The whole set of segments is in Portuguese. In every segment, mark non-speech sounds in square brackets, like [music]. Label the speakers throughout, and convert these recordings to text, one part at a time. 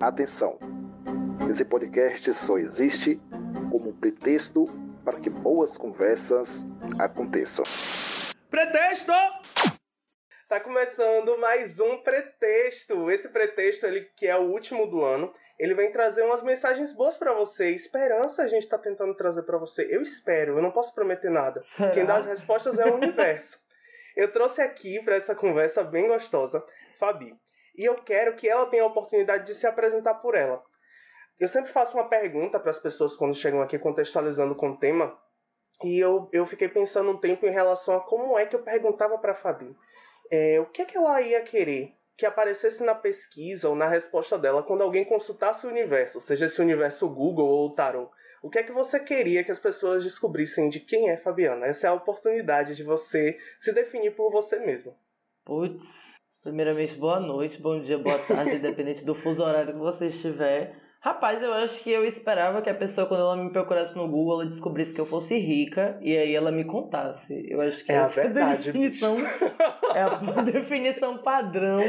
Speaker 1: Atenção! Esse podcast só existe como um pretexto para que boas conversas aconteçam.
Speaker 2: Pretexto! Tá começando mais um pretexto. Esse pretexto, ele que é o último do ano, ele vem trazer umas mensagens boas para você. Esperança a gente tá tentando trazer para você. Eu espero, eu não posso prometer nada.
Speaker 3: Será?
Speaker 2: Quem dá as respostas é o universo. Eu trouxe aqui para essa conversa bem gostosa, Fabi. E eu quero que ela tenha a oportunidade de se apresentar por ela. Eu sempre faço uma pergunta para as pessoas quando chegam aqui contextualizando com o tema. E eu, eu fiquei pensando um tempo em relação a como é que eu perguntava para a Fabi. É, o que é que ela ia querer que aparecesse na pesquisa ou na resposta dela quando alguém consultasse o universo, seja esse universo Google ou Tarot. O que é que você queria que as pessoas descobrissem de quem é Fabiana? Essa é a oportunidade de você se definir por você mesmo.
Speaker 3: Putz, primeiramente, boa noite, bom dia, boa tarde, independente do fuso horário que você estiver. Rapaz, eu acho que eu esperava que a pessoa, quando ela me procurasse no Google, ela descobrisse que eu fosse rica e aí ela me contasse. Eu acho que
Speaker 2: É a
Speaker 3: essa
Speaker 2: verdade,
Speaker 3: é a definição, é a [laughs] definição padrão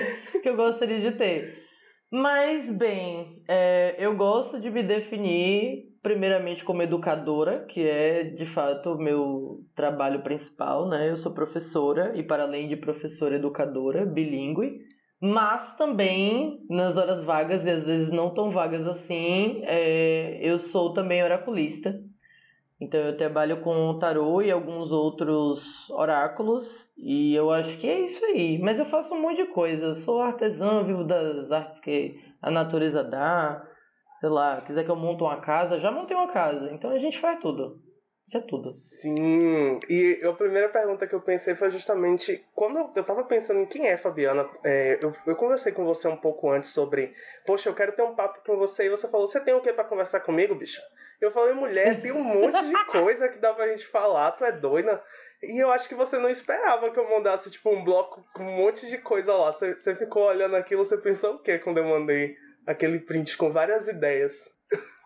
Speaker 3: que eu gostaria de ter. Mas, bem, é, eu gosto de me definir primeiramente como educadora, que é de fato o meu trabalho principal, né? Eu sou professora e, para além de professora, educadora, bilíngue. Mas também, nas horas vagas, e às vezes não tão vagas assim, é, eu sou também oraculista. Então eu trabalho com tarô e alguns outros oráculos, e eu acho que é isso aí. Mas eu faço um monte de coisa. Eu sou artesã, vivo das artes que a natureza dá. Sei lá, quiser que eu monte uma casa, já montei uma casa. Então a gente faz tudo. Já tudo.
Speaker 2: Sim, e a primeira pergunta que eu pensei foi justamente quando eu tava pensando em quem é Fabiana, é, eu, eu conversei com você um pouco antes sobre, poxa, eu quero ter um papo com você, e você falou, você tem o que para conversar comigo, bicho? Eu falei, mulher, tem um monte de [laughs] coisa que dá pra gente falar, tu é doida? E eu acho que você não esperava que eu mandasse, tipo, um bloco com um monte de coisa lá. Você, você ficou olhando aquilo, você pensou o quê quando eu mandei aquele print com várias ideias?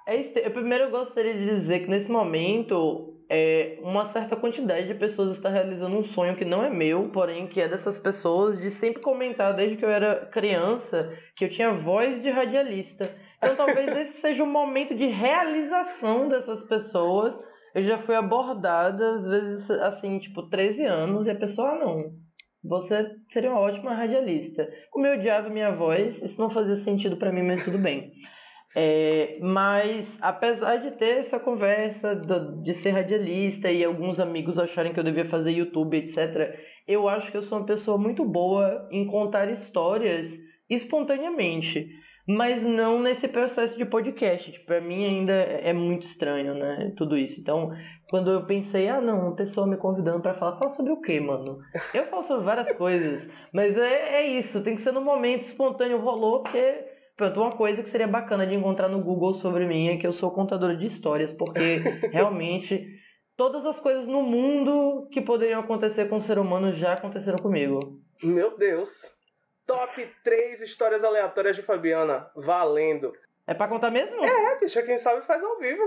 Speaker 3: É isso. Eu primeiro gostaria de dizer que nesse momento é, uma certa quantidade de pessoas está realizando um sonho que não é meu, porém que é dessas pessoas, de sempre comentar desde que eu era criança que eu tinha voz de radialista. Então [laughs] talvez esse seja o momento de realização dessas pessoas. Eu já fui abordada, às vezes, assim, tipo, 13 anos, e a pessoa, não, você seria uma ótima radialista. Como eu odiava minha voz, isso não fazia sentido para mim, mas tudo bem. É, mas apesar de ter essa conversa do, de ser radialista e alguns amigos acharem que eu devia fazer YouTube, etc., eu acho que eu sou uma pessoa muito boa em contar histórias espontaneamente, mas não nesse processo de podcast. Tipo, pra mim ainda é muito estranho, né? Tudo isso. Então, quando eu pensei, ah, não, uma pessoa me convidando para falar, fala sobre o quê, mano? Eu falo sobre várias [laughs] coisas, mas é, é isso, tem que ser no momento espontâneo, rolou, porque Pronto, uma coisa que seria bacana de encontrar no Google sobre mim é que eu sou contadora de histórias, porque [laughs] realmente todas as coisas no mundo que poderiam acontecer com o ser humano já aconteceram comigo.
Speaker 2: Meu Deus! Top 3 histórias aleatórias de Fabiana, valendo!
Speaker 3: É pra contar mesmo?
Speaker 2: É, bicha, quem sabe faz ao vivo.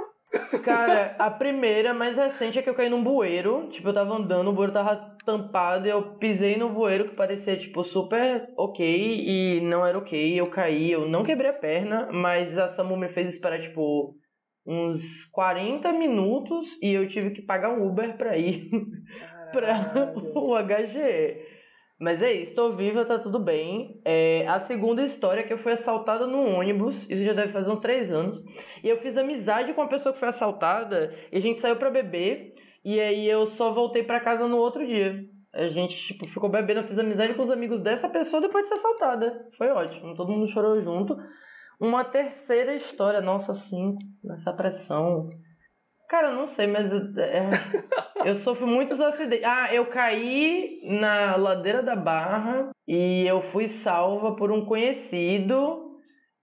Speaker 3: Cara, [laughs] a primeira, mais recente, é que eu caí num bueiro. Tipo, eu tava andando, o bueiro tava tampado e eu pisei no bueiro que parecia, tipo, super ok e não era ok. Eu caí, eu não quebrei a perna, mas a Samu me fez esperar, tipo, uns 40 minutos e eu tive que pagar um Uber pra ir [laughs] pra o HGE. Mas é isso, tô viva, tá tudo bem. É, a segunda história é que eu fui assaltada num ônibus, isso já deve fazer uns três anos. E eu fiz amizade com a pessoa que foi assaltada, e a gente saiu pra beber, e aí eu só voltei pra casa no outro dia. A gente, tipo, ficou bebendo, eu fiz amizade com os amigos dessa pessoa depois de ser assaltada. Foi ótimo, todo mundo chorou junto. Uma terceira história, nossa, cinco, nessa pressão. Cara, eu não sei, mas eu, é, eu sofro muitos acidentes. Ah, eu caí na ladeira da Barra e eu fui salva por um conhecido.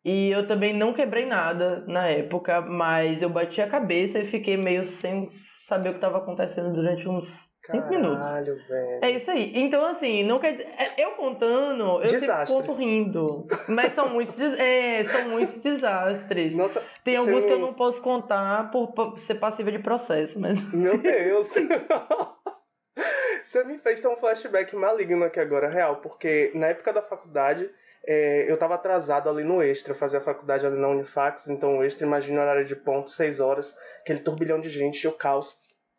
Speaker 3: E eu também não quebrei nada na época, mas eu bati a cabeça e fiquei meio sem saber o que estava acontecendo durante uns cinco minutos.
Speaker 2: Caralho, velho.
Speaker 3: É isso aí. Então, assim, não quer dizer. é, Eu contando, eu sempre
Speaker 2: Desastres.
Speaker 3: conto rindo. Mas são muitos, é, são muitos desastres.
Speaker 2: Nossa,
Speaker 3: Tem alguns que eu não posso contar por ser passiva de processo, mas. [laughs]
Speaker 2: Meu Deus! [laughs] Você me fez ter um flashback maligno aqui agora, real, porque na época da faculdade é, eu tava atrasado ali no extra, fazia a faculdade ali na Unifax, então o extra, imagina o horário de ponto, 6 horas, aquele turbilhão de gente, o caos.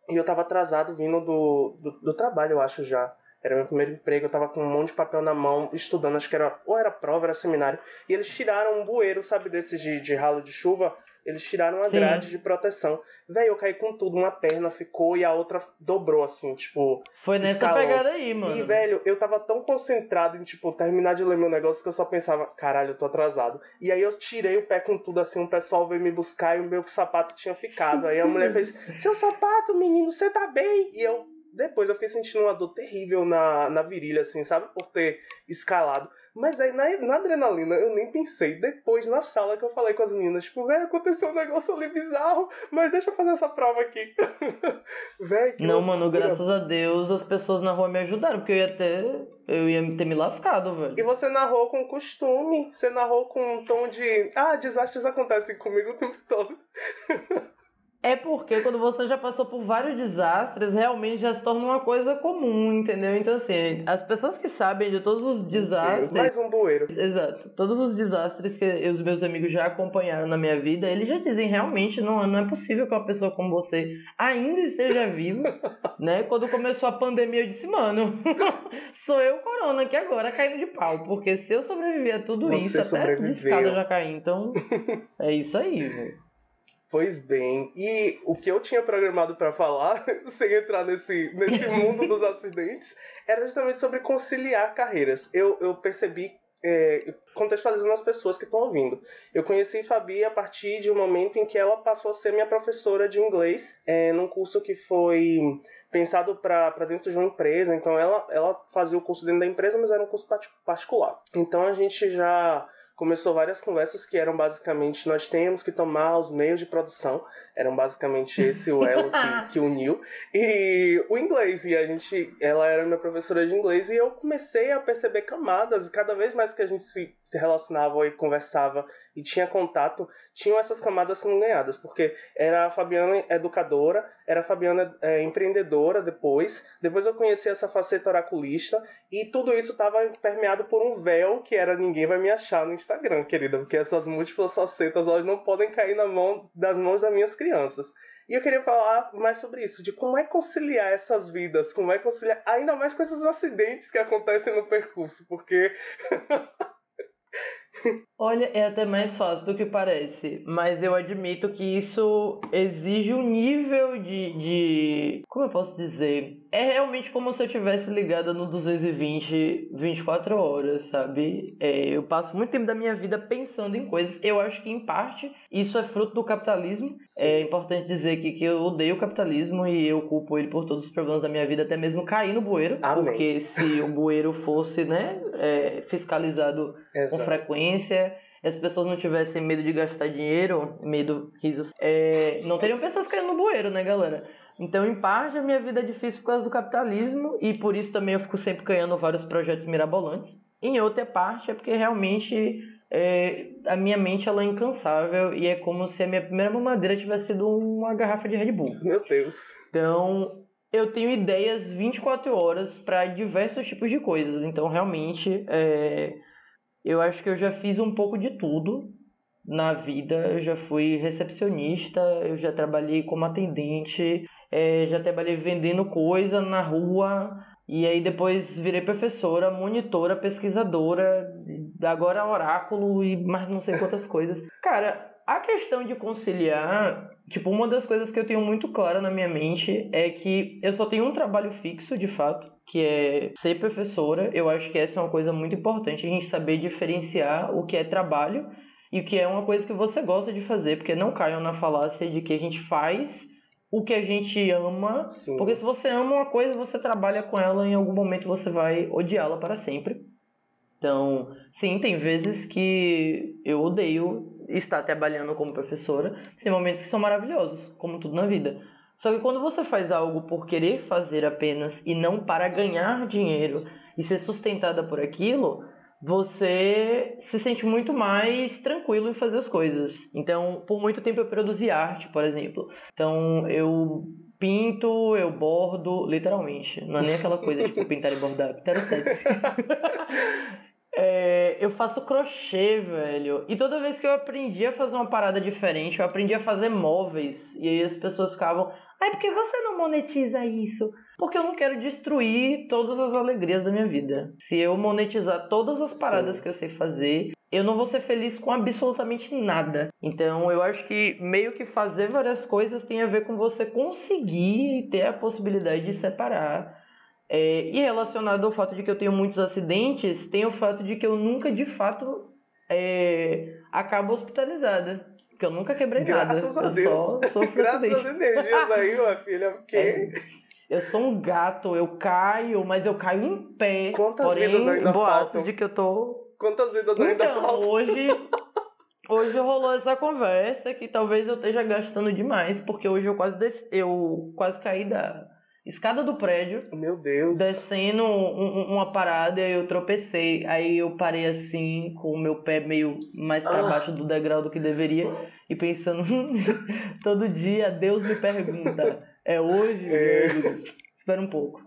Speaker 2: E eu tava atrasado vindo do, do, do trabalho, eu acho já. Era meu primeiro emprego, eu tava com um monte de papel na mão, estudando, acho que era ou era prova, era seminário. E eles tiraram um bueiro, sabe, desses de, de ralo de chuva, eles tiraram a Sim. grade de proteção. Velho, eu caí com tudo. Uma perna ficou e a outra dobrou, assim, tipo.
Speaker 3: Foi nessa escalou. pegada aí, mano.
Speaker 2: E, velho, eu tava tão concentrado em, tipo, terminar de ler meu negócio que eu só pensava, caralho, eu tô atrasado. E aí eu tirei o pé com tudo, assim, o pessoal veio me buscar e o meu sapato tinha ficado. Aí a mulher fez, seu sapato, menino, você tá bem? E eu, depois eu fiquei sentindo uma dor terrível na, na virilha, assim, sabe? Por ter escalado. Mas aí, na, na, adrenalina, eu nem pensei. Depois, na sala, que eu falei com as meninas, tipo, velho, aconteceu um negócio ali bizarro, mas deixa eu fazer essa prova aqui. [laughs]
Speaker 3: velho, Não, loucura. mano, graças a Deus as pessoas na rua me ajudaram, porque eu ia ter. Eu ia ter me lascado, velho.
Speaker 2: E você narrou com costume. Você narrou com um tom de. Ah, desastres acontecem comigo o tempo todo. [laughs]
Speaker 3: É porque quando você já passou por vários desastres, realmente já se torna uma coisa comum, entendeu? Então, assim, as pessoas que sabem de todos os desastres.
Speaker 2: Mais um bueiro.
Speaker 3: Exato. Todos os desastres que os meus amigos já acompanharam na minha vida, eles já dizem realmente não, não é possível que uma pessoa como você ainda esteja viva, [laughs] né? Quando começou a pandemia, eu disse, mano, [laughs] sou eu, Corona, aqui agora, caindo de pau. Porque se eu sobreviver a tudo
Speaker 2: você
Speaker 3: isso, até a escada já cair. Então, [laughs] é isso aí, velho.
Speaker 2: Pois bem, e o que eu tinha programado para falar, [laughs] sem entrar nesse, nesse [laughs] mundo dos acidentes, era justamente sobre conciliar carreiras. Eu, eu percebi, é, contextualizando as pessoas que estão ouvindo. Eu conheci Fabi a partir de um momento em que ela passou a ser minha professora de inglês, é, num curso que foi pensado para dentro de uma empresa. Então ela, ela fazia o curso dentro da empresa, mas era um curso particular. Então a gente já começou várias conversas que eram basicamente nós temos que tomar os meios de produção, eram basicamente esse o elo que, [laughs] que uniu, e o inglês, e a gente, ela era minha professora de inglês, e eu comecei a perceber camadas, e cada vez mais que a gente se, relacionava e conversava e tinha contato, tinham essas camadas sendo ganhadas, porque era a Fabiana educadora, era a Fabiana é, empreendedora depois, depois eu conheci essa faceta oraculista, e tudo isso estava permeado por um véu que era ninguém vai me achar no Instagram, querida, porque essas múltiplas facetas elas não podem cair na mão, das mãos das minhas crianças. E eu queria falar mais sobre isso, de como é conciliar essas vidas, como é conciliar, ainda mais com esses acidentes que acontecem no percurso, porque [laughs]
Speaker 3: Olha, é até mais fácil do que parece, mas eu admito que isso exige um nível de, de. Como eu posso dizer? É realmente como se eu tivesse ligada no 220 24 horas, sabe? É, eu passo muito tempo da minha vida pensando em coisas. Eu acho que, em parte, isso é fruto do capitalismo. Sim. É importante dizer aqui que eu odeio o capitalismo e eu culpo ele por todos os problemas da minha vida, até mesmo cair no bueiro.
Speaker 2: Amém.
Speaker 3: Porque se o bueiro fosse, né, é, fiscalizado Exato. com frequência as pessoas não tivessem medo de gastar dinheiro, medo, risos, é, não teriam pessoas caindo no bueiro, né, galera? Então, em parte, a minha vida é difícil por causa do capitalismo e por isso também eu fico sempre ganhando vários projetos mirabolantes. Em outra parte, é porque realmente é, a minha mente ela é incansável e é como se a minha primeira mamadeira tivesse sido uma garrafa de Red Bull.
Speaker 2: Meu Deus.
Speaker 3: Então, eu tenho ideias 24 horas para diversos tipos de coisas. Então, realmente, é, eu acho que eu já fiz um pouco de tudo na vida. Eu já fui recepcionista, eu já trabalhei como atendente, é, já trabalhei vendendo coisa na rua. E aí depois virei professora, monitora, pesquisadora, agora oráculo e mais não sei quantas [laughs] coisas. Cara, a questão de conciliar, tipo, uma das coisas que eu tenho muito clara na minha mente é que eu só tenho um trabalho fixo, de fato, que é ser professora. Eu acho que essa é uma coisa muito importante, a gente saber diferenciar o que é trabalho e o que é uma coisa que você gosta de fazer, porque não caiam na falácia de que a gente faz o que a gente ama, Sim. porque se você ama uma coisa, você trabalha com ela, em algum momento você vai odiá-la para sempre. Então, sim, tem vezes que eu odeio estar trabalhando como professora, tem momentos que são maravilhosos, como tudo na vida. Só que quando você faz algo por querer fazer apenas e não para ganhar dinheiro e ser sustentada por aquilo, você se sente muito mais tranquilo em fazer as coisas. Então, por muito tempo eu produzi arte, por exemplo. Então, eu pinto, eu bordo, literalmente. Não é nem aquela coisa tipo [laughs] pintar e bordar, pintar [laughs] é eu faço crochê, velho. E toda vez que eu aprendi a fazer uma parada diferente, eu aprendi a fazer móveis. E aí as pessoas ficavam, ai, por que você não monetiza isso? Porque eu não quero destruir todas as alegrias da minha vida. Se eu monetizar todas as paradas Sim. que eu sei fazer, eu não vou ser feliz com absolutamente nada. Então, eu acho que meio que fazer várias coisas tem a ver com você conseguir ter a possibilidade de separar. É, e relacionado ao fato de que eu tenho muitos acidentes, tem o fato de que eu nunca de fato é, acabo hospitalizada. Porque eu nunca quebrei
Speaker 2: Graças
Speaker 3: nada.
Speaker 2: A Deus. [laughs] Graças às energias aí, minha filha. [laughs] Porque... É.
Speaker 3: Eu sou um gato, eu caio, mas eu caio em pé.
Speaker 2: Quantas
Speaker 3: porém,
Speaker 2: vidas ainda faltam?
Speaker 3: de que eu tô.
Speaker 2: Quantas vidas ainda
Speaker 3: então,
Speaker 2: faltam?
Speaker 3: Hoje, [laughs] hoje rolou essa conversa que talvez eu esteja gastando demais, porque hoje eu quase des... eu quase caí da escada do prédio.
Speaker 2: Meu Deus.
Speaker 3: Descendo um, uma parada e eu tropecei. Aí eu parei assim, com o meu pé meio mais para ah. baixo do degrau do que deveria. E pensando, [laughs] todo dia Deus me pergunta. É hoje? É. Espera um pouco.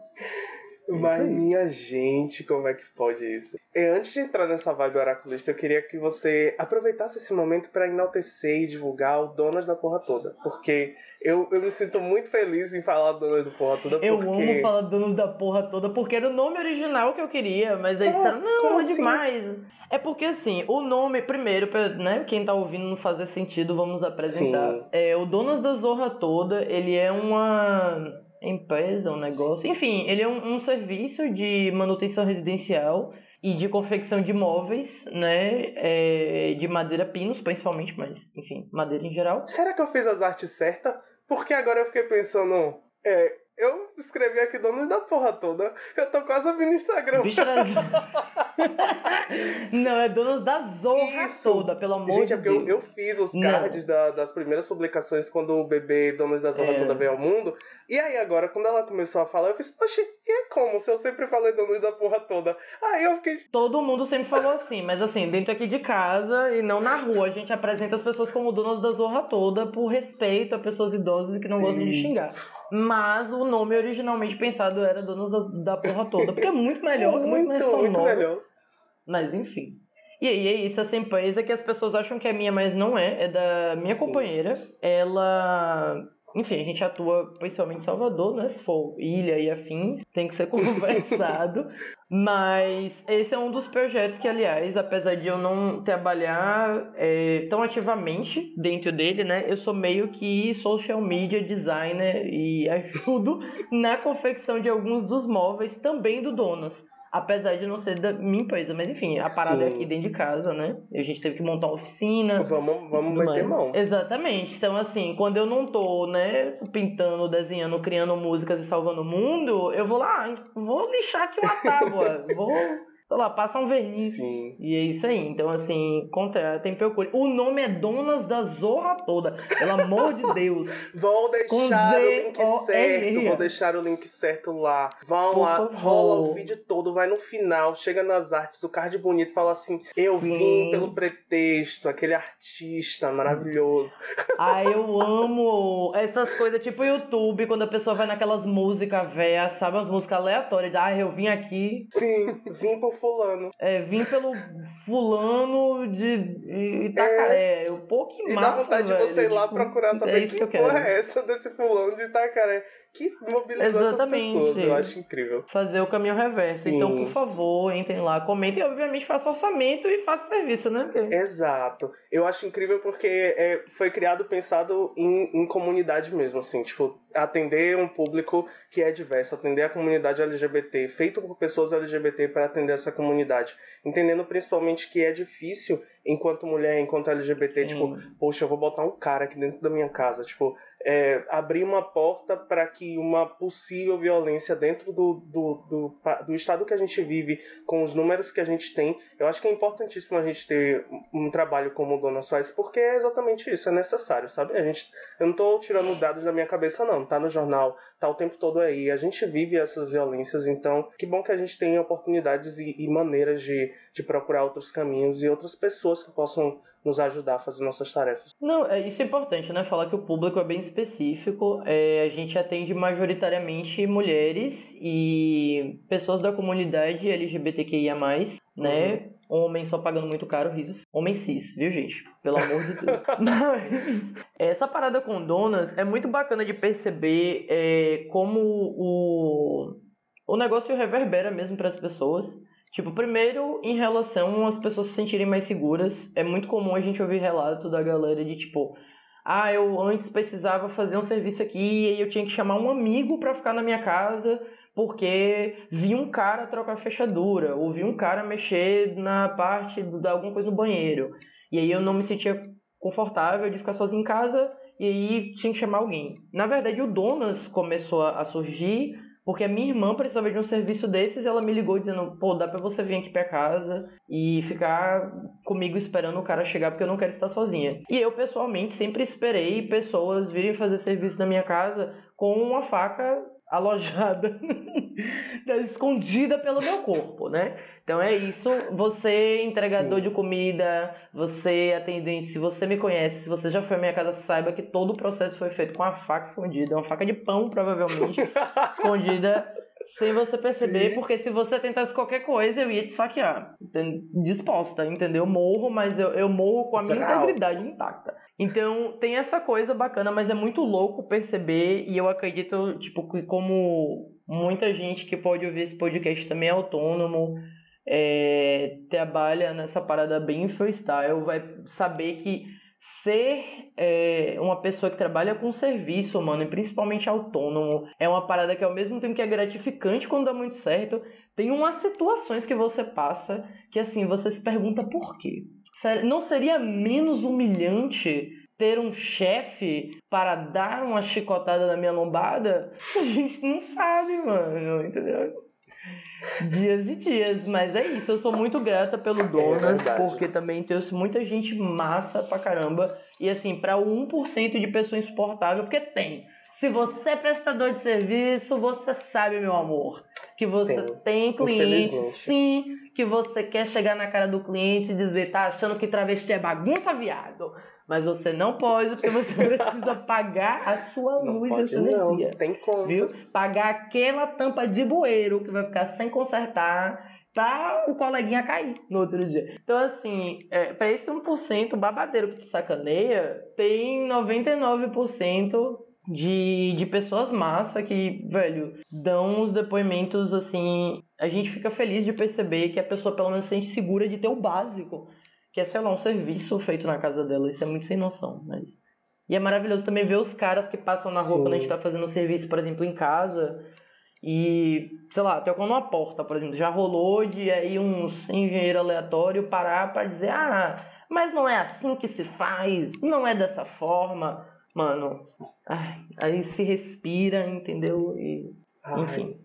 Speaker 2: É Mas, minha gente, como é que pode isso? E antes de entrar nessa vibe oraculista, eu queria que você aproveitasse esse momento para enaltecer e divulgar o Donas da Porra Toda. Porque eu, eu me sinto muito feliz em falar Donas da Porra Toda.
Speaker 3: Eu
Speaker 2: porque...
Speaker 3: amo falar Donas da Porra Toda, porque era o nome original que eu queria, mas aí disseram, não, é assim? demais. É porque assim, o nome, primeiro, pra, né, quem tá ouvindo não fazer sentido, vamos apresentar. Sim. É, o Donas da Zorra Toda, ele é uma empresa, um negócio. Enfim, ele é um, um serviço de manutenção residencial e de confecção de móveis, né? É, de madeira pinos, principalmente, mas enfim, madeira em geral.
Speaker 2: Será que eu fiz as artes certas? Porque agora eu fiquei pensando. É, eu escrevi aqui donos da porra toda. Eu tô quase abrindo o Instagram.
Speaker 3: Bicho era... [laughs] Não, é donos da zorra Isso. toda, pelo amor
Speaker 2: Gente,
Speaker 3: de
Speaker 2: é porque
Speaker 3: Deus.
Speaker 2: Eu, eu fiz os cards da, das primeiras publicações quando o bebê Donos da Zorra é. Toda veio ao mundo. E aí agora, quando ela começou a falar, eu fiz, oxe, e é como? Se eu sempre falei Donos da porra toda. Aí eu fiquei.
Speaker 3: Todo mundo sempre falou assim, mas assim, dentro aqui de casa e não na rua. A gente apresenta as pessoas como donos da zorra toda por respeito a pessoas idosas que não Sim. gostam de xingar. Mas o nome originalmente pensado era Donos da, da Porra Toda, porque é muito melhor, muito, muito mais sonoro. Muito melhor. Mas enfim. E aí é isso, essa empresa que as pessoas acham que é minha, mas não é, é da minha Sim. companheira. Ela enfim, a gente atua principalmente em Salvador, né? Se for ilha e afins, tem que ser [laughs] conversado. Mas esse é um dos projetos que, aliás, apesar de eu não trabalhar é, tão ativamente dentro dele, né? Eu sou meio que social media designer e [laughs] ajudo na confecção de alguns dos móveis também do Donas. Apesar de não ser da minha empresa, mas enfim, a parada Sim. é aqui dentro de casa, né? A gente teve que montar uma oficina.
Speaker 2: Vamos, vamos meter mão.
Speaker 3: Exatamente. Então, assim, quando eu não tô, né, pintando, desenhando, criando músicas e salvando o mundo, eu vou lá, vou lixar aqui uma tábua, [laughs] vou sei lá, passa um verniz. Sim. E é isso aí. Então, assim, contratem, procure. O nome é Donas da Zorra Toda. Pelo amor de Deus. [laughs]
Speaker 2: Vou deixar o link certo. Vou deixar o link certo lá. Vão Por lá, favor. rola o vídeo todo, vai no final, chega nas artes, o card bonito fala assim: Eu Sim. vim pelo pretexto, aquele artista maravilhoso. [laughs]
Speaker 3: Ah, eu amo essas coisas, tipo YouTube, quando a pessoa vai naquelas músicas velhas, sabe? As músicas aleatórias. Ah, eu vim aqui.
Speaker 2: Sim, vim por fulano.
Speaker 3: É, vim pelo fulano de Itacaré. É, um pouco massa, E dá vontade
Speaker 2: velho. de você ir lá tipo, procurar saber é que, que porra é essa desse fulano de Itacaré que mobilizou Exatamente. essas pessoas. Eu acho incrível.
Speaker 3: Fazer o caminho reverso. Sim. Então, por favor, entrem lá, comentem e, obviamente, façam orçamento e façam serviço, né?
Speaker 2: Porque... Exato. Eu acho incrível porque é, foi criado pensado em, em comunidade mesmo, assim, tipo, atender um público que é diverso, atender a comunidade LGBT, feito por pessoas LGBT para atender essa comunidade. Entendendo principalmente que é difícil, enquanto mulher, enquanto LGBT, Sim. tipo, poxa, eu vou botar um cara aqui dentro da minha casa, tipo, é, abrir uma porta para que uma possível violência dentro do, do, do, do, estado que a gente vive, com os números que a gente tem, eu acho que é importantíssimo a gente ter um trabalho como o Dona faz, porque é exatamente isso, é necessário, sabe? A gente, eu não estou tirando dados da minha cabeça, não, tá no jornal, tá o tempo todo aí, a gente vive essas violências, então que bom que a gente tem oportunidades e, e maneiras de, de procurar outros caminhos e outras pessoas que possam nos ajudar a fazer nossas tarefas.
Speaker 3: Não, é, isso é importante, né? Falar que o público é bem específico. É, a gente atende majoritariamente mulheres e pessoas da comunidade LGBTQIA+, né? Uhum. Homem só pagando muito caro, risos. Homem cis, viu, gente? Pelo amor de Deus. [laughs] Mas essa parada com donas é muito bacana de perceber é, como o, o negócio reverbera mesmo para as pessoas. Tipo, primeiro, em relação às pessoas se sentirem mais seguras, é muito comum a gente ouvir relato da galera de tipo, ah, eu antes precisava fazer um serviço aqui e eu tinha que chamar um amigo para ficar na minha casa porque vi um cara trocar fechadura, ou vi um cara mexer na parte de alguma coisa no banheiro. E aí eu não me sentia confortável de ficar sozinho em casa e aí tinha que chamar alguém. Na verdade, o Donas começou a surgir porque a minha irmã precisava de um serviço desses e ela me ligou dizendo: pô, dá pra você vir aqui pra casa e ficar comigo esperando o cara chegar porque eu não quero estar sozinha. E eu, pessoalmente, sempre esperei pessoas virem fazer serviço na minha casa com uma faca [laughs] alojada, [laughs] escondida pelo meu corpo, né? Então é isso. Você, entregador Sim. de comida, você, atendente, se você me conhece, se você já foi à minha casa, saiba que todo o processo foi feito com a faca escondida, uma faca de pão, provavelmente, [laughs] escondida, sem você perceber, Sim. porque se você tentasse qualquer coisa, eu ia te esfaquear. Disposta, entendeu? Morro, mas eu, eu morro com a minha integridade intacta. Então, tem essa coisa bacana, mas é muito louco perceber, e eu acredito, tipo, que como muita gente que pode ouvir esse podcast também é autônomo, é, trabalha nessa parada bem freestyle, vai saber que ser é, uma pessoa que trabalha com serviço, mano, e principalmente autônomo, é uma parada que ao mesmo tempo que é gratificante quando dá muito certo, tem umas situações que você passa que assim, você se pergunta por quê? Não seria menos humilhante ter um chefe para dar uma chicotada na minha lombada? [laughs] A gente não sabe, mano, entendeu? Dias e dias, mas é isso. Eu sou muito grata pelo é Donas, é porque também trouxe muita gente massa pra caramba. E assim, para 1% de pessoa insuportável, porque tem. Se você é prestador de serviço, você sabe, meu amor, que você tem, tem cliente, sim, que você quer chegar na cara do cliente e dizer, tá achando que travesti é bagunça, viado. Mas você não pode, porque você [laughs] precisa pagar a sua não luz e a sua não, energia.
Speaker 2: Tem como.
Speaker 3: Viu? Pagar aquela tampa de bueiro que vai ficar sem consertar para o coleguinha cair no outro dia. Então, assim, é, para esse 1% babadeiro que te sacaneia, tem 99% de, de pessoas massa que, velho, dão os depoimentos assim. A gente fica feliz de perceber que a pessoa pelo menos se sente segura de ter o básico, que é, sei lá, um serviço feito na casa dela. Isso é muito sem noção, mas. E é maravilhoso também ver os caras que passam na rua Sim. quando a gente tá fazendo serviço, por exemplo, em casa. E, sei lá, tocou numa porta, por exemplo. Já rolou de aí um engenheiro aleatório parar para dizer: ah, mas não é assim que se faz, não é dessa forma. Mano, ai, aí se respira, entendeu? E, enfim,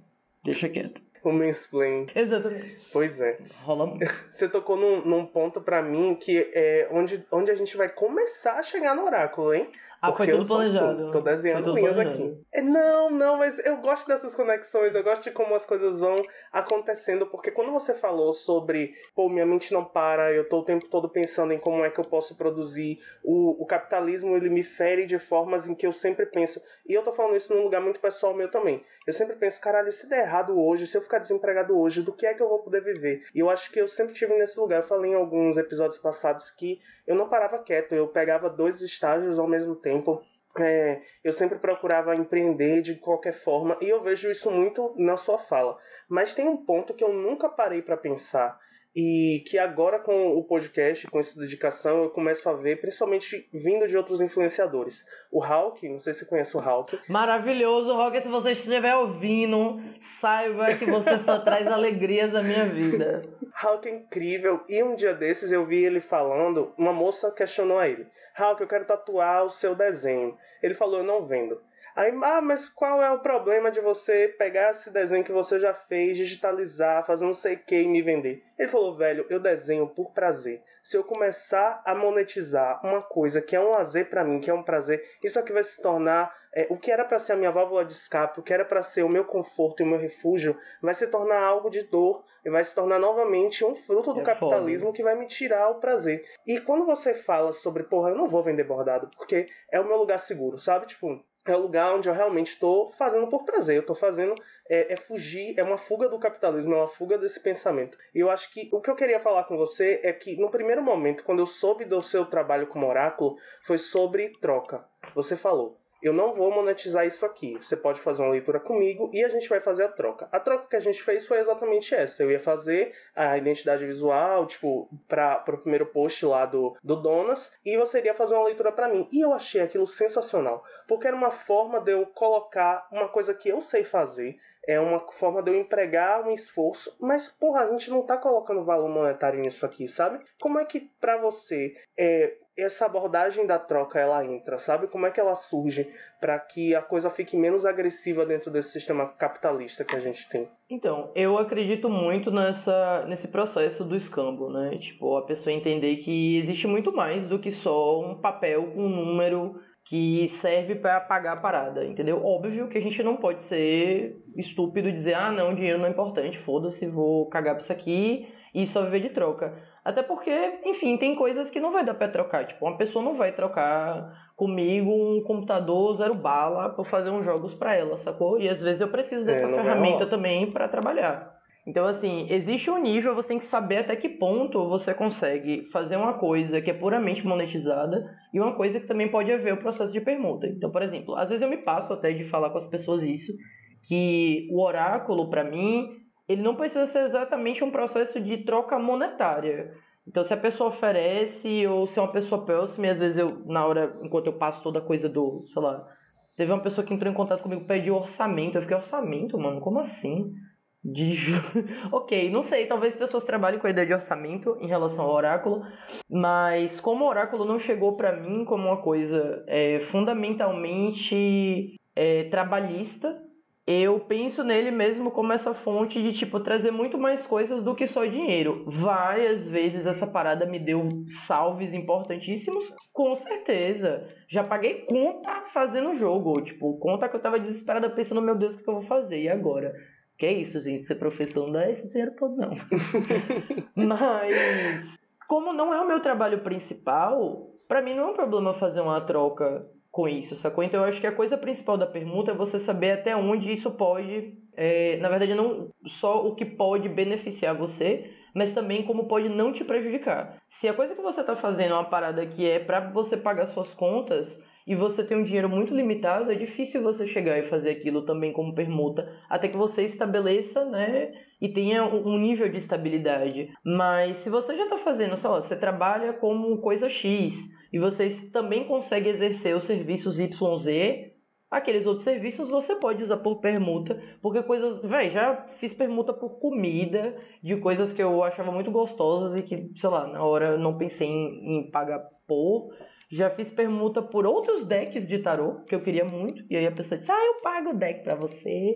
Speaker 3: deixa quieto.
Speaker 2: O mansplain.
Speaker 3: Exatamente.
Speaker 2: Pois é.
Speaker 3: Rola muito. [laughs]
Speaker 2: Você tocou num, num ponto para mim que é onde, onde a gente vai começar a chegar no oráculo, hein?
Speaker 3: Ah, foi tudo planejado. Assim,
Speaker 2: tô desenhando linhas aqui. É, não, não, mas eu gosto dessas conexões, eu gosto de como as coisas vão acontecendo, porque quando você falou sobre, pô, minha mente não para, eu tô o tempo todo pensando em como é que eu posso produzir, o, o capitalismo ele me fere de formas em que eu sempre penso, e eu tô falando isso num lugar muito pessoal meu também. Eu sempre penso, caralho, se der errado hoje, se eu ficar desempregado hoje, do que é que eu vou poder viver? E eu acho que eu sempre tive nesse lugar. Eu falei em alguns episódios passados que eu não parava quieto, eu pegava dois estágios ao mesmo tempo tempo. É, eu sempre procurava empreender de qualquer forma e eu vejo isso muito na sua fala. Mas tem um ponto que eu nunca parei para pensar e que agora com o podcast, com essa dedicação, eu começo a ver, principalmente vindo de outros influenciadores. O Hulk, não sei se você conhece o Hulk.
Speaker 3: Maravilhoso, Hulk, se você estiver ouvindo, saiba que você só traz alegrias à minha vida. [laughs]
Speaker 2: Hulk é incrível, e um dia desses eu vi ele falando, uma moça questionou a ele, Hulk, eu quero tatuar o seu desenho. Ele falou, eu não vendo. Aí, ah, mas qual é o problema de você pegar esse desenho que você já fez, digitalizar, fazer não sei o que e me vender? Ele falou, velho, eu desenho por prazer. Se eu começar a monetizar uma coisa que é um lazer para mim, que é um prazer, isso aqui vai se tornar é, o que era para ser a minha válvula de escape, o que era para ser o meu conforto e o meu refúgio, vai se tornar algo de dor e vai se tornar novamente um fruto do é capitalismo foda. que vai me tirar o prazer. E quando você fala sobre, porra, eu não vou vender bordado, porque é o meu lugar seguro, sabe? Tipo, é o lugar onde eu realmente estou fazendo por prazer. Eu estou fazendo é, é, fugir, é uma fuga do capitalismo, é uma fuga desse pensamento. E eu acho que o que eu queria falar com você é que no primeiro momento, quando eu soube do seu trabalho como oráculo, foi sobre troca. Você falou, eu não vou monetizar isso aqui. Você pode fazer uma leitura comigo e a gente vai fazer a troca. A troca que a gente fez foi exatamente essa. Eu ia fazer a identidade visual, tipo, para o primeiro post lá do, do Donas, e você iria fazer uma leitura para mim. E eu achei aquilo sensacional, porque era uma forma de eu colocar uma coisa que eu sei fazer, é uma forma de eu empregar um esforço, mas porra, a gente não tá colocando valor monetário nisso aqui, sabe? Como é que para você é, essa abordagem da troca ela entra, sabe? Como é que ela surge para que a coisa fique menos agressiva dentro desse sistema capitalista que a gente tem?
Speaker 3: Então, eu acredito muito nessa nesse processo do escambo, né? Tipo, a pessoa entender que existe muito mais do que só um papel um número que serve para pagar a parada, entendeu? Óbvio que a gente não pode ser estúpido e dizer, ah, não, dinheiro não é importante, foda-se, vou cagar pra isso aqui e só viver de troca. Até porque, enfim, tem coisas que não vai dar pra trocar. Tipo, uma pessoa não vai trocar comigo um computador zero bala pra fazer uns jogos para ela, sacou? E às vezes eu preciso dessa é, ferramenta também para trabalhar. Então, assim, existe um nível, você tem que saber até que ponto você consegue fazer uma coisa que é puramente monetizada e uma coisa que também pode haver o processo de permuta. Então, por exemplo, às vezes eu me passo até de falar com as pessoas isso, que o oráculo, para mim, ele não precisa ser exatamente um processo de troca monetária. Então, se a pessoa oferece, ou se é uma pessoa próxima, e às vezes eu, na hora, enquanto eu passo toda a coisa do, sei lá, teve uma pessoa que entrou em contato comigo pediu orçamento. Eu fiquei, orçamento, mano? Como assim? De [laughs] ok, não sei, talvez pessoas trabalhem com a ideia de orçamento em relação ao oráculo, mas como o oráculo não chegou para mim como uma coisa é, fundamentalmente é, trabalhista, eu penso nele mesmo como essa fonte de tipo trazer muito mais coisas do que só dinheiro. Várias vezes essa parada me deu salves importantíssimos, com certeza. Já paguei conta fazendo jogo, tipo, conta que eu tava desesperada pensando, meu Deus, o que eu vou fazer e agora? Que é isso, gente, ser professor não dá esse dinheiro todo não. [laughs] Mas como não é o meu trabalho principal, para mim não é um problema fazer uma troca com isso, sacou? Então eu acho que a coisa principal da permuta é você saber até onde isso pode, é, na verdade, não só o que pode beneficiar você, mas também como pode não te prejudicar. Se a coisa que você está fazendo é uma parada que é para você pagar suas contas e você tem um dinheiro muito limitado, é difícil você chegar e fazer aquilo também como permuta, até que você estabeleça, né, e tenha um nível de estabilidade. Mas se você já está fazendo, sei lá, você trabalha como coisa X, e vocês também conseguem exercer os serviços YZ, aqueles outros serviços você pode usar por permuta, porque coisas, velho, já fiz permuta por comida, de coisas que eu achava muito gostosas e que, sei lá, na hora não pensei em, em pagar por. Já fiz permuta por outros decks de tarô que eu queria muito, e aí a pessoa disse: "Ah, eu pago o deck para você".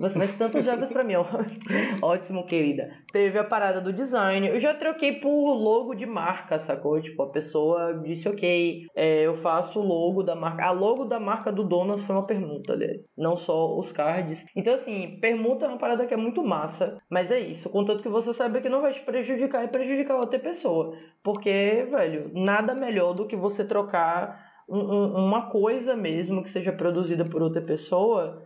Speaker 3: Faz tantos jogos para mim, ó. [laughs] Ótimo, querida. Teve a parada do design. Eu já troquei por logo de marca, sacou? Tipo, a pessoa disse, ok, é, eu faço o logo da marca. A logo da marca do Donas foi uma permuta, aliás. Não só os cards. Então, assim, permuta é uma parada que é muito massa. Mas é isso. Contanto que você saiba que não vai te prejudicar e prejudicar outra pessoa. Porque, velho, nada melhor do que você trocar um, um, uma coisa mesmo que seja produzida por outra pessoa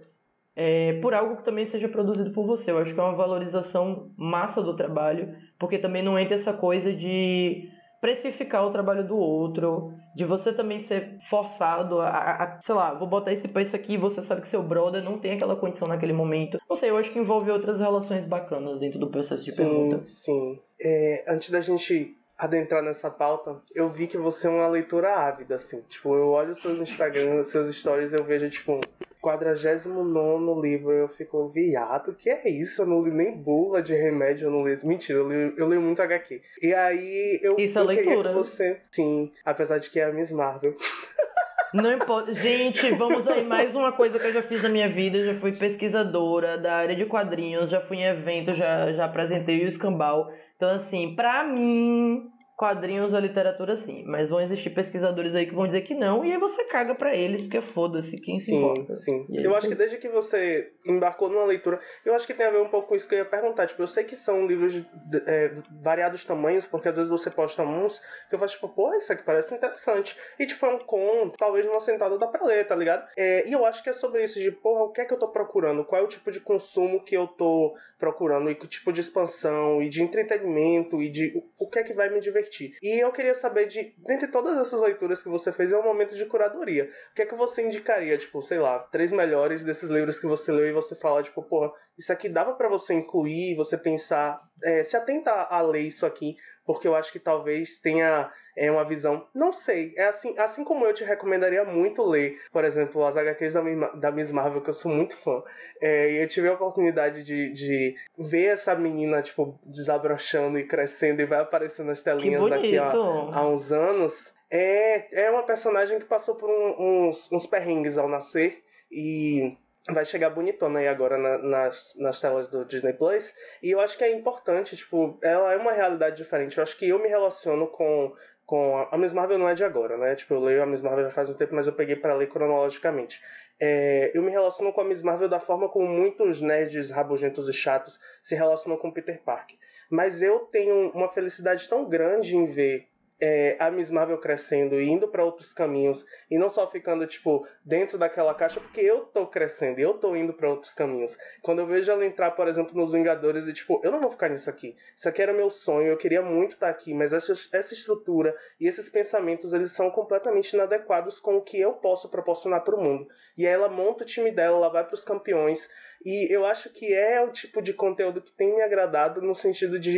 Speaker 3: é, por algo que também seja produzido por você. Eu acho que é uma valorização massa do trabalho, porque também não entra essa coisa de precificar o trabalho do outro, de você também ser forçado a, a, sei lá, vou botar esse preço aqui e você sabe que seu brother não tem aquela condição naquele momento. Não sei, eu acho que envolve outras relações bacanas dentro do processo de
Speaker 2: sim,
Speaker 3: pergunta.
Speaker 2: Sim, é, antes da gente adentrar nessa pauta, eu vi que você é uma leitora ávida, assim. Tipo, eu olho seus Instagram, seus stories, eu vejo, tipo, 49 livro, eu fico, viado, que é isso? Eu não li nem bula de remédio, eu não li. Mentira, eu li, eu li muito HQ. E aí eu.
Speaker 3: Isso é leitura.
Speaker 2: você. Sim, apesar de que é a Miss Marvel. [laughs]
Speaker 3: Não importa. Gente, vamos aí. Mais uma coisa que eu já fiz na minha vida. Eu já fui pesquisadora da área de quadrinhos, já fui em evento, já, já apresentei o escambau. Então, assim, pra mim, quadrinhos ou literatura sim, mas vão existir pesquisadores aí que vão dizer que não, e aí você caga para eles, porque foda-se quem
Speaker 2: sim,
Speaker 3: se importa.
Speaker 2: Sim, sim. Eu acho que desde que você embarcou numa leitura, eu acho que tem a ver um pouco com isso que eu ia perguntar, tipo, eu sei que são livros de é, variados tamanhos, porque às vezes você posta uns que eu faço tipo, pô, isso aqui parece interessante, e tipo, é um conto, talvez numa sentada da pra ler, tá ligado? É, e eu acho que é sobre isso, de, porra, o que é que eu tô procurando, qual é o tipo de consumo que eu tô procurando, e que tipo de expansão, e de entretenimento, e de o que é que vai me divertir divertir. E eu queria saber de, dentre todas essas leituras que você fez, é um momento de curadoria. O que é que você indicaria, tipo, sei lá, três melhores desses livros que você leu e você fala, tipo, porra, isso aqui dava para você incluir, você pensar, é, se atentar a ler isso aqui, porque eu acho que talvez tenha é, uma visão, não sei, é assim, assim como eu te recomendaria muito ler, por exemplo, as HQs da, da Miss Marvel, que eu sou muito fã, é, e eu tive a oportunidade de, de ver essa menina, tipo, desabrochando e crescendo e vai aparecendo nas telinhas daqui a, a uns anos, é, é uma personagem que passou por um, uns, uns perrengues ao nascer, e vai chegar bonitona aí agora na, nas, nas telas do Disney Plus. E eu acho que é importante, tipo, ela é uma realidade diferente. Eu acho que eu me relaciono com. com a, Miss Marvel não é de agora, né? Tipo, eu leio a Miss Marvel já faz um tempo, mas eu peguei para ler cronologicamente. É, eu me relaciono com a Miss Marvel da forma como muitos nerds rabugentos e chatos se relacionam com Peter Parker. Mas eu tenho uma felicidade tão grande em ver é, a Miss Marvel crescendo e indo para outros caminhos e não só ficando tipo dentro daquela caixa porque eu tô crescendo eu tô indo para outros caminhos. Quando eu vejo ela entrar, por exemplo, nos Vingadores e tipo, eu não vou ficar nisso aqui. Isso aqui era meu sonho, eu queria muito estar aqui, mas essa, essa estrutura e esses pensamentos eles são completamente inadequados com o que eu posso proporcionar para o mundo. E aí ela monta o time dela, ela vai para os campeões e eu acho que é o tipo de conteúdo que tem me agradado no sentido de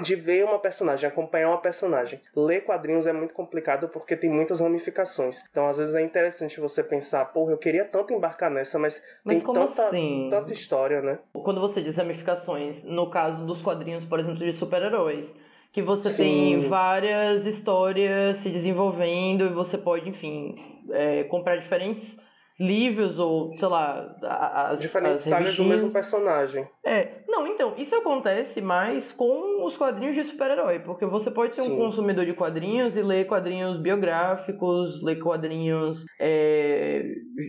Speaker 2: de ver uma personagem, acompanhar uma personagem. Ler quadrinhos é muito complicado porque tem muitas ramificações. Então, às vezes é interessante você pensar, porra, eu queria tanto embarcar nessa, mas, mas tem tanta, assim? tanta história, né?
Speaker 3: Quando você diz ramificações, no caso dos quadrinhos, por exemplo, de super-heróis, que você Sim. tem várias histórias se desenvolvendo e você pode, enfim, é, comprar diferentes livros ou, sei lá, as
Speaker 2: diferentes as sagas do mesmo personagem.
Speaker 3: É, não, então, isso acontece mais com os quadrinhos de super-herói, porque você pode ser Sim. um consumidor de quadrinhos e ler quadrinhos biográficos, ler quadrinhos. É...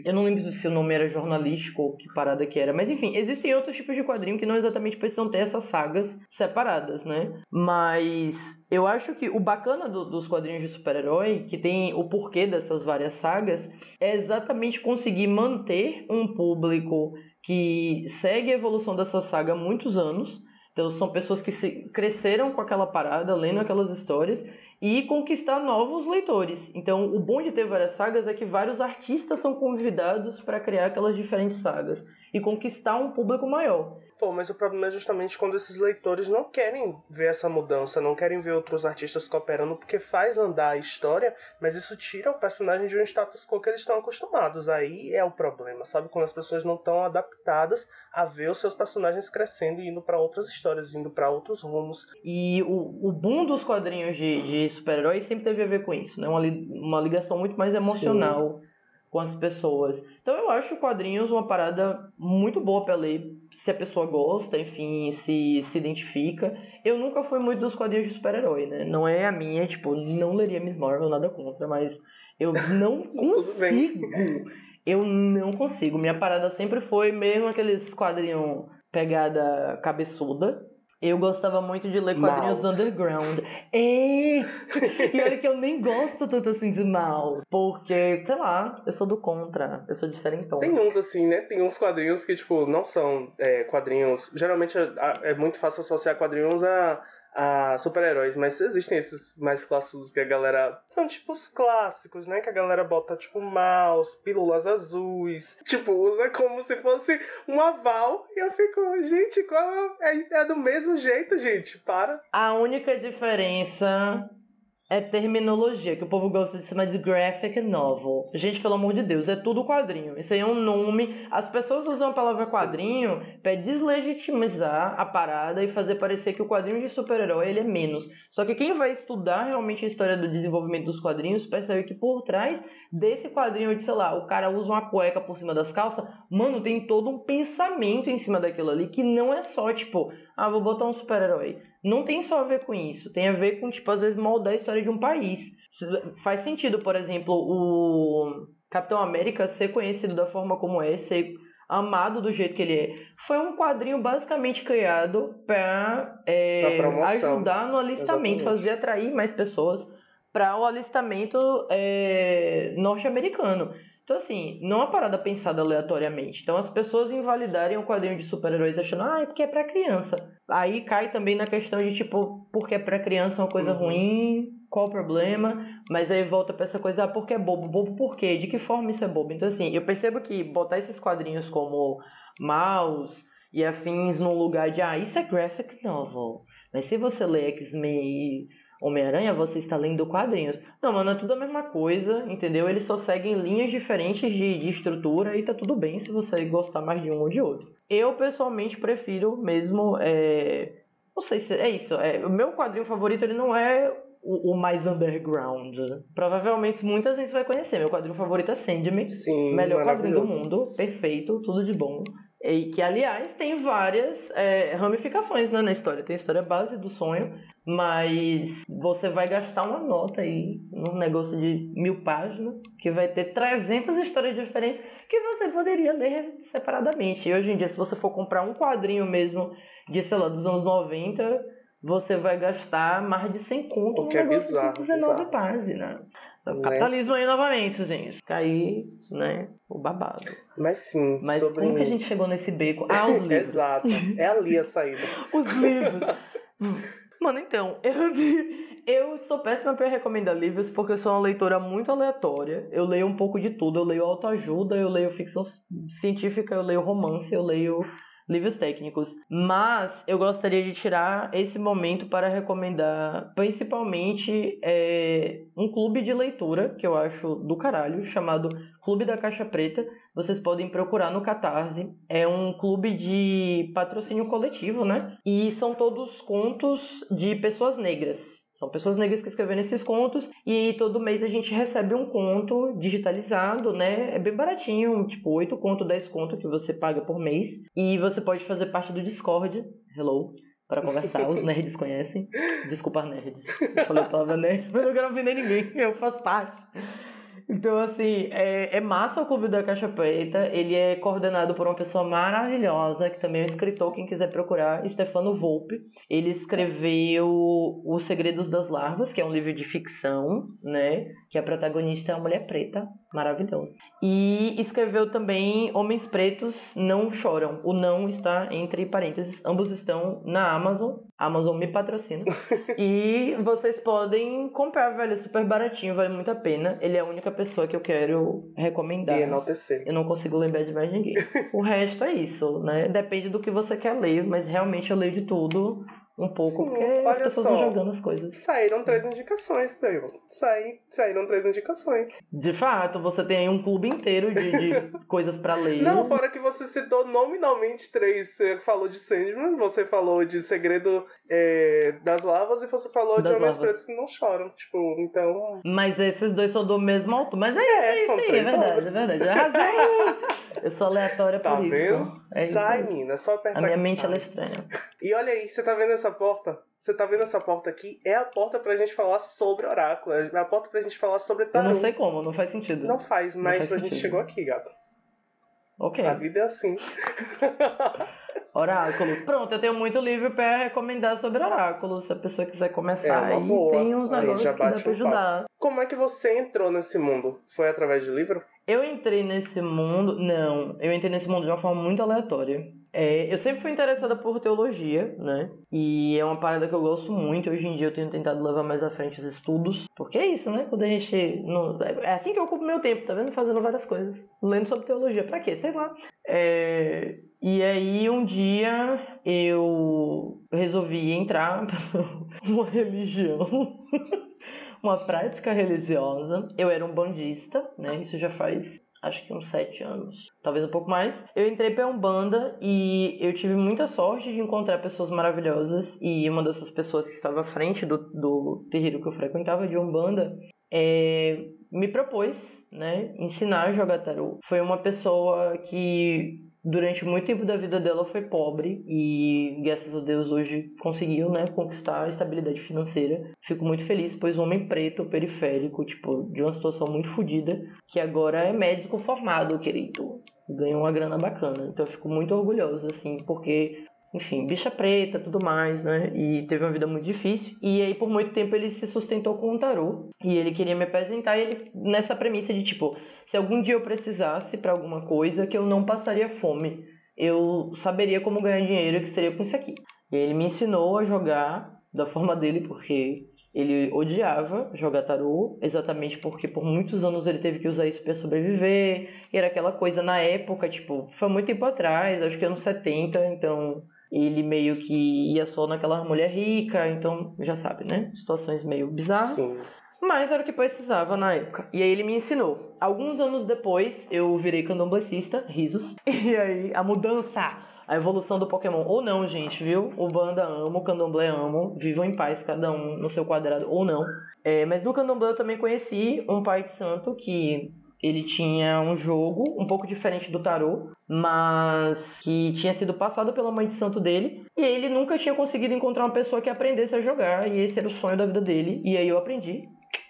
Speaker 3: Eu não lembro se o nome era jornalístico ou que parada que era, mas enfim, existem outros tipos de quadrinho que não exatamente precisam ter essas sagas separadas, né? Mas eu acho que o bacana do, dos quadrinhos de super-herói, que tem o porquê dessas várias sagas, é exatamente conseguir manter um público que segue a evolução dessa saga há muitos anos. Então são pessoas que cresceram com aquela parada, lendo aquelas histórias e conquistar novos leitores. Então, o bom de ter várias sagas é que vários artistas são convidados para criar aquelas diferentes sagas e conquistar um público maior.
Speaker 2: Pô, mas o problema é justamente quando esses leitores não querem ver essa mudança, não querem ver outros artistas cooperando, porque faz andar a história, mas isso tira o personagem de um status quo que eles estão acostumados. Aí é o problema, sabe? Quando as pessoas não estão adaptadas a ver os seus personagens crescendo e indo para outras histórias, indo para outros rumos.
Speaker 3: E o, o boom dos quadrinhos de, de super-heróis sempre teve a ver com isso, né? Uma, uma ligação muito mais emocional. Sim com as pessoas. Então eu acho quadrinhos uma parada muito boa para ler, se a pessoa gosta, enfim, se se identifica. Eu nunca fui muito dos quadrinhos de super-herói, né? Não é a minha, tipo, não leria Miss Marvel, nada contra, mas eu [laughs] não consigo. eu não consigo. Minha parada sempre foi mesmo aqueles quadrinhos pegada cabeçuda, eu gostava muito de ler quadrinhos mouse. underground. É! [laughs] E olha que eu nem gosto tanto assim de mouse. Porque, sei lá, eu sou do contra. Eu sou diferentão.
Speaker 2: Tem uns assim, né? Tem uns quadrinhos que, tipo, não são é, quadrinhos. Geralmente é, é muito fácil associar quadrinhos a a super-heróis, mas existem esses mais clássicos que a galera. São tipo os clássicos, né? Que a galera bota tipo mouse, pílulas azuis. Tipo, usa como se fosse um aval. E eu fico, gente, qual é, é do mesmo jeito, gente. Para.
Speaker 3: A única diferença é terminologia, que o povo gosta de chamar de graphic novel. Gente, pelo amor de Deus, é tudo quadrinho. Isso aí é um nome. As pessoas usam a palavra Sim. quadrinho para deslegitimizar a parada e fazer parecer que o quadrinho de super-herói ele é menos. Só que quem vai estudar realmente a história do desenvolvimento dos quadrinhos percebe que por trás desse quadrinho de, sei lá, o cara usa uma cueca por cima das calças, mano, tem todo um pensamento em cima daquilo ali que não é só, tipo, ah, vou botar um super-herói. Não tem só a ver com isso. Tem a ver com, tipo, às vezes moldar a história de um país. Faz sentido, por exemplo, o Capitão América ser conhecido da forma como é, ser amado do jeito que ele é. Foi um quadrinho basicamente criado para é, ajudar no alistamento, Exatamente. fazer atrair mais pessoas para o alistamento é, norte-americano. Então, assim, não é uma parada pensada aleatoriamente. Então, as pessoas invalidarem o quadrinho de super-heróis achando, ah, é porque é pra criança. Aí cai também na questão de, tipo, porque é pra criança é uma coisa uhum. ruim, qual o problema? Mas aí volta pra essa coisa, ah, porque é bobo? Bobo por quê? De que forma isso é bobo? Então, assim, eu percebo que botar esses quadrinhos como Mouse e afins no lugar de, ah, isso é graphic novel. Mas se você lê X-Men Homem-Aranha, você está lendo quadrinhos. Não, mano, é tudo a mesma coisa, entendeu? Eles só seguem linhas diferentes de, de estrutura e tá tudo bem se você gostar mais de um ou de outro. Eu, pessoalmente, prefiro mesmo. É... Não sei se é isso. É... O meu quadrinho favorito ele não é o, o, mais underground. Provavelmente muita gente vai conhecer. Meu quadrinho favorito é Sandman.
Speaker 2: Sim,
Speaker 3: melhor quadrinho do mundo. Perfeito, tudo de bom. E que, aliás, tem várias é, ramificações né, na história. Tem a história base do sonho, mas você vai gastar uma nota aí num negócio de mil páginas, que vai ter 300 histórias diferentes que você poderia ler separadamente. E hoje em dia, se você for comprar um quadrinho mesmo de, sei lá, dos anos 90, você vai gastar mais de 100 conto num
Speaker 2: é negócio bizarro,
Speaker 3: de 19 bizarro. páginas. Então, né? capitalismo aí novamente, gente. Cair, né? O babado.
Speaker 2: Mas sim.
Speaker 3: Mas sobre... como que a gente chegou nesse beco? Ah, os [laughs] livros.
Speaker 2: Exato. É ali a saída. [laughs]
Speaker 3: os livros. Mano, então, [laughs] eu, eu sou péssima para recomendar livros porque eu sou uma leitora muito aleatória. Eu leio um pouco de tudo. Eu leio autoajuda, eu leio ficção científica, eu leio romance, eu leio livros técnicos. Mas eu gostaria de tirar esse momento para recomendar principalmente é, um clube de leitura que eu acho do caralho, chamado Clube da Caixa Preta. Vocês podem procurar no Catarse. É um clube de patrocínio coletivo, né? E são todos contos de pessoas negras. São pessoas negras que escrevem esses contos e todo mês a gente recebe um conto digitalizado, né? É bem baratinho, tipo 8 conto, 10 conto que você paga por mês. E você pode fazer parte do Discord, hello, para conversar. Os [laughs] nerds conhecem. Desculpa, nerds. Eu falei palavra nerd, mas eu não quero ofender ninguém, eu faço parte. Então, assim, é, é massa o Clube da Caixa Preta. Ele é coordenado por uma pessoa maravilhosa, que também é um escritor, quem quiser procurar, Stefano Volpe. Ele escreveu Os Segredos das Larvas, que é um livro de ficção, né? Que a protagonista é uma mulher preta, maravilhosa. E escreveu também Homens Pretos Não Choram. O não está entre parênteses. Ambos estão na Amazon. A Amazon me patrocina. [laughs] e vocês podem comprar, velho. É super baratinho, vale muito a pena. Ele é a única pessoa que eu quero recomendar.
Speaker 2: E enaltecer.
Speaker 3: Eu não consigo lembrar de mais ninguém. [laughs] o resto é isso, né? Depende do que você quer ler, mas realmente eu leio de tudo um pouco, Sim, porque as pessoas só, vão jogando as coisas.
Speaker 2: Saíram três indicações, meu. Saí, saíram três indicações.
Speaker 3: De fato, você tem aí um clube inteiro de, de [laughs] coisas para ler.
Speaker 2: Não, fora que você citou nominalmente três. Você falou de Sandman, você falou de Segredo é, das Lavas e você falou das de Homens Pretos que não choram. Tipo, então.
Speaker 3: Mas esses dois são do mesmo alto. Mas é, é isso, é isso aí, é verdade, é verdade. Arrasei! Eu sou aleatória
Speaker 2: tá
Speaker 3: por
Speaker 2: vendo?
Speaker 3: isso.
Speaker 2: É Sai, isso mina, é só apertar.
Speaker 3: A minha mente ela é estranha.
Speaker 2: E olha aí, você tá vendo essa porta? Você tá vendo essa porta aqui? É a porta pra gente falar sobre oráculo. É a porta pra gente falar sobre tarô.
Speaker 3: Eu não sei como, não faz sentido.
Speaker 2: Não faz, mas não faz a gente chegou aqui, gato.
Speaker 3: Ok.
Speaker 2: A vida é assim. [laughs]
Speaker 3: Oráculos. Pronto, eu tenho muito livro para recomendar sobre oráculos. Se a pessoa quiser começar, é aí boa. tem uns negócios que dá pra ajudar.
Speaker 2: Como é que você entrou nesse mundo? Foi através de livro?
Speaker 3: Eu entrei nesse mundo. Não, eu entrei nesse mundo de uma forma muito aleatória. É, eu sempre fui interessada por teologia, né? E é uma parada que eu gosto muito. Hoje em dia eu tenho tentado levar mais à frente os estudos. Porque é isso, né? Quando a gente. É assim que eu ocupo meu tempo, tá vendo? Fazendo várias coisas. Lendo sobre teologia. Pra quê? Sei lá. É... E aí um dia eu resolvi entrar [laughs] numa religião. [laughs] uma prática religiosa. Eu era um bandista, né? Isso já faz acho que uns sete anos, talvez um pouco mais. Eu entrei para Umbanda e eu tive muita sorte de encontrar pessoas maravilhosas e uma dessas pessoas que estava à frente do, do terreiro que eu frequentava de Umbanda é, me propôs, né, ensinar a jogar tarô. Foi uma pessoa que durante muito tempo da vida dela foi pobre e graças a Deus hoje conseguiu, né, conquistar a estabilidade financeira. Fico muito feliz, pois um homem preto, periférico, tipo, de uma situação muito fodida, que agora é médico formado, querido. Ganhou uma grana bacana. Então eu fico muito orgulhosa, assim, porque enfim, bicha preta, tudo mais, né? E teve uma vida muito difícil. E aí, por muito tempo, ele se sustentou com o tarô. E ele queria me apresentar, e ele, nessa premissa de tipo, se algum dia eu precisasse para alguma coisa, que eu não passaria fome. Eu saberia como ganhar dinheiro, que seria com isso aqui. E ele me ensinou a jogar da forma dele, porque ele odiava jogar tarô, exatamente porque por muitos anos ele teve que usar isso para sobreviver. E era aquela coisa na época, tipo, foi muito tempo atrás, acho que anos 70, então ele meio que ia só naquela mulher rica, então já sabe, né? Situações meio bizarras. Sim. Mas era o que precisava na época. E aí ele me ensinou. Alguns anos depois, eu virei candomblessista, risos. [laughs] E aí a mudança, a evolução do Pokémon. Ou não, gente, viu? O Banda amo, o Candomblé amo. Vivam em paz, cada um no seu quadrado, ou não. É, mas no Candomblé eu também conheci um pai de santo que ele tinha um jogo um pouco diferente do tarô, mas que tinha sido passado pela mãe de santo dele, e ele nunca tinha conseguido encontrar uma pessoa que aprendesse a jogar, e esse era o sonho da vida dele, e aí eu aprendi.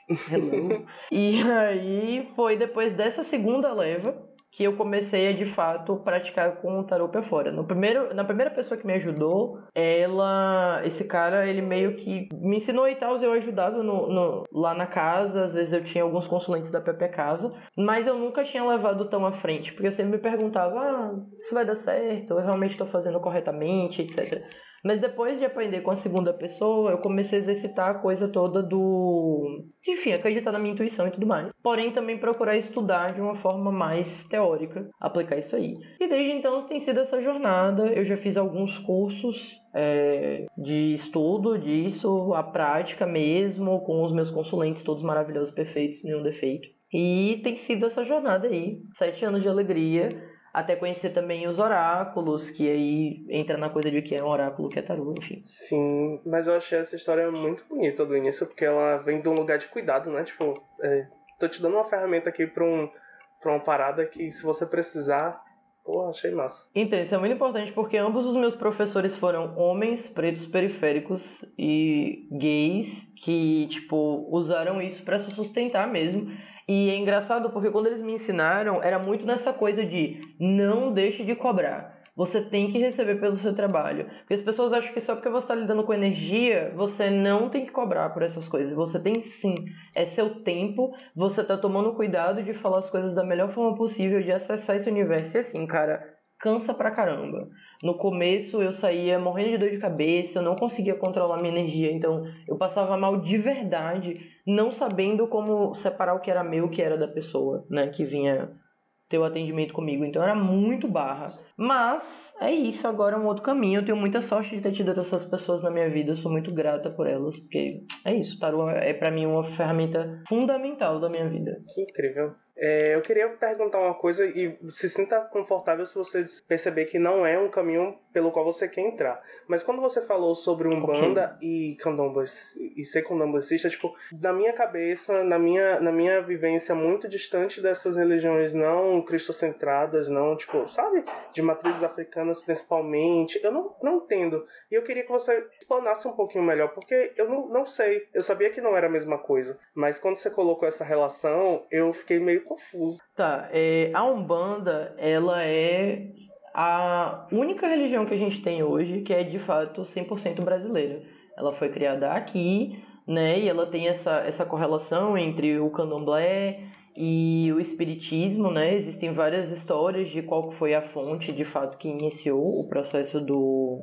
Speaker 3: [laughs] e aí foi depois dessa segunda leva que eu comecei a de fato praticar com o tarô para fora. No primeiro, na primeira pessoa que me ajudou, ela, esse cara, ele meio que me ensinou e tal, eu ajudava no, no, lá na casa, às vezes eu tinha alguns consulentes da própria casa, mas eu nunca tinha levado tão à frente, porque eu sempre me perguntava, ah, isso vai dar certo, eu realmente estou fazendo corretamente, etc. Mas depois de aprender com a segunda pessoa, eu comecei a exercitar a coisa toda do. Enfim, acreditar na minha intuição e tudo mais. Porém, também procurar estudar de uma forma mais teórica, aplicar isso aí. E desde então tem sido essa jornada. Eu já fiz alguns cursos é, de estudo disso, a prática mesmo, com os meus consulentes todos maravilhosos, perfeitos, nenhum defeito. E tem sido essa jornada aí. Sete anos de alegria até conhecer também os oráculos, que aí entra na coisa de que é um oráculo, que é tarô, enfim.
Speaker 2: Sim, mas eu achei essa história muito bonita do início, porque ela vem de um lugar de cuidado, né? Tipo, é, tô te dando uma ferramenta aqui pra, um, pra uma parada que se você precisar, Pô, achei massa.
Speaker 3: Então, isso é muito importante porque ambos os meus professores foram homens pretos periféricos e gays que, tipo, usaram isso para se sustentar mesmo. E é engraçado porque quando eles me ensinaram, era muito nessa coisa de não deixe de cobrar. Você tem que receber pelo seu trabalho. Porque as pessoas acham que só porque você está lidando com energia, você não tem que cobrar por essas coisas. Você tem sim. É seu tempo, você está tomando cuidado de falar as coisas da melhor forma possível, de acessar esse universo. E assim, cara, cansa pra caramba. No começo eu saía morrendo de dor de cabeça, eu não conseguia controlar minha energia, então eu passava mal de verdade, não sabendo como separar o que era meu o que era da pessoa, né, que vinha ter o atendimento comigo. Então era muito barra. Mas é isso, agora é um outro caminho. Eu tenho muita sorte de ter tido essas pessoas na minha vida. Eu sou muito grata por elas, porque é isso. Tarô é para mim uma ferramenta fundamental da minha vida.
Speaker 2: Que incrível. É, eu queria perguntar uma coisa e se sinta confortável se você perceber que não é um caminho pelo qual você quer entrar. Mas quando você falou sobre Umbanda okay. e candomblé e ser candomblessista, tipo, na minha cabeça, na minha, na minha vivência muito distante dessas religiões não cristocentradas, não, tipo, sabe? De matrizes africanas principalmente, eu não, não entendo. E eu queria que você explanasse um pouquinho melhor, porque eu não, não sei. Eu sabia que não era a mesma coisa, mas quando você colocou essa relação, eu fiquei meio confuso.
Speaker 3: Tá, é, a Umbanda, ela é a única religião que a gente tem hoje que é de fato 100% brasileira. Ela foi criada aqui, né? E ela tem essa, essa correlação entre o candomblé e o espiritismo, né? Existem várias histórias de qual foi a fonte de fato que iniciou o processo do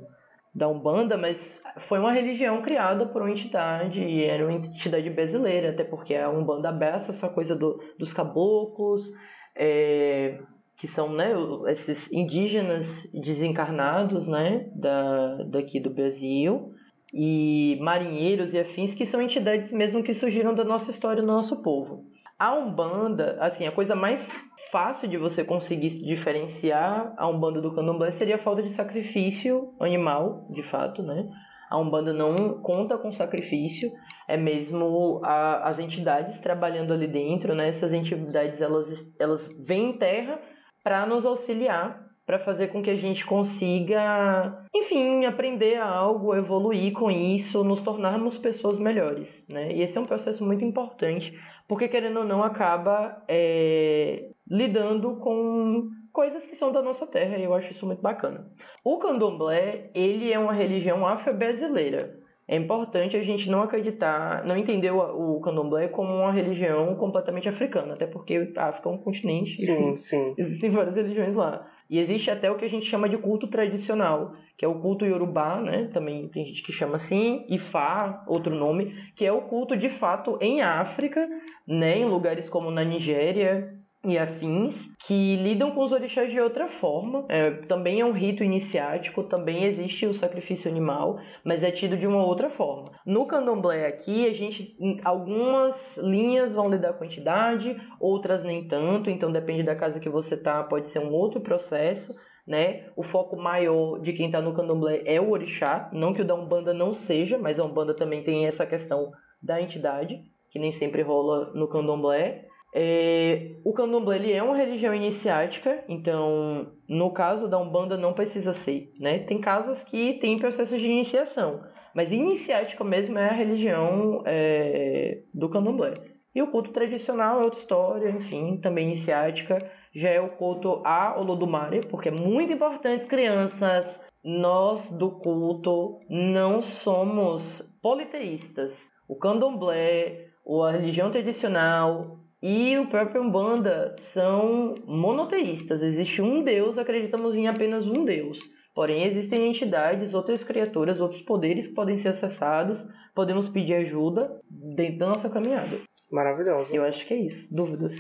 Speaker 3: da Umbanda, mas foi uma religião criada por uma entidade, e era uma entidade brasileira, até porque a Umbanda abraça essa coisa do, dos caboclos, é, que são né, esses indígenas desencarnados né, da, daqui do Brasil, e marinheiros e afins, que são entidades mesmo que surgiram da nossa história, do nosso povo. A Umbanda, assim, a coisa mais fácil de você conseguir diferenciar a Umbanda do Candomblé seria a falta de sacrifício animal, de fato, né? A Umbanda não conta com sacrifício, é mesmo a, as entidades trabalhando ali dentro, né? Essas entidades, elas, elas vêm em terra para nos auxiliar para fazer com que a gente consiga, enfim, aprender algo, evoluir com isso, nos tornarmos pessoas melhores, né? E esse é um processo muito importante, porque querendo ou não acaba é, lidando com coisas que são da nossa terra, e eu acho isso muito bacana. O candomblé, ele é uma religião afro-brasileira. É importante a gente não acreditar, não entender o, o candomblé como uma religião completamente africana, até porque a África é um continente.
Speaker 2: Sim, sim. [laughs]
Speaker 3: Existem várias religiões lá. E existe até o que a gente chama de culto tradicional, que é o culto yorubá, né? Também tem gente que chama assim, Ifá, outro nome, que é o culto de fato em África, né? Em lugares como na Nigéria, e afins que lidam com os orixás de outra forma. É, também é um rito iniciático, também existe o sacrifício animal, mas é tido de uma outra forma. No candomblé aqui, a gente algumas linhas vão lidar com quantidade, outras nem tanto, então depende da casa que você tá, pode ser um outro processo. Né? O foco maior de quem está no candomblé é o orixá, não que o da Umbanda não seja, mas a Umbanda também tem essa questão da entidade, que nem sempre rola no candomblé. É, o candomblé ele é uma religião iniciática, então no caso da Umbanda não precisa ser, né? Tem casas que tem processos de iniciação, mas iniciática mesmo é a religião é, do candomblé. E o culto tradicional é outra história, enfim, também iniciática, já é o culto a Olodumare, porque é muito importante, crianças, nós do culto não somos politeístas. O candomblé, a religião tradicional, e o próprio Umbanda são monoteístas. Existe um Deus, acreditamos em apenas um Deus. Porém, existem entidades, outras criaturas, outros poderes que podem ser acessados. Podemos pedir ajuda dentro da nossa caminhada.
Speaker 2: Maravilhoso.
Speaker 3: Eu acho que é isso. Dúvidas?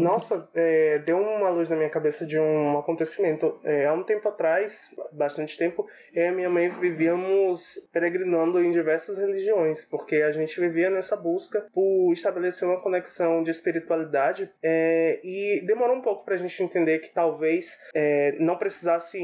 Speaker 2: Nossa, é, deu uma luz na minha cabeça de um acontecimento. É, há um tempo atrás, bastante tempo, eu e minha mãe vivíamos peregrinando em diversas religiões, porque a gente vivia nessa busca por estabelecer uma conexão de espiritualidade é, e demorou um pouco para a gente entender que talvez é, não precisasse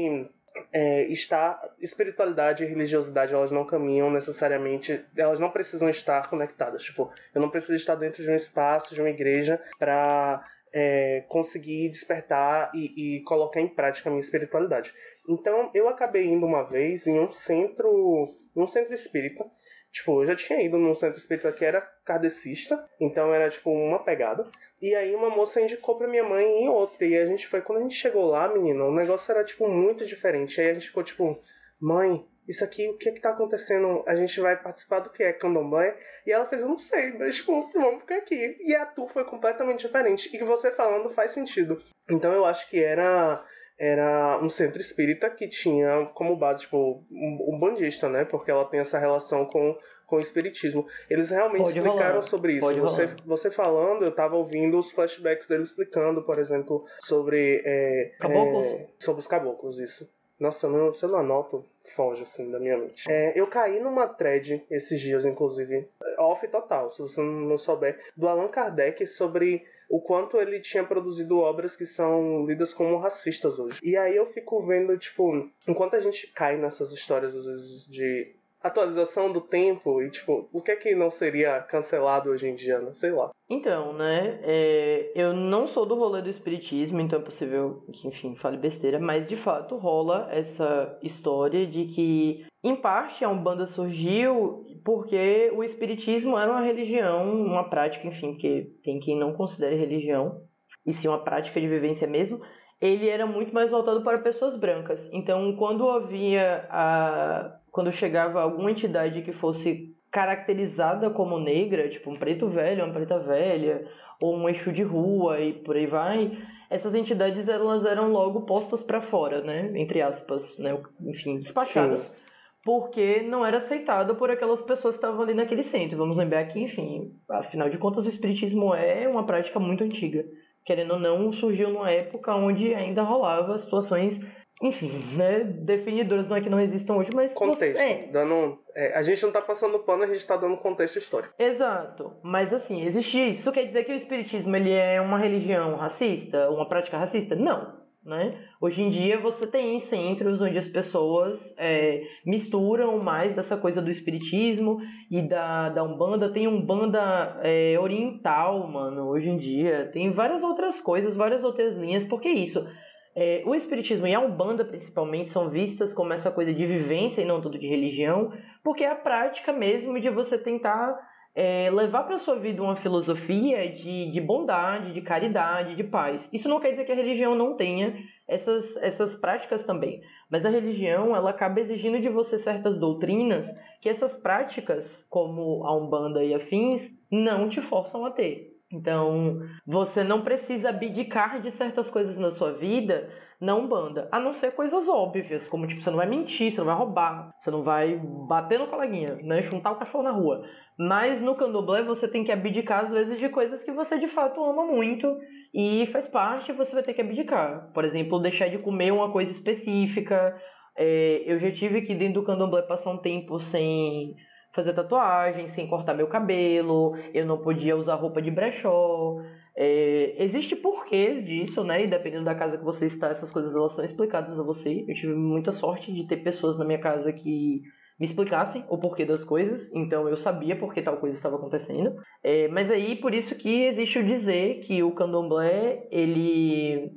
Speaker 2: é, estar espiritualidade e religiosidade elas não caminham necessariamente elas não precisam estar conectadas. Tipo eu não preciso estar dentro de um espaço de uma igreja para é, conseguir despertar e, e, colocar em prática a minha espiritualidade. Então eu acabei indo uma vez em um centro um centro espírita. Tipo eu já tinha ido num centro espírita que era kardecista então era tipo uma pegada e aí uma moça indicou pra minha mãe em outra. E a gente foi, quando a gente chegou lá, menina, o negócio era, tipo, muito diferente. Aí a gente ficou, tipo, mãe, isso aqui, o que é que tá acontecendo? A gente vai participar do que é candomblé? E ela fez, eu não sei, mas, tipo, vamos ficar aqui. E a tour foi completamente diferente. E que você falando faz sentido. Então eu acho que era era um centro espírita que tinha como base, tipo, um, um bandista, né? Porque ela tem essa relação com com o espiritismo. Eles realmente Pode explicaram rolar. sobre isso. você, você falando, eu estava ouvindo os flashbacks dele explicando, por exemplo, sobre. É,
Speaker 3: caboclos?
Speaker 2: É, sobre os caboclos, isso. Nossa, não, se eu não anoto, foge assim da minha mente. É, eu caí numa thread esses dias, inclusive, off total, se você não souber, do Allan Kardec sobre o quanto ele tinha produzido obras que são lidas como racistas hoje. E aí eu fico vendo, tipo, enquanto a gente cai nessas histórias, às vezes, de atualização do tempo e, tipo, o que é que não seria cancelado hoje em dia, né? Sei lá.
Speaker 3: Então, né, é, eu não sou do rolê do espiritismo, então é possível que, enfim, fale besteira, mas de fato rola essa história de que, em parte, a Umbanda surgiu porque o espiritismo era uma religião, uma prática, enfim, que tem quem não considere religião, e sim uma prática de vivência mesmo, ele era muito mais voltado para pessoas brancas. Então, quando havia a quando chegava alguma entidade que fosse caracterizada como negra, tipo um preto velho, uma preta velha, ou um eixo de rua e por aí vai, essas entidades elas eram logo postas para fora, né, entre aspas, né, enfim, despachadas. Sim. Porque não era aceitado por aquelas pessoas que estavam ali naquele centro. Vamos lembrar que, enfim, afinal de contas, o espiritismo é uma prática muito antiga. Querendo ou não, surgiu numa época onde ainda rolava situações enfim, né, definidoras não é que não existam hoje, mas.
Speaker 2: Contexto. Você, é. Dando, é, a gente não tá passando pano, a gente tá dando contexto histórico.
Speaker 3: Exato. Mas assim, isso. Isso quer dizer que o espiritismo ele é uma religião racista? Uma prática racista? Não. Né? Hoje em dia você tem centros onde as pessoas é, misturam mais dessa coisa do espiritismo e da, da Umbanda. Tem Umbanda é, oriental, mano, hoje em dia. Tem várias outras coisas, várias outras linhas. Porque isso é, o espiritismo e a umbanda principalmente são vistas como essa coisa de vivência e não tudo de religião, porque é a prática mesmo de você tentar é, levar para sua vida uma filosofia de, de bondade, de caridade, de paz. Isso não quer dizer que a religião não tenha essas, essas práticas também, mas a religião ela acaba exigindo de você certas doutrinas que essas práticas, como a umbanda e afins, não te forçam a ter. Então, você não precisa abdicar de certas coisas na sua vida na Umbanda, a não ser coisas óbvias, como tipo, você não vai mentir, você não vai roubar, você não vai bater no coleguinha, né, juntar o cachorro na rua. Mas no candomblé você tem que abdicar às vezes de coisas que você de fato ama muito e faz parte, você vai ter que abdicar. Por exemplo, deixar de comer uma coisa específica. É, eu já tive que dentro do candomblé passar um tempo sem fazer tatuagem, sem cortar meu cabelo, eu não podia usar roupa de brechó. É, existe porquês disso, né? E dependendo da casa que você está, essas coisas elas são explicadas a você. Eu tive muita sorte de ter pessoas na minha casa que me explicassem o porquê das coisas, então eu sabia por que tal coisa estava acontecendo. É, mas aí por isso que existe o dizer que o candomblé ele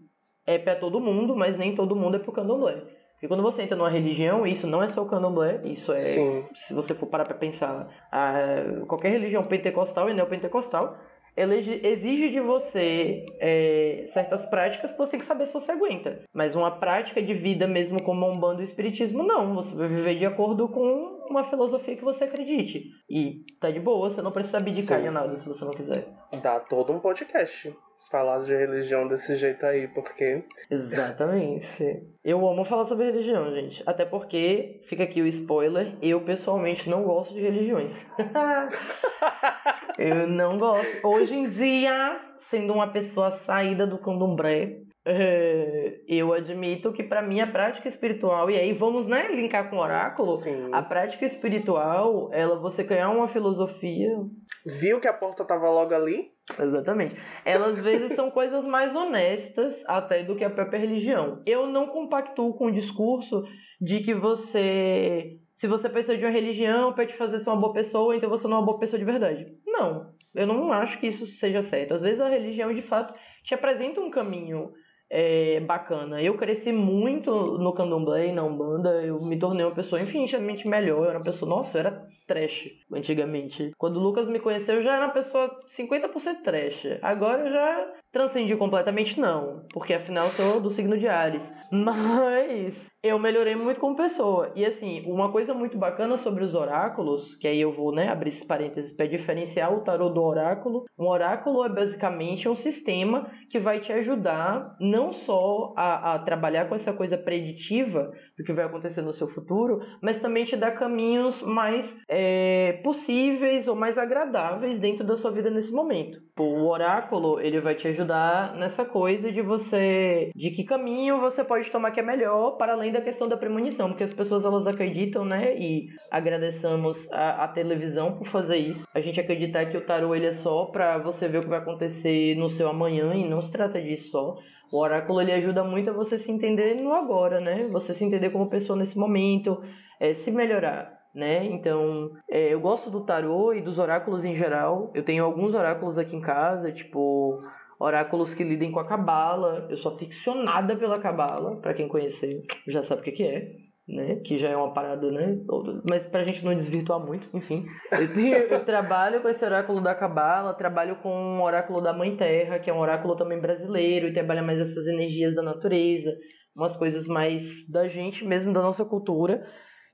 Speaker 3: é para todo mundo, mas nem todo mundo é pro candomblé. Porque quando você entra numa religião, isso não é só o candomblé, isso é, Sim. se você for parar para pensar, a, qualquer religião pentecostal e neopentecostal, ela exige de você é, certas práticas que você tem que saber se você aguenta. Mas uma prática de vida mesmo como um bando espiritismo, não. Você vai viver de acordo com uma filosofia que você acredite. E tá de boa, você não precisa abdicar de nada se você não quiser.
Speaker 2: Dá todo um podcast falar de religião desse jeito aí, porque.
Speaker 3: Exatamente. Eu amo falar sobre religião, gente. Até porque, fica aqui o spoiler, eu pessoalmente não gosto de religiões. [laughs] eu não gosto. Hoje em dia, sendo uma pessoa saída do candomblé, eu admito que para mim a prática espiritual e aí vamos né linkar com o oráculo Sim. a prática espiritual ela você criar uma filosofia
Speaker 2: viu que a porta tava logo ali?
Speaker 3: Exatamente. Elas às vezes são coisas mais honestas até do que a própria religião. Eu não compactuo com o discurso de que você se você precisa de uma religião para te fazer ser uma boa pessoa então você não é uma boa pessoa de verdade. Não. Eu não acho que isso seja certo. Às vezes a religião de fato te apresenta um caminho é, bacana. Eu cresci muito no candomblé e na Umbanda, eu me tornei uma pessoa infinitamente melhor. Eu era uma pessoa, nossa, eu era trash antigamente. Quando o Lucas me conheceu, eu já era uma pessoa 50% trash. Agora eu já transcendi completamente, não. Porque afinal sou do signo de Ares. [laughs] Mas eu melhorei muito como pessoa. E assim, uma coisa muito bacana sobre os oráculos, que aí eu vou né, abrir esses parênteses para diferenciar o tarô do oráculo. Um oráculo é basicamente um sistema que vai te ajudar não só a, a trabalhar com essa coisa preditiva do que vai acontecer no seu futuro, mas também te dar caminhos mais é, possíveis ou mais agradáveis dentro da sua vida nesse momento. O oráculo ele vai te ajudar nessa coisa de você, de que caminho você pode tomar que é melhor para além da questão da premonição, porque as pessoas elas acreditam, né? E agradecemos a, a televisão por fazer isso. A gente acreditar que o tarô ele é só para você ver o que vai acontecer no seu amanhã e não se trata disso só. O oráculo ele ajuda muito a você se entender no agora, né? Você se entender como pessoa nesse momento, é, se melhorar. Né? Então, é, eu gosto do tarô e dos oráculos em geral. Eu tenho alguns oráculos aqui em casa, tipo oráculos que lidem com a cabala. Eu sou aficionada pela cabala, para quem conhecer já sabe o que, que é né? Que já é uma parada, né? Mas pra gente não desvirtuar muito, enfim. Eu, tenho, eu [laughs] trabalho com esse oráculo da Cabala, trabalho com o oráculo da Mãe Terra, que é um oráculo também brasileiro, e trabalha mais essas energias da natureza, umas coisas mais da gente mesmo, da nossa cultura.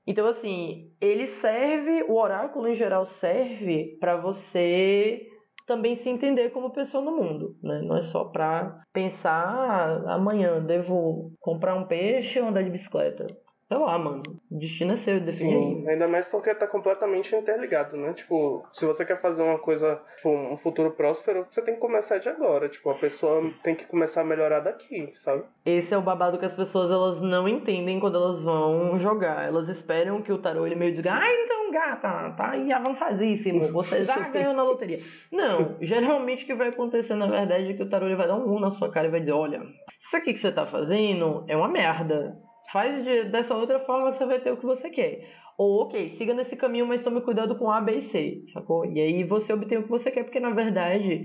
Speaker 3: Então, assim, ele serve, o oráculo em geral serve para você também se entender como pessoa no mundo, né? Não é só para pensar ah, amanhã devo comprar um peixe ou andar de bicicleta sei lá, mano. O destino é seu,
Speaker 2: Sim, ainda mais porque tá completamente interligado, né? Tipo, se você quer fazer uma coisa, tipo, um futuro próspero, você tem que começar de agora. Tipo, a pessoa tem que começar a melhorar daqui, sabe?
Speaker 3: Esse é o babado que as pessoas elas não entendem quando elas vão jogar. Elas esperam que o tarô ele meio diga, ah, então, gata, tá aí avançadíssimo, você já [laughs] ganhou na loteria. Não, geralmente o que vai acontecer, na verdade, é que o tarô ele vai dar um um na sua cara e vai dizer, olha, isso aqui que você tá fazendo é uma merda Faz de, dessa outra forma que você vai ter o que você quer. Ou, ok, siga nesse caminho, mas tome cuidado com A, B e C, sacou? E aí você obtém o que você quer, porque na verdade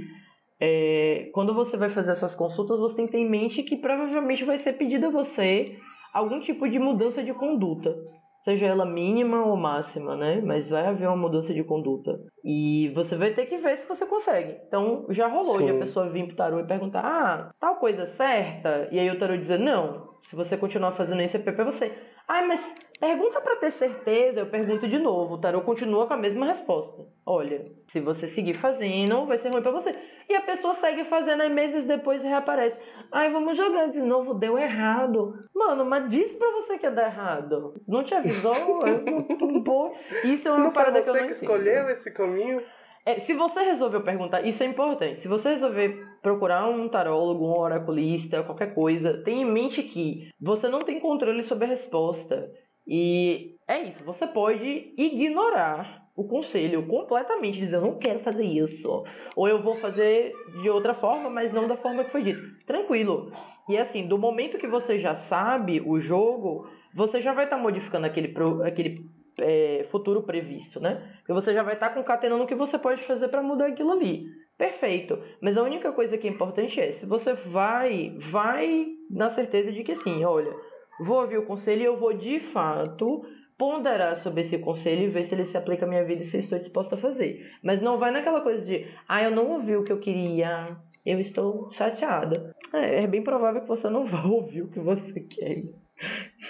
Speaker 3: é, quando você vai fazer essas consultas, você tem que ter em mente que provavelmente vai ser pedido a você algum tipo de mudança de conduta seja ela mínima ou máxima, né? Mas vai haver uma mudança de conduta. E você vai ter que ver se você consegue. Então, já rolou Sim. de a pessoa vir pro tarô e perguntar: ah, tal coisa é certa? E aí o tarô dizer: não, se você continuar fazendo isso, é pra você. Ah, mas pergunta para ter certeza. Eu pergunto de novo. O tarô continua com a mesma resposta. Olha, se você seguir fazendo, vai ser ruim para você. E a pessoa segue fazendo, aí meses depois reaparece. Ai, vamos jogar de novo, deu errado. Mano, mas disse pra você que ia dar errado. Não te avisou? [laughs] Isso é uma
Speaker 2: não
Speaker 3: parada
Speaker 2: que
Speaker 3: eu não
Speaker 2: que escolheu esse caminho?
Speaker 3: É, se você resolveu perguntar, isso é importante. Se você resolver procurar um tarólogo, um oraculista, qualquer coisa, tenha em mente que você não tem controle sobre a resposta. E é isso, você pode ignorar o conselho completamente, dizer eu não quero fazer isso, ou eu vou fazer de outra forma, mas não da forma que foi dito. Tranquilo. E assim, do momento que você já sabe o jogo, você já vai estar tá modificando aquele, aquele é, futuro previsto, né? Porque você já vai estar tá concatenando o que você pode fazer para mudar aquilo ali. Perfeito. Mas a única coisa que é importante é, se você vai, vai na certeza de que sim, olha, vou ouvir o conselho e eu vou de fato ponderar sobre esse conselho e ver se ele se aplica à minha vida e se eu estou disposta a fazer. Mas não vai naquela coisa de, ah, eu não ouvi o que eu queria, eu estou chateada. É, é bem provável que você não [laughs] vá ouvir o que você quer.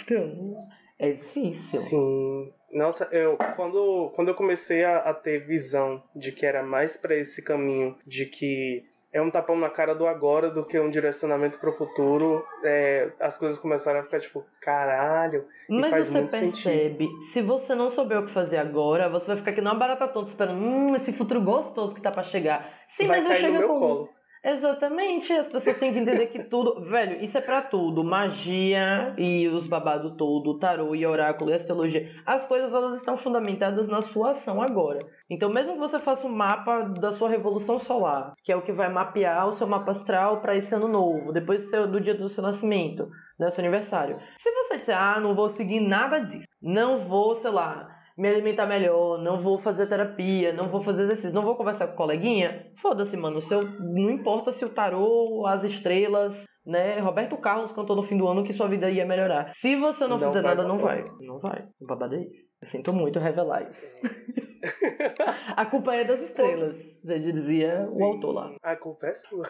Speaker 3: Então, é difícil.
Speaker 2: Sim. Nossa, eu quando, quando eu comecei a, a ter visão de que era mais para esse caminho, de que é um tapão na cara do agora do que um direcionamento pro futuro, é, as coisas começaram a ficar tipo, caralho.
Speaker 3: Mas
Speaker 2: faz
Speaker 3: você
Speaker 2: muito
Speaker 3: percebe,
Speaker 2: sentido.
Speaker 3: se você não souber o que fazer agora, você vai ficar aqui numa barata tonta esperando, hum, esse futuro gostoso que tá para chegar. Sim,
Speaker 2: vai
Speaker 3: mas
Speaker 2: cair
Speaker 3: não
Speaker 2: no
Speaker 3: chega
Speaker 2: meu
Speaker 3: com...
Speaker 2: colo.
Speaker 3: Exatamente, as pessoas têm que entender que tudo. Velho, isso é para tudo. Magia e os babados todo, tarô e oráculo e astrologia. As coisas elas estão fundamentadas na sua ação agora. Então, mesmo que você faça um mapa da sua revolução solar, que é o que vai mapear o seu mapa astral para esse ano novo, depois do, seu, do dia do seu nascimento, né, seu aniversário. Se você disser, ah, não vou seguir nada disso, não vou, sei lá me alimentar melhor, não vou fazer terapia, não vou fazer exercício, não vou conversar com coleguinha, foda-se, mano. Se eu, não importa se o tarô, as estrelas, né? Roberto Carlos cantou no fim do ano que sua vida ia melhorar. Se você não, não fizer nada, não vai. Não vai. O babado é isso. Eu sinto muito revelar isso. [laughs] a culpa é das estrelas, já dizia Sim, o autor lá.
Speaker 2: A culpa é sua.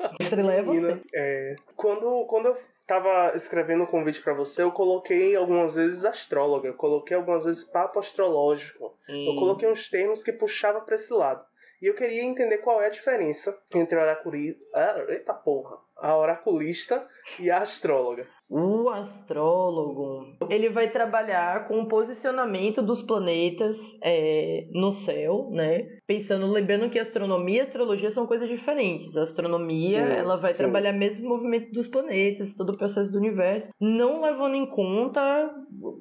Speaker 3: A estrela é [laughs] você.
Speaker 2: É, quando, quando eu tava escrevendo o convite para você, eu coloquei algumas vezes astróloga, eu coloquei algumas vezes papo astrológico. Hum. Eu coloquei uns termos que puxava para esse lado. E eu queria entender qual é a diferença entre oraculista, ah, eita porra, a oraculista e a astróloga.
Speaker 3: O astrólogo ele vai trabalhar com o posicionamento dos planetas é, no céu, né? Pensando, lembrando que astronomia e astrologia são coisas diferentes. A astronomia sim, ela vai sim. trabalhar mesmo o movimento dos planetas, todo o processo do universo, não levando em conta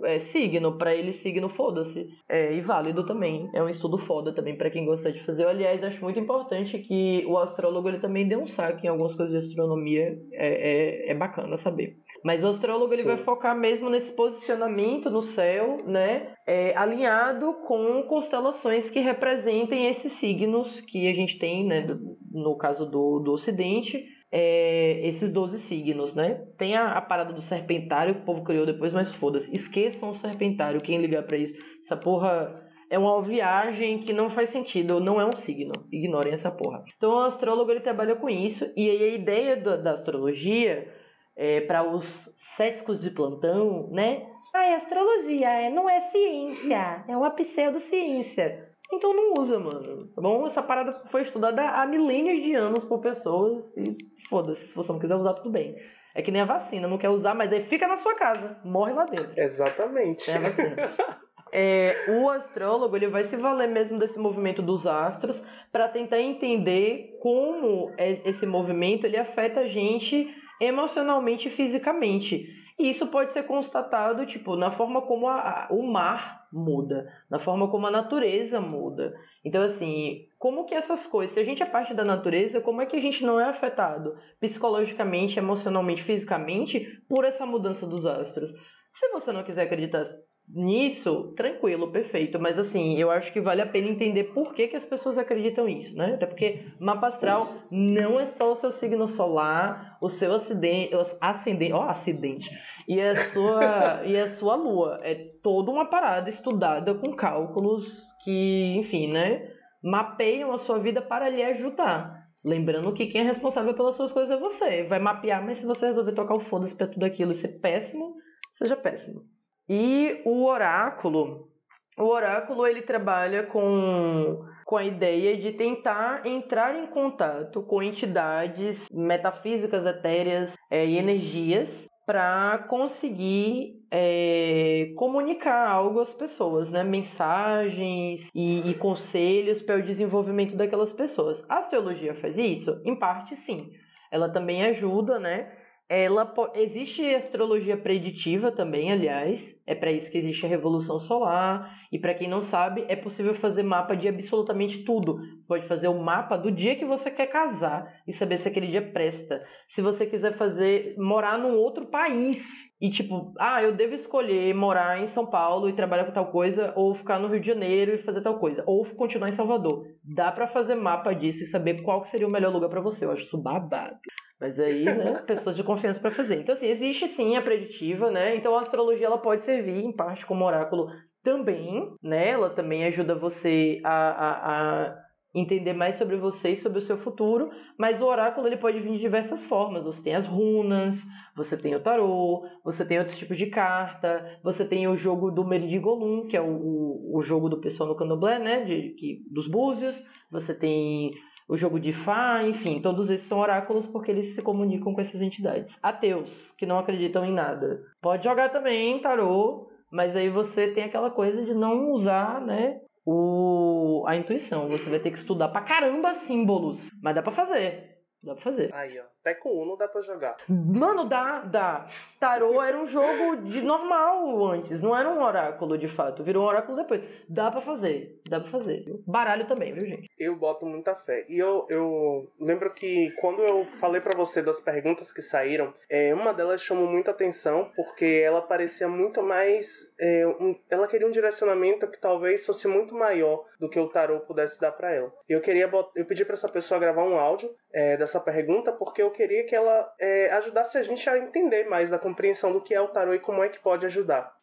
Speaker 3: é, signo. Para ele, signo foda-se. É, e válido também. É um estudo foda também para quem gosta de fazer. Aliás, acho muito importante que o astrólogo ele também dê um saque em algumas coisas de astronomia. É, é, é bacana saber. Mas o astrólogo ele vai focar mesmo nesse posicionamento no céu, né? É, alinhado com constelações que representem esses signos que a gente tem, né? No caso do, do Ocidente, é, esses 12 signos, né? Tem a, a, parada do serpentário que o povo criou depois, mas foda-se. Esqueçam o serpentário, quem ligar para isso. Essa porra é uma viagem que não faz sentido, não é um signo. Ignorem essa porra. Então o astrólogo ele trabalha com isso, e aí a ideia da, da astrologia é, para os céticos de plantão, né? Ah, é astrologia, é, não é ciência, é uma pseudociência. Então não usa, mano. Tá bom? Essa parada foi estudada há milênios de anos por pessoas e foda-se, se você não quiser usar, tudo bem. É que nem a vacina, não quer usar, mas aí fica na sua casa, morre lá dentro.
Speaker 2: Exatamente.
Speaker 3: É a vacina. [laughs] É, o astrólogo ele vai se valer mesmo desse movimento dos astros para tentar entender como esse movimento ele afeta a gente emocionalmente e fisicamente. E isso pode ser constatado, tipo, na forma como a, a, o mar muda, na forma como a natureza muda. Então, assim, como que essas coisas, se a gente é parte da natureza, como é que a gente não é afetado psicologicamente, emocionalmente, fisicamente por essa mudança dos astros? Se você não quiser acreditar nisso, tranquilo, perfeito. Mas assim, eu acho que vale a pena entender por que, que as pessoas acreditam nisso, né? Até porque mapa astral não é só o seu signo solar, o seu acidente, ascendente, ó, acidente, e a sua e a sua lua. É toda uma parada estudada com cálculos que, enfim, né? Mapeiam a sua vida para lhe ajudar. Lembrando que quem é responsável pelas suas coisas é você. Vai mapear, mas se você resolver tocar o foda-se pra tudo aquilo e ser péssimo, seja péssimo. E o oráculo, o oráculo ele trabalha com, com a ideia de tentar entrar em contato com entidades metafísicas, etéreas é, e energias para conseguir é, comunicar algo às pessoas, né? Mensagens e, e conselhos para o desenvolvimento daquelas pessoas. A astrologia faz isso? Em parte, sim. Ela também ajuda, né? Ela existe astrologia preditiva também, aliás, é para isso que existe a revolução solar. E para quem não sabe, é possível fazer mapa de absolutamente tudo. Você pode fazer o mapa do dia que você quer casar e saber se aquele dia presta. Se você quiser fazer morar num outro país e tipo, ah, eu devo escolher morar em São Paulo e trabalhar com tal coisa ou ficar no Rio de Janeiro e fazer tal coisa, ou continuar em Salvador. Dá para fazer mapa disso e saber qual seria o melhor lugar para você. Eu acho isso babado. Mas aí, né, pessoas de confiança para fazer. Então, assim, existe sim a preditiva, né? Então, a astrologia ela pode servir, em parte, como oráculo também, né? Ela também ajuda você a, a, a entender mais sobre você e sobre o seu futuro, mas o oráculo ele pode vir de diversas formas. Você tem as runas, você tem o tarô, você tem outros tipos de carta, você tem o jogo do Meridigolum, que é o, o, jogo do pessoal no candomblé, né, de, que, dos búzios, você tem o jogo de Fá, enfim, todos esses são oráculos porque eles se comunicam com essas entidades. Ateus, que não acreditam em nada. Pode jogar também tarô, mas aí você tem aquela coisa de não usar, né, o, a intuição. Você vai ter que estudar pra caramba símbolos, mas dá pra fazer. Dá pra fazer.
Speaker 2: Aí, ó. Até com Uno dá pra jogar.
Speaker 3: Mano, dá, dá. Tarô era um jogo de normal antes, não era um oráculo de fato. Virou um oráculo depois. Dá pra fazer, dá pra fazer. Viu? Baralho também, viu, gente?
Speaker 2: Eu boto muita fé. E eu, eu lembro que quando eu falei para você das perguntas que saíram, é, uma delas chamou muita atenção porque ela parecia muito mais. É, um, ela queria um direcionamento que talvez fosse muito maior do que o tarô pudesse dar para ela. Eu queria eu pedi para essa pessoa gravar um áudio é, dessa pergunta porque eu queria que ela é, ajudasse a gente a entender mais da compreensão do que é o tarô e como é que pode ajudar.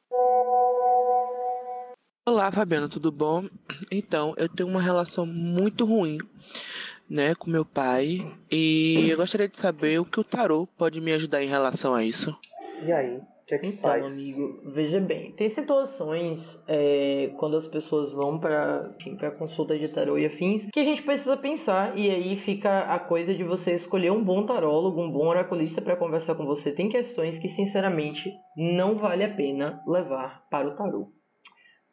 Speaker 4: Olá, Fabiana, tudo bom? Então, eu tenho uma relação muito ruim, né, com meu pai e eu gostaria de saber o que o tarô pode me ajudar em relação a isso.
Speaker 2: E aí? Que é que
Speaker 3: então,
Speaker 2: faz?
Speaker 3: amigo, veja bem, tem situações é, quando as pessoas vão para para consulta de tarô e afins que a gente precisa pensar e aí fica a coisa de você escolher um bom tarólogo, um bom oraculista para conversar com você. Tem questões que sinceramente não vale a pena levar para o tarô.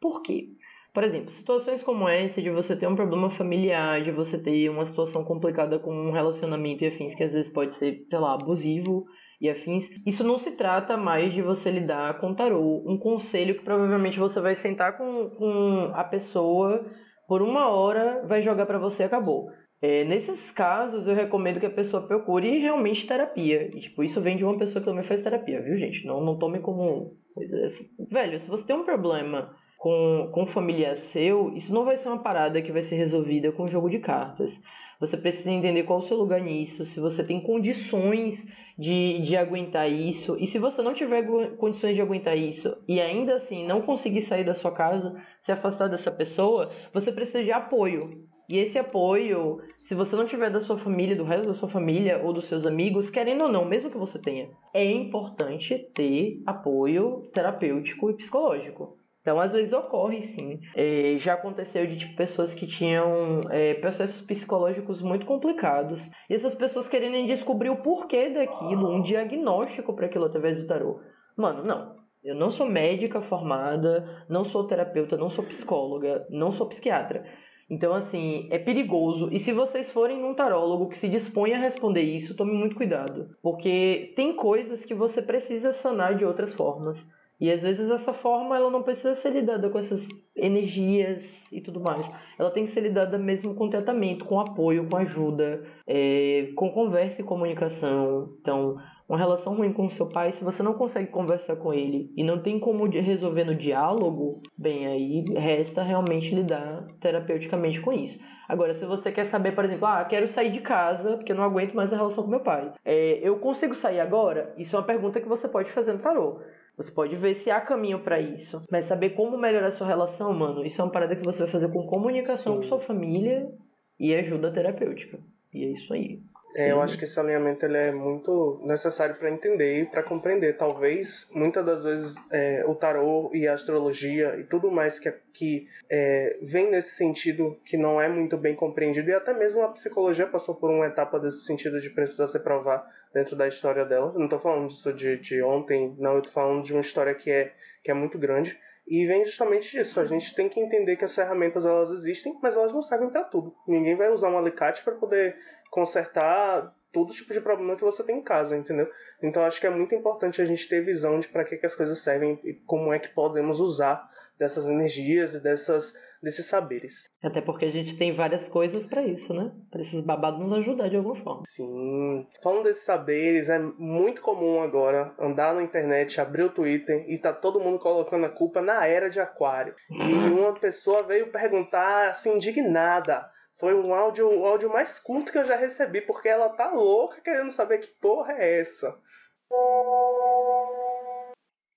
Speaker 3: Por quê? Por exemplo, situações como essa de você ter um problema familiar, de você ter uma situação complicada com um relacionamento e afins que às vezes pode ser, sei lá, abusivo, e afins, isso não se trata mais de você lidar com tarô. Um conselho que provavelmente você vai sentar com, com a pessoa por uma hora, vai jogar para você e acabou. É, nesses casos, eu recomendo que a pessoa procure realmente terapia. E, tipo, isso vem de uma pessoa que também faz terapia, viu, gente? Não, não tome como assim. Velho, se você tem um problema com, com um familiar seu, isso não vai ser uma parada que vai ser resolvida com um jogo de cartas. Você precisa entender qual é o seu lugar nisso, se você tem condições de, de aguentar isso. E se você não tiver condições de aguentar isso e ainda assim não conseguir sair da sua casa, se afastar dessa pessoa, você precisa de apoio. E esse apoio, se você não tiver da sua família, do resto da sua família ou dos seus amigos, querendo ou não, mesmo que você tenha, é importante ter apoio terapêutico e psicológico. Então, às vezes ocorre sim. É, já aconteceu de tipo, pessoas que tinham é, processos psicológicos muito complicados. E essas pessoas querendo descobrir o porquê daquilo, um diagnóstico para aquilo através do tarô. Mano, não. Eu não sou médica formada, não sou terapeuta, não sou psicóloga, não sou psiquiatra. Então, assim, é perigoso. E se vocês forem num tarólogo que se dispõe a responder isso, tome muito cuidado. Porque tem coisas que você precisa sanar de outras formas. E às vezes essa forma ela não precisa ser lidada com essas energias e tudo mais. Ela tem que ser lidada mesmo com tratamento, com apoio, com ajuda, é, com conversa e comunicação. Então, uma relação ruim com seu pai, se você não consegue conversar com ele e não tem como resolver no diálogo, bem, aí resta realmente lidar terapeuticamente com isso. Agora, se você quer saber, por exemplo, ah, quero sair de casa porque eu não aguento mais a relação com meu pai, é, eu consigo sair agora? Isso é uma pergunta que você pode fazer no tarô. Você pode ver se há caminho para isso. Mas saber como melhorar a sua relação, mano, isso é uma parada que você vai fazer com comunicação Sim. com sua família e ajuda terapêutica. E é isso aí.
Speaker 2: É, eu acho que esse alinhamento ele é muito necessário para entender e para compreender. Talvez, muitas das vezes, é, o tarô e a astrologia e tudo mais que, que é, vem nesse sentido que não é muito bem compreendido, e até mesmo a psicologia passou por uma etapa desse sentido de precisar se provar dentro da história dela. não estou falando disso de, de ontem, não, eu estou falando de uma história que é, que é muito grande. E vem justamente disso. A gente tem que entender que as ferramentas elas existem, mas elas não servem para tudo. Ninguém vai usar um alicate para poder consertar todo tipo de problema que você tem em casa, entendeu? Então acho que é muito importante a gente ter visão de para que, que as coisas servem e como é que podemos usar dessas energias e dessas desses saberes.
Speaker 3: Até porque a gente tem várias coisas para isso, né? Para esses babados nos ajudar de alguma forma.
Speaker 2: Sim. Falando desses saberes, é muito comum agora andar na internet, abrir o Twitter e tá todo mundo colocando a culpa na era de Aquário. E [laughs] uma pessoa veio perguntar assim indignada foi um áudio, o áudio mais curto que eu já recebi, porque ela tá louca querendo saber que porra é essa.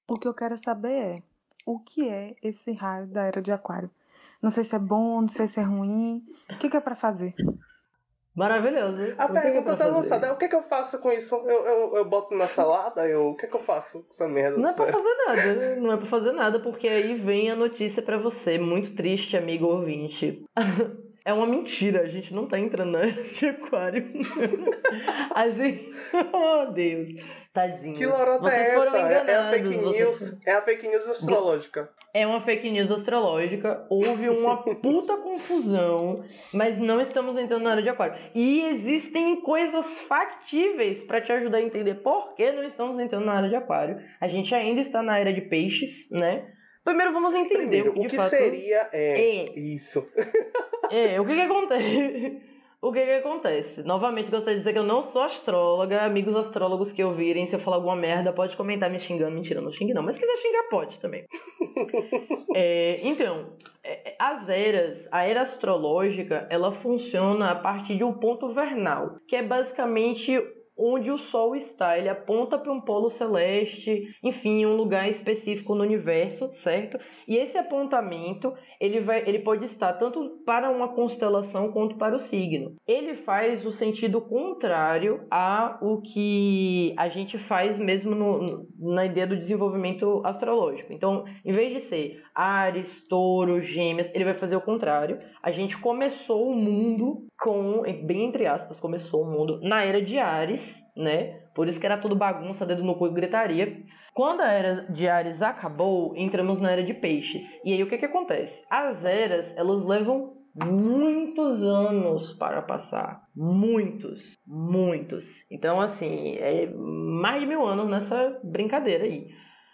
Speaker 5: O que eu quero saber é o que é esse raio da era de Aquário. Não sei se é bom, não sei se é ruim. O que, que é para fazer?
Speaker 3: Maravilhoso.
Speaker 2: A pergunta tá lançada. O que, que eu faço com isso? Eu, eu, eu boto na salada? Eu, o que, que eu faço com essa merda?
Speaker 3: Não é pra fazer nada. Não é pra fazer nada, porque aí vem a notícia para você. Muito triste, amigo ouvinte. [laughs] É uma mentira, a gente não tá entrando na era de aquário. [laughs] a gente. Oh, Deus. Tadinhos.
Speaker 2: Que lorota vocês é essa? É a fake news. Vocês... É a fake news astrológica.
Speaker 3: É uma fake news astrológica. Houve uma [laughs] puta confusão, mas não estamos entrando na era de aquário. E existem coisas factíveis para te ajudar a entender por que não estamos entrando na era de aquário. A gente ainda está na era de peixes, né? Primeiro vamos entender Primeiro,
Speaker 2: o que, o que seria é, é. isso.
Speaker 3: É, o que que acontece? [laughs] O que que acontece? Novamente, gostaria de dizer que eu não sou astróloga. Amigos astrólogos que ouvirem, se eu falar alguma merda, pode comentar me xingando. Mentira, não xingue não. Mas se quiser xingar, pode também. [laughs] é, então, é, as eras, a era astrológica, ela funciona a partir de um ponto vernal, que é basicamente onde o Sol está. Ele aponta para um polo celeste, enfim, um lugar específico no universo, certo? E esse apontamento ele, vai, ele pode estar tanto para uma constelação quanto para o signo. Ele faz o sentido contrário a o que a gente faz mesmo no, na ideia do desenvolvimento astrológico. Então, em vez de ser Ares, Touro, Gêmeos, ele vai fazer o contrário. A gente começou o mundo com, bem entre aspas, começou o mundo na era de Ares, né? Por isso que era tudo bagunça, dedo no cu e gritaria. Quando a era de Ares acabou, entramos na era de Peixes. E aí o que que acontece? As eras, elas levam muitos anos para passar. Muitos, muitos. Então, assim, é mais de mil anos nessa brincadeira aí.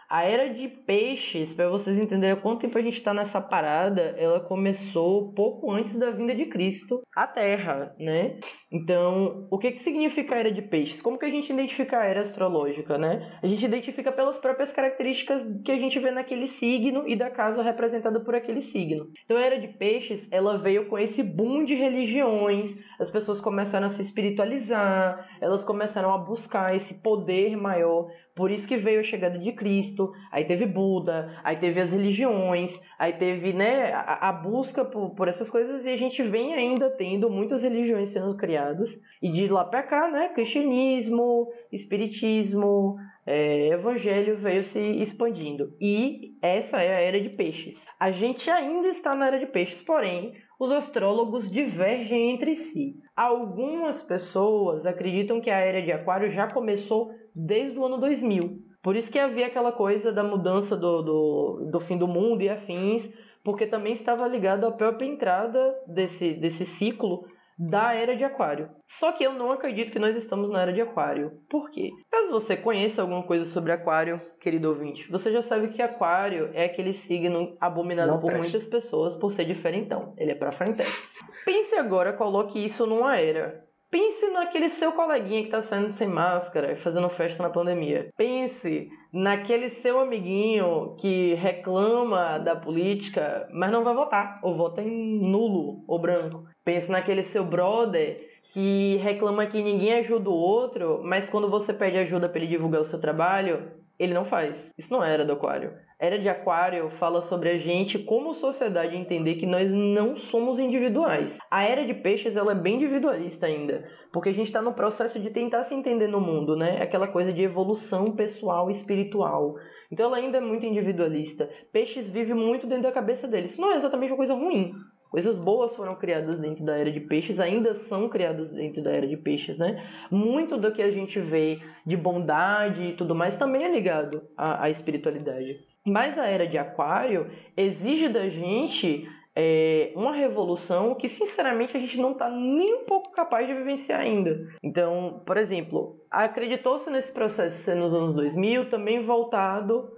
Speaker 3: A era de peixes, para vocês entenderem quanto tempo a gente está nessa parada, ela começou pouco antes da vinda de Cristo à Terra, né? Então, o que, que significa a era de peixes? Como que a gente identifica a era astrológica, né? A gente identifica pelas próprias características que a gente vê naquele signo e da casa representada por aquele signo. Então, a era de peixes, ela veio com esse boom de religiões, as pessoas começaram a se espiritualizar, elas começaram a buscar esse poder maior por isso que veio a chegada de Cristo, aí teve Buda, aí teve as religiões, aí teve né, a, a busca por, por, essas coisas e a gente vem ainda tendo muitas religiões sendo criadas. E de lá para cá, né, cristianismo, espiritismo, é, evangelho veio se expandindo. E essa é a era de peixes. A gente ainda está na era de peixes, porém, os astrólogos divergem entre si. Algumas pessoas acreditam que a era de Aquário já começou desde o ano 2000. Por isso que havia aquela coisa da mudança do, do, do fim do mundo e afins, porque também estava ligado à própria entrada desse, desse ciclo da era de Aquário. Só que eu não acredito que nós estamos na era de Aquário. Por quê? Caso você conheça alguma coisa sobre Aquário, querido ouvinte, você já sabe que Aquário é aquele signo abominado não por preste. muitas pessoas por ser diferentão. Ele é pra frentex. Pense agora, coloque isso numa era Pense naquele seu coleguinha que tá saindo sem máscara e fazendo festa na pandemia. Pense naquele seu amiguinho que reclama da política, mas não vai votar, ou vota em nulo ou branco. Pense naquele seu brother que reclama que ninguém ajuda o outro, mas quando você pede ajuda para ele divulgar o seu trabalho, ele não faz. Isso não era do Aquário. Era de Aquário fala sobre a gente como sociedade entender que nós não somos individuais. A era de peixes ela é bem individualista ainda, porque a gente está no processo de tentar se entender no mundo, né? Aquela coisa de evolução pessoal e espiritual. Então ela ainda é muito individualista. Peixes vive muito dentro da cabeça deles. Isso não é exatamente uma coisa ruim. Coisas boas foram criadas dentro da era de peixes, ainda são criadas dentro da era de peixes, né? Muito do que a gente vê de bondade e tudo mais também é ligado à, à espiritualidade. Mas a era de aquário exige da gente é, uma revolução que, sinceramente, a gente não está nem um pouco capaz de vivenciar ainda. Então, por exemplo, acreditou-se nesse processo nos anos 2000 também voltado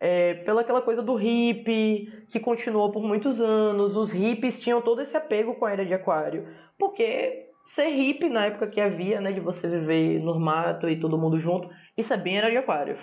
Speaker 3: é, pela aquela coisa do hippie, que continuou por muitos anos. Os hippies tinham todo esse apego com a era de aquário, porque ser hippie na época que havia, né, de você viver no mato e todo mundo junto, isso é bem era de aquário.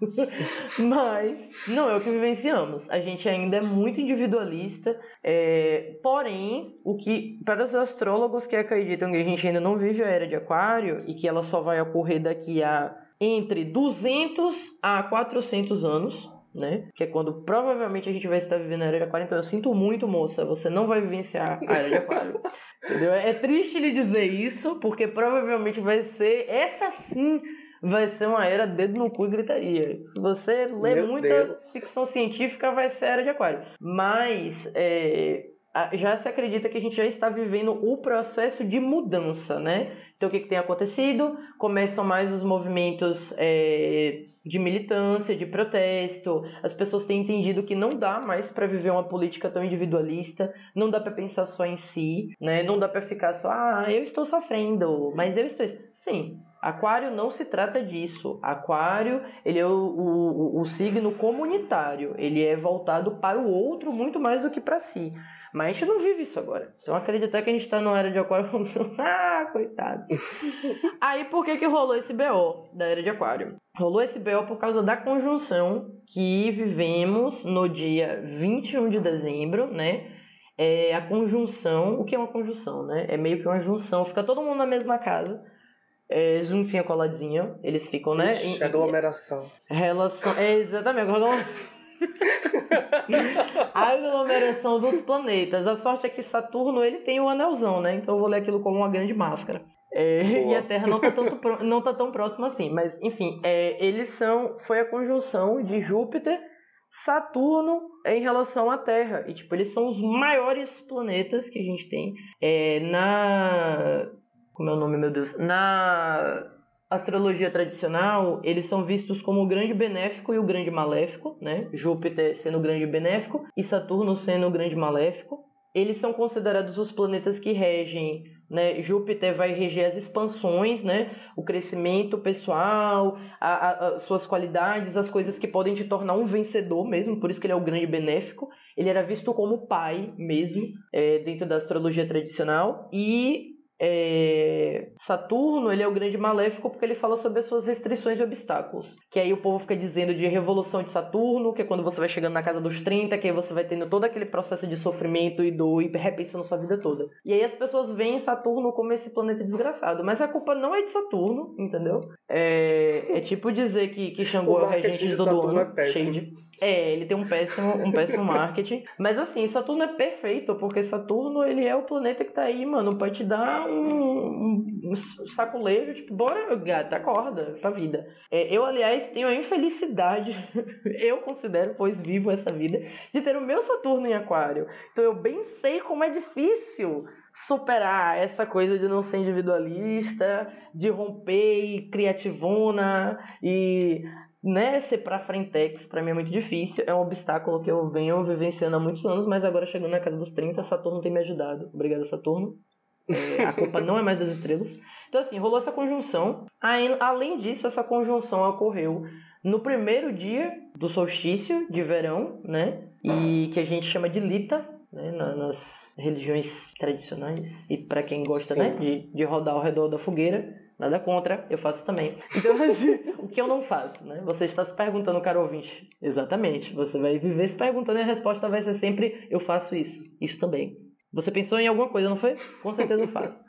Speaker 3: [laughs] Mas não é o que vivenciamos. A gente ainda é muito individualista, é... porém, o que para os astrólogos que acreditam que a gente ainda não vive a era de aquário e que ela só vai ocorrer daqui a entre 200 a 400 anos, né? Que é quando provavelmente a gente vai estar vivendo a era de aquário. Então eu sinto muito, moça, você não vai vivenciar a era de aquário. [laughs] entendeu? É triste lhe dizer isso, porque provavelmente vai ser essa sim vai ser uma era dedo no cu e gritaria. Se você lê Meu muita Deus. ficção científica, vai ser a era de aquário. Mas é, já se acredita que a gente já está vivendo o processo de mudança, né? Então, o que, que tem acontecido? Começam mais os movimentos é, de militância, de protesto. As pessoas têm entendido que não dá mais para viver uma política tão individualista, não dá para pensar só em si, né? Não dá para ficar só, ah, eu estou sofrendo, mas eu estou. Sim, Aquário não se trata disso. Aquário, ele é o, o, o signo comunitário. Ele é voltado para o outro muito mais do que para si. Mas a gente não vive isso agora. Então acreditar que a gente tá numa era de aquário. [laughs] ah, coitados. [laughs] Aí por que que rolou esse BO da era de aquário? Rolou esse BO por causa da conjunção que vivemos no dia 21 de dezembro, né? É a conjunção. O que é uma conjunção, né? É meio que uma junção. Fica todo mundo na mesma casa. É, juntinho, coladinho. Eles ficam, né?
Speaker 2: Ixi, aglomeração.
Speaker 3: Relação. É, exatamente. [laughs] a aglomeração dos planetas. A sorte é que Saturno ele tem o um anelzão, né? Então eu vou ler aquilo como uma grande máscara. É, e a Terra não está tanto, não tá tão próxima assim. Mas, enfim, é, eles são. Foi a conjunção de Júpiter, Saturno em relação à Terra. E, tipo, eles são os maiores planetas que a gente tem é, na. Como é o nome, meu Deus? Na astrologia tradicional, eles são vistos como o grande benéfico e o grande maléfico, né? Júpiter sendo o grande benéfico e Saturno sendo o grande maléfico. Eles são considerados os planetas que regem, né? Júpiter vai reger as expansões, né? O crescimento pessoal, a, a, a suas qualidades, as coisas que podem te tornar um vencedor mesmo, por isso que ele é o grande benéfico. Ele era visto como pai mesmo, é, dentro da astrologia tradicional. E é... Saturno ele é o grande maléfico porque ele fala sobre as suas restrições e obstáculos. Que aí o povo fica dizendo de revolução de Saturno, que é quando você vai chegando na casa dos 30, que aí você vai tendo todo aquele processo de sofrimento e dor e repensando sua vida toda. E aí as pessoas veem Saturno como esse planeta desgraçado. Mas a culpa não é de Saturno, entendeu? É, é tipo dizer que, que Xangô é o regente de todo ano. É. É, ele tem um péssimo, um péssimo marketing. Mas assim, Saturno é perfeito, porque Saturno ele é o planeta que tá aí, mano, pra te dar um, um saculejo, tipo, bora, gata, acorda pra vida. É, eu, aliás, tenho a infelicidade, [laughs] eu considero, pois vivo essa vida, de ter o meu Saturno em Aquário. Então eu bem sei como é difícil superar essa coisa de não ser individualista, de romper e criativona e né, ser pra frentex pra mim é muito difícil, é um obstáculo que eu venho vivenciando há muitos anos, mas agora chegando na casa dos 30, Saturno tem me ajudado. Obrigada, Saturno. É, a culpa não é mais das estrelas. Então, assim, rolou essa conjunção. Além disso, essa conjunção ocorreu no primeiro dia do solstício de verão, né? E que a gente chama de Lita, né, nas religiões tradicionais. E para quem gosta né, de, de rodar ao redor da fogueira, Nada contra, eu faço também. Então, [laughs] assim, o que eu não faço, né? Você está se perguntando, caro ouvinte. Exatamente. Você vai viver se perguntando e a resposta vai ser sempre: eu faço isso. Isso também. Você pensou em alguma coisa, não foi? Com certeza eu faço.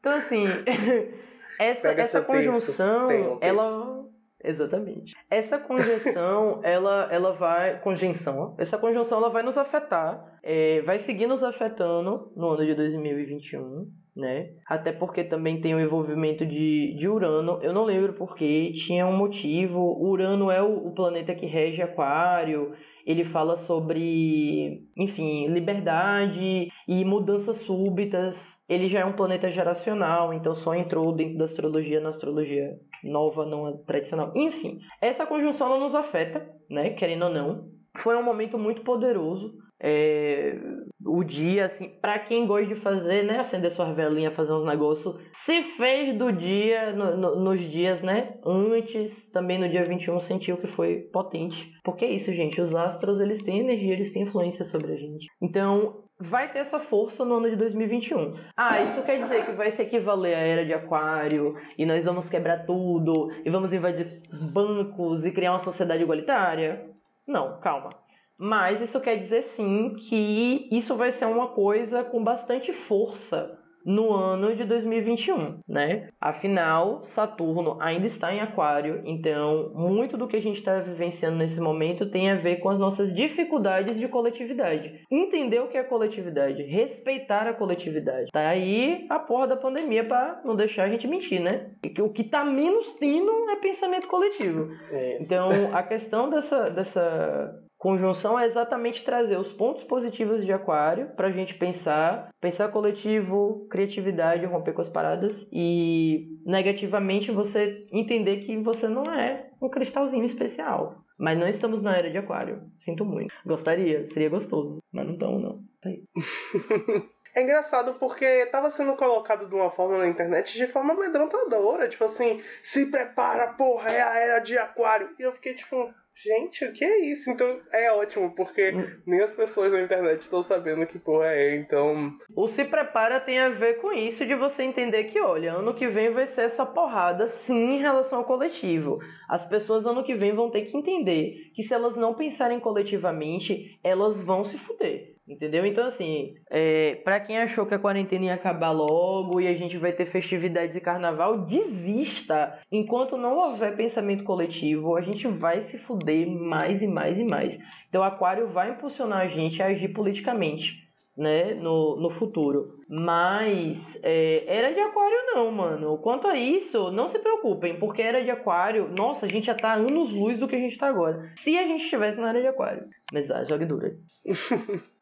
Speaker 3: Então, assim, [laughs] essa, essa conjunção, ela. Exatamente. Essa conjunção, [laughs] ela, ela vai. Conjunção, essa conjunção ela vai nos afetar, é, vai seguir nos afetando no ano de 2021 né? Até porque também tem o envolvimento de, de Urano. Eu não lembro porque, tinha um motivo. Urano é o, o planeta que rege Aquário. Ele fala sobre, enfim, liberdade e mudanças súbitas. Ele já é um planeta geracional, então só entrou dentro da astrologia na astrologia nova, não tradicional. Enfim, essa conjunção ela nos afeta, né? Querendo ou não. Foi um momento muito poderoso é, o dia, assim, para quem gosta de fazer, né, acender sua velinha, fazer uns negócios, se fez do dia, no, no, nos dias, né, antes, também no dia 21, sentiu que foi potente. Porque é isso, gente, os astros, eles têm energia, eles têm influência sobre a gente. Então, vai ter essa força no ano de 2021. Ah, isso quer dizer que vai se equivaler à era de Aquário e nós vamos quebrar tudo e vamos invadir bancos e criar uma sociedade igualitária? Não, calma. Mas isso quer dizer sim que isso vai ser uma coisa com bastante força no ano de 2021, né? Afinal, Saturno ainda está em Aquário, então muito do que a gente está vivenciando nesse momento tem a ver com as nossas dificuldades de coletividade. Entender o que é coletividade, respeitar a coletividade. Tá aí a porra da pandemia para não deixar a gente mentir, né? O que tá menos tendo é pensamento coletivo. É. Então, a questão dessa, dessa Conjunção é exatamente trazer os pontos positivos de Aquário para a gente pensar, pensar coletivo, criatividade, romper com as paradas e negativamente você entender que você não é um cristalzinho especial. Mas não estamos na era de Aquário. Sinto muito. Gostaria, seria gostoso, mas não estamos não. [laughs]
Speaker 2: É engraçado porque estava sendo colocado de uma forma na internet de forma amedrontadora. Tipo assim, se prepara, porra, é a era de aquário. E eu fiquei tipo, Gente, o que é isso? Então é ótimo, porque hum. nem as pessoas na internet estão sabendo que porra é, então.
Speaker 3: O se prepara tem a ver com isso de você entender que, olha, ano que vem vai ser essa porrada sim em relação ao coletivo. As pessoas ano que vem vão ter que entender que se elas não pensarem coletivamente, elas vão se fuder. Entendeu? Então, assim, é, para quem achou que a quarentena ia acabar logo e a gente vai ter festividades e carnaval, desista. Enquanto não houver pensamento coletivo, a gente vai se fuder mais e mais e mais. Então, o Aquário vai impulsionar a gente a agir politicamente. Né, no, no futuro. Mas é, era de aquário não, mano. Quanto a isso, não se preocupem, porque era de aquário, nossa, a gente já tá anos luz do que a gente tá agora. Se a gente estivesse na área de aquário. Mas dá, jogue dura. [laughs]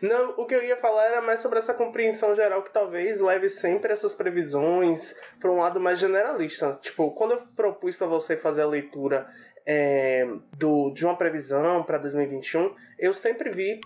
Speaker 2: Não, o que eu ia falar era mais sobre essa compreensão geral que talvez leve sempre essas previsões para um lado mais generalista. Tipo, quando eu propus para você fazer a leitura é, do, de uma previsão para 2021, eu sempre vi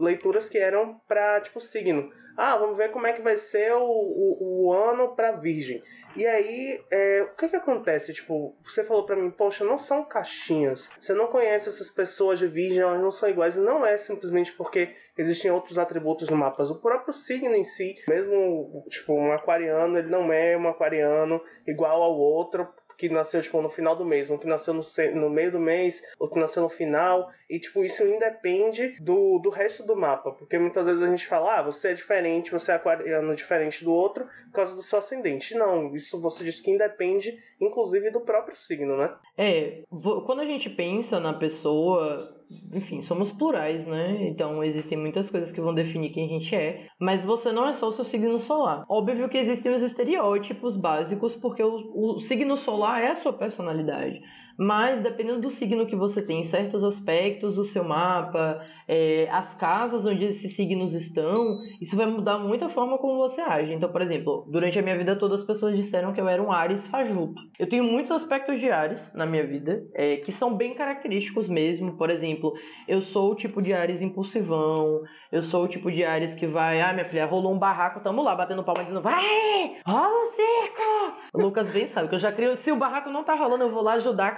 Speaker 2: leituras que eram para tipo signo. Ah, vamos ver como é que vai ser o, o, o ano para Virgem. E aí, é, o que que acontece? Tipo, você falou para mim, poxa, não são caixinhas. Você não conhece essas pessoas de Virgem, elas não são iguais. Não é simplesmente porque existem outros atributos no mapa. O próprio signo em si, mesmo tipo um aquariano, ele não é um aquariano igual ao outro que nasceu, tipo, no final do mês, um que nasceu no, no meio do mês, outro que nasceu no final. E, tipo, isso independe do, do resto do mapa. Porque muitas vezes a gente fala, ah, você é diferente, você é aquariano diferente do outro por causa do seu ascendente. Não, isso você diz que independe, inclusive, do próprio signo, né?
Speaker 3: É, quando a gente pensa na pessoa, enfim, somos plurais, né? Então existem muitas coisas que vão definir quem a gente é, mas você não é só o seu signo solar. Óbvio que existem os estereótipos básicos, porque o, o signo solar é a sua personalidade. Mas dependendo do signo que você tem, certos aspectos do seu mapa, é, as casas onde esses signos estão, isso vai mudar muito a forma como você age. Então, por exemplo, durante a minha vida toda as pessoas disseram que eu era um Ares fajuto. Eu tenho muitos aspectos de Ares na minha vida, é, que são bem característicos mesmo. Por exemplo, eu sou o tipo de Ares impulsivão, eu sou o tipo de Ares que vai, ah, minha filha, rolou um barraco, tamo lá batendo palma dizendo, vai, rola o circo! O Lucas bem sabe que eu já crio, se o barraco não tá rolando, eu vou lá ajudar a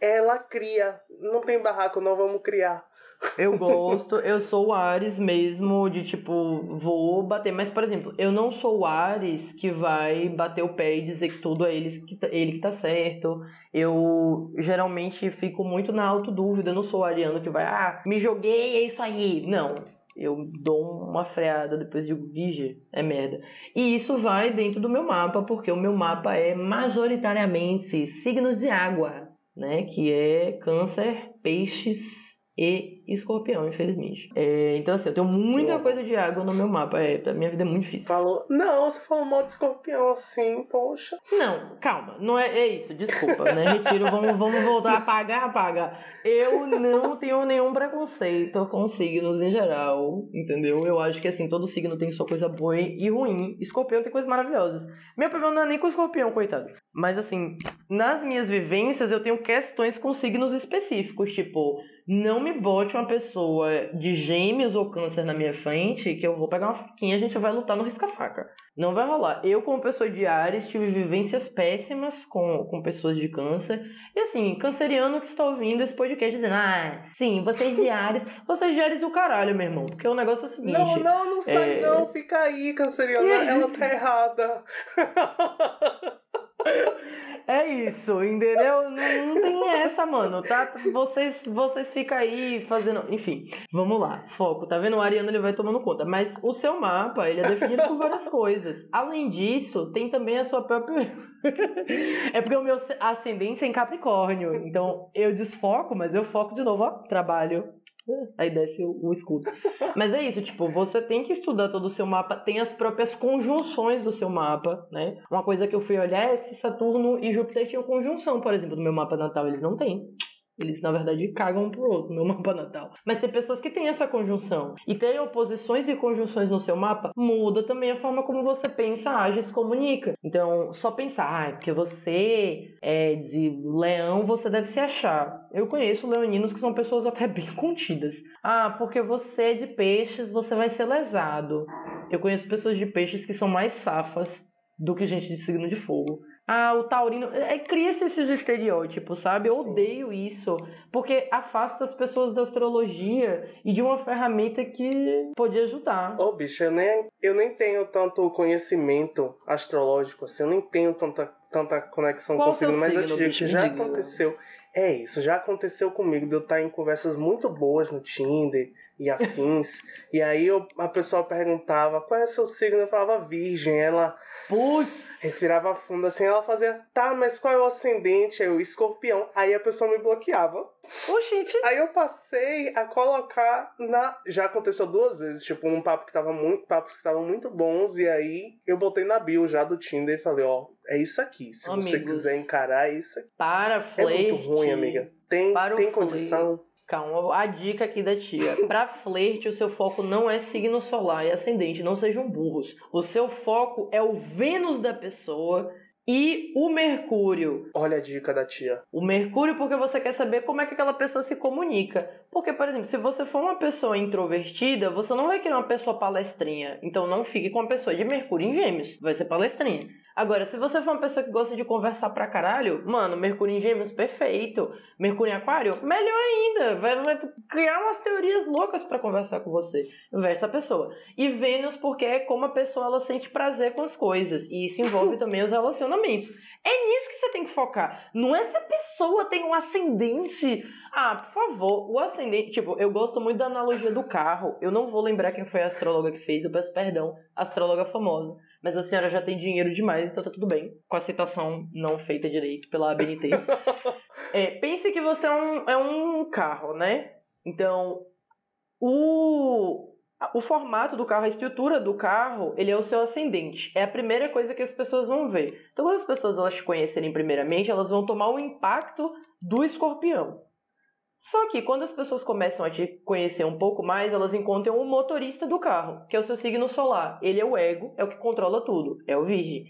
Speaker 2: Ela cria, não tem barraco, não vamos criar.
Speaker 3: Eu [laughs] gosto, eu sou o Ares mesmo, de tipo, vou bater. Mas, por exemplo, eu não sou o Ares que vai bater o pé e dizer que tudo é ele que tá, ele que tá certo. Eu geralmente fico muito na autodúvida, eu não sou o Ariano que vai, ah, me joguei, é isso aí. Não, eu dou uma freada depois de vige, é merda. E isso vai dentro do meu mapa, porque o meu mapa é majoritariamente signos de água, né? Que é câncer, peixes, e escorpião, infelizmente. É, então, assim, eu tenho muita coisa de água no meu mapa. É, a minha vida é muito difícil.
Speaker 2: Falou. Não, você falou mal de escorpião assim, poxa.
Speaker 3: Não, calma. Não é, é isso, desculpa, né? Retiro, vamos, vamos voltar a apagar, apagar. Eu não tenho nenhum preconceito com signos em geral, entendeu? Eu acho que, assim, todo signo tem sua coisa boa e ruim. Escorpião tem coisas maravilhosas. Meu problema não é nem com escorpião, coitado. Mas, assim, nas minhas vivências, eu tenho questões com signos específicos, tipo não me bote uma pessoa de gêmeos ou câncer na minha frente que eu vou pegar uma faquinha e a gente vai lutar no risca-faca. Não vai rolar. Eu, como pessoa de Ares, tive vivências péssimas com, com pessoas de câncer. E assim, canceriano que está ouvindo esse podcast dizendo, ah, sim, vocês de Ares, [laughs] vocês de Ares o caralho, meu irmão. Porque o negócio é o seguinte.
Speaker 2: Não, não, não sai é... não, fica aí, canceriana, [laughs] ela tá errada. [laughs]
Speaker 3: É isso, entendeu? Não, não, tem essa, mano, tá? Vocês, vocês ficam aí fazendo. Enfim, vamos lá, foco. Tá vendo? O Ariano ele vai tomando conta. Mas o seu mapa, ele é definido por várias coisas. Além disso, tem também a sua própria. [laughs] é porque o meu ascendente é em Capricórnio. Então eu desfoco, mas eu foco de novo, ó. Trabalho, Aí desce o, escudo. Mas é isso, tipo, você tem que estudar todo o seu mapa, tem as próprias conjunções do seu mapa, né? Uma coisa que eu fui olhar é se Saturno e Júpiter tinham conjunção, por exemplo, no meu mapa natal, eles não têm. Eles, na verdade, cagam um pro outro no [laughs] mapa natal. Mas tem pessoas que têm essa conjunção. E ter oposições e conjunções no seu mapa muda também a forma como você pensa, age e se comunica. Então, só pensar, ah, porque você é de leão, você deve se achar. Eu conheço leoninos que são pessoas até bem [laughs] contidas. Ah, porque você é de peixes, você vai ser lesado. Eu conheço pessoas de peixes que são mais safas do que gente de signo de fogo ah, o taurino. É, Cria-se esses estereótipos, sabe? Eu Sim. odeio isso. Porque afasta as pessoas da astrologia e de uma ferramenta que pode ajudar.
Speaker 2: Ô, oh, bicho, eu nem, eu nem tenho tanto conhecimento astrológico assim, eu nem tenho tanta, tanta conexão
Speaker 3: Qual
Speaker 2: com o signo,
Speaker 3: mas
Speaker 2: eu te digo
Speaker 3: que
Speaker 2: já aconteceu. É isso, já aconteceu comigo de eu estar em conversas muito boas no Tinder e afins. [laughs] e aí eu, a pessoa perguntava qual é seu signo, eu falava virgem. Ela
Speaker 3: Putz.
Speaker 2: respirava fundo assim, ela fazia, tá, mas qual é o ascendente? Aí eu, escorpião. Aí a pessoa me bloqueava.
Speaker 3: Oxente.
Speaker 2: Aí eu passei a colocar na. Já aconteceu duas vezes, tipo, um papo que tava muito. Papos que estavam muito bons, e aí eu botei na bio já do Tinder e falei, ó, é isso aqui. Se Amigos, você quiser encarar, é isso aqui.
Speaker 3: Para flerte.
Speaker 2: É muito ruim, amiga. Tem, para tem condição.
Speaker 3: Calma, a dica aqui da tia. [laughs] Pra flerte, o seu foco não é signo solar e ascendente, não sejam burros. O seu foco é o Vênus da pessoa e o Mercúrio.
Speaker 2: Olha a dica da tia.
Speaker 3: O Mercúrio, porque você quer saber como é que aquela pessoa se comunica. Porque, por exemplo, se você for uma pessoa introvertida, você não vai querer uma pessoa palestrinha. Então não fique com uma pessoa de Mercúrio em Gêmeos. Vai ser palestrinha. Agora, se você for uma pessoa que gosta de conversar pra caralho, mano, Mercúrio em Gêmeos, perfeito. Mercúrio em Aquário, melhor ainda. Vai, vai criar umas teorias loucas para conversar com você, essa pessoa. E Vênus, porque é como a pessoa ela sente prazer com as coisas. E isso envolve [laughs] também os relacionamentos. É nisso que você tem que focar. Não é se a pessoa tem um ascendente. Ah, por favor, o ascendente. Tipo, eu gosto muito da analogia do carro. Eu não vou lembrar quem foi a astróloga que fez, eu peço perdão. Astróloga famosa mas a senhora já tem dinheiro demais, então tá tudo bem. Com a citação não feita direito pela ABNT. [laughs] é, pense que você é um, é um carro, né? Então, o, o formato do carro, a estrutura do carro, ele é o seu ascendente. É a primeira coisa que as pessoas vão ver. Então, quando as pessoas elas te conhecerem primeiramente, elas vão tomar o impacto do escorpião. Só que quando as pessoas começam a te conhecer um pouco mais, elas encontram o motorista do carro, que é o seu signo solar. Ele é o ego, é o que controla tudo, é o virgem.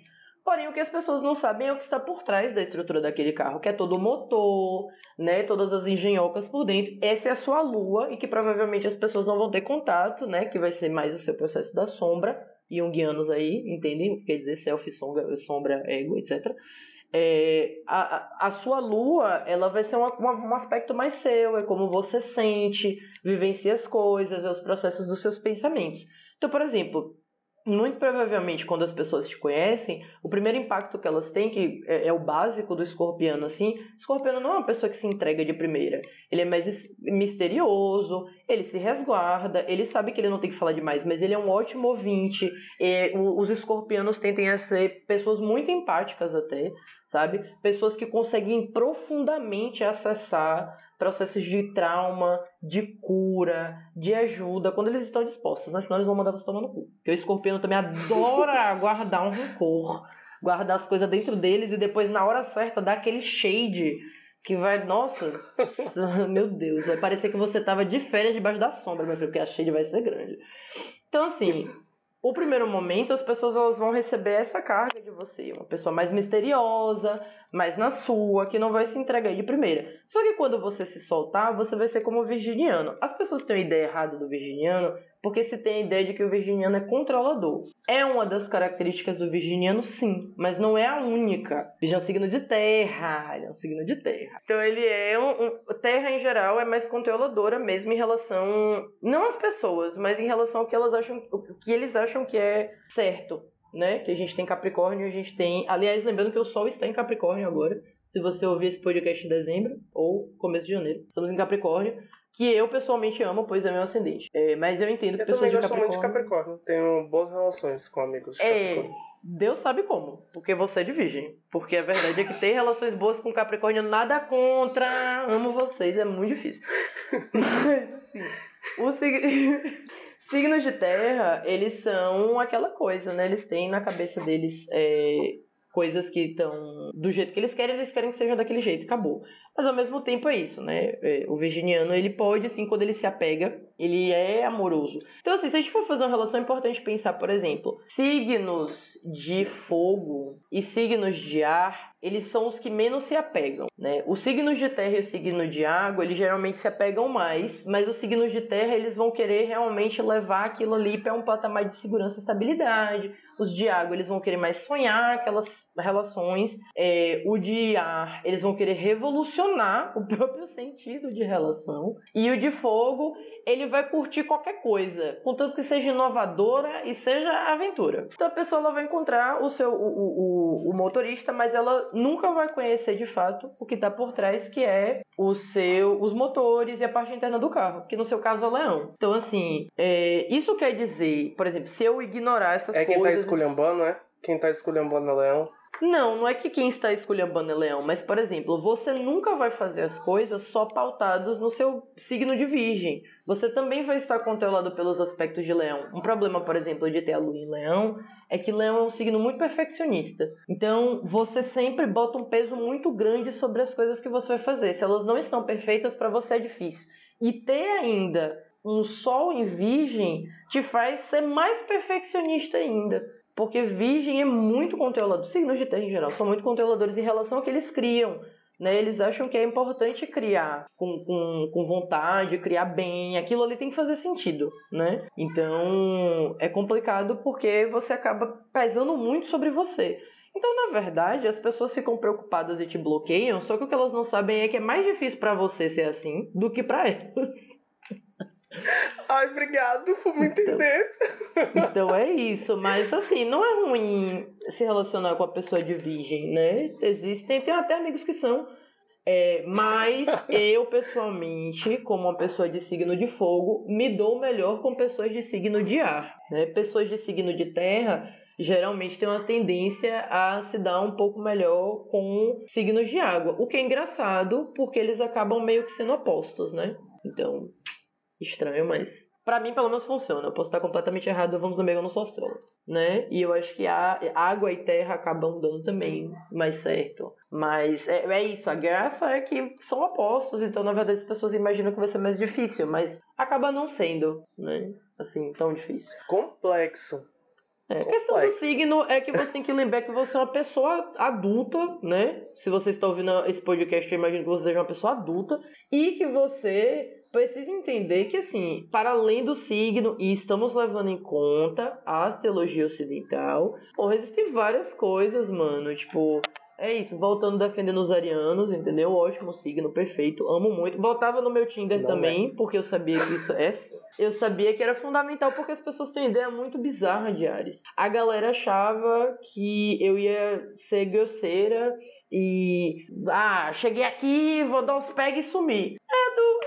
Speaker 3: Porém, o que as pessoas não sabem é o que está por trás da estrutura daquele carro, que é todo o motor, né, todas as engenhocas por dentro. Essa é a sua lua e que provavelmente as pessoas não vão ter contato, né, que vai ser mais o seu processo da sombra. Jungianos aí, entendem o que quer dizer self, sombra, sombra ego, etc. é, a, a sua lua ela vai ser uma, uma, um aspecto mais seu, é como você sente, vivencia as coisas, é os processos dos seus pensamentos. Então, por exemplo, muito provavelmente quando as pessoas te conhecem, o primeiro impacto que elas têm, que é, é, o básico do escorpiano, assim, o escorpiano não é uma pessoa que se entrega de primeira. Ele é mais misterioso, ele se resguarda, ele sabe que ele não tem que falar demais, mas ele é um ótimo ouvinte. E, os escorpianos tendem a ser pessoas muito empáticas até, sabe? Pessoas que conseguem profundamente acessar processos de trauma, de cura, de ajuda, quando eles estão dispostos, né? Senão eles vão mandar você tomar no cu. Porque o escorpião também adora [laughs] guardar um rancor, guardar as coisas dentro deles e depois, na hora certa, dar aquele shade que vai, nossa, [laughs] meu Deus, vai parecer que você tava de férias debaixo da sombra, meu filho, porque a shade vai ser grande. Então, assim, o primeiro momento as pessoas elas vão receber essa carga de você, uma pessoa mais misteriosa, mais na sua, que não vai se entregar de primeira. Só que quando você se soltar, você vai ser como o virginiano. As pessoas têm uma ideia errada do virginiano porque se tem a ideia de que o virginiano é controlador. É uma das características do virginiano, sim, mas não é a única. Ele é um signo de terra, ele é um signo de terra. Então ele é um, um terra em geral é mais controladora mesmo em relação não às pessoas, mas em relação ao que elas acham, o que eles acham que é certo né? Que a gente tem Capricórnio, a gente tem. Aliás, lembrando que o Sol está em Capricórnio agora. Se você ouvir esse podcast em dezembro ou começo de janeiro, estamos em Capricórnio. Que eu pessoalmente amo, pois é meu ascendente. É, mas eu entendo que
Speaker 2: eu
Speaker 3: pessoas
Speaker 2: também
Speaker 3: de
Speaker 2: gosto
Speaker 3: Capricórnio...
Speaker 2: muito de Capricórnio. Tenho boas relações com amigos de
Speaker 3: É,
Speaker 2: Capricórnio.
Speaker 3: Deus sabe como, porque você é de virgem. Porque a verdade é que ter relações boas com Capricórnio, nada contra. Amo vocês, é muito difícil. [laughs] Mas, assim, o signo. [laughs] Signos de terra, eles são aquela coisa, né? Eles têm na cabeça deles é, coisas que estão do jeito que eles querem, eles querem que sejam daquele jeito, acabou. Mas ao mesmo tempo é isso, né? É, o virginiano, ele pode, assim, quando ele se apega, ele é amoroso. Então, assim, se a gente for fazer uma relação, é importante pensar, por exemplo, signos de fogo e signos de ar eles são os que menos se apegam, né? Os signos de terra e o signo de água, eles geralmente se apegam mais, mas os signos de terra, eles vão querer realmente levar aquilo ali para um patamar de segurança e estabilidade. Os de água, eles vão querer mais sonhar aquelas relações. É, o de ar, eles vão querer revolucionar [laughs] o próprio sentido de relação. E o de fogo, ele vai curtir qualquer coisa, contanto que seja inovadora e seja aventura. Então a pessoa ela vai encontrar o seu o, o, o motorista, mas ela nunca vai conhecer de fato o que está por trás, que é o seu, os motores e a parte interna do carro, que no seu caso é o leão. Então, assim, é, isso quer dizer, por exemplo, se eu ignorar essas
Speaker 2: É
Speaker 3: coisas.
Speaker 2: quem tá esculhambando, é? Quem tá esculhambando é leão.
Speaker 3: Não, não é que quem está esculhambando é leão, mas, por exemplo, você nunca vai fazer as coisas só pautadas no seu signo de virgem. Você também vai estar controlado pelos aspectos de leão. Um problema, por exemplo, de ter a lua em leão é que leão é um signo muito perfeccionista. Então, você sempre bota um peso muito grande sobre as coisas que você vai fazer. Se elas não estão perfeitas, para você é difícil. E ter ainda um sol em virgem te faz ser mais perfeccionista ainda. Porque virgem é muito controlador. Signos de terra em geral são muito controladores em relação ao que eles criam. Né? Eles acham que é importante criar com, com, com vontade, criar bem. Aquilo ali tem que fazer sentido. Né? Então é complicado porque você acaba pesando muito sobre você. Então, na verdade, as pessoas ficam preocupadas e te bloqueiam, só que o que elas não sabem é que é mais difícil para você ser assim do que para elas.
Speaker 2: Ai, obrigado por me
Speaker 3: Então.
Speaker 2: entender.
Speaker 3: Então é isso, mas assim, não é ruim se relacionar com a pessoa de virgem, né? Existem, tem até amigos que são. É, mas eu, pessoalmente, como uma pessoa de signo de fogo, me dou melhor com pessoas de signo de ar. Né? Pessoas de signo de terra geralmente têm uma tendência a se dar um pouco melhor com signos de água. O que é engraçado, porque eles acabam meio que sendo opostos, né? Então, estranho, mas Pra mim, pelo menos, funciona. Eu posso estar completamente errado, vamos no meio, eu não sou astrólogo, né? E eu acho que a água e terra acabam dando também mais certo. Mas é, é isso, a graça é que são opostos, então, na verdade, as pessoas imaginam que vai ser mais difícil, mas acaba não sendo, né? Assim, tão difícil.
Speaker 2: Complexo.
Speaker 3: É, a questão do signo é que você tem que lembrar que você é uma pessoa adulta, né? Se você está ouvindo esse podcast, eu imagino que você seja uma pessoa adulta e que você precisa entender que, assim, para além do signo, e estamos levando em conta a astrologia ocidental, bom, existem várias coisas, mano, tipo, é isso. Voltando defendendo os arianos, entendeu? Ótimo signo, perfeito. Amo muito. Voltava no meu Tinder
Speaker 2: Não
Speaker 3: também,
Speaker 2: é.
Speaker 3: porque eu sabia que isso é. Eu sabia que era fundamental, porque as pessoas têm ideia muito bizarra de Ares. A galera achava que eu ia ser grosseira e. Ah, cheguei aqui, vou dar uns pega e sumir.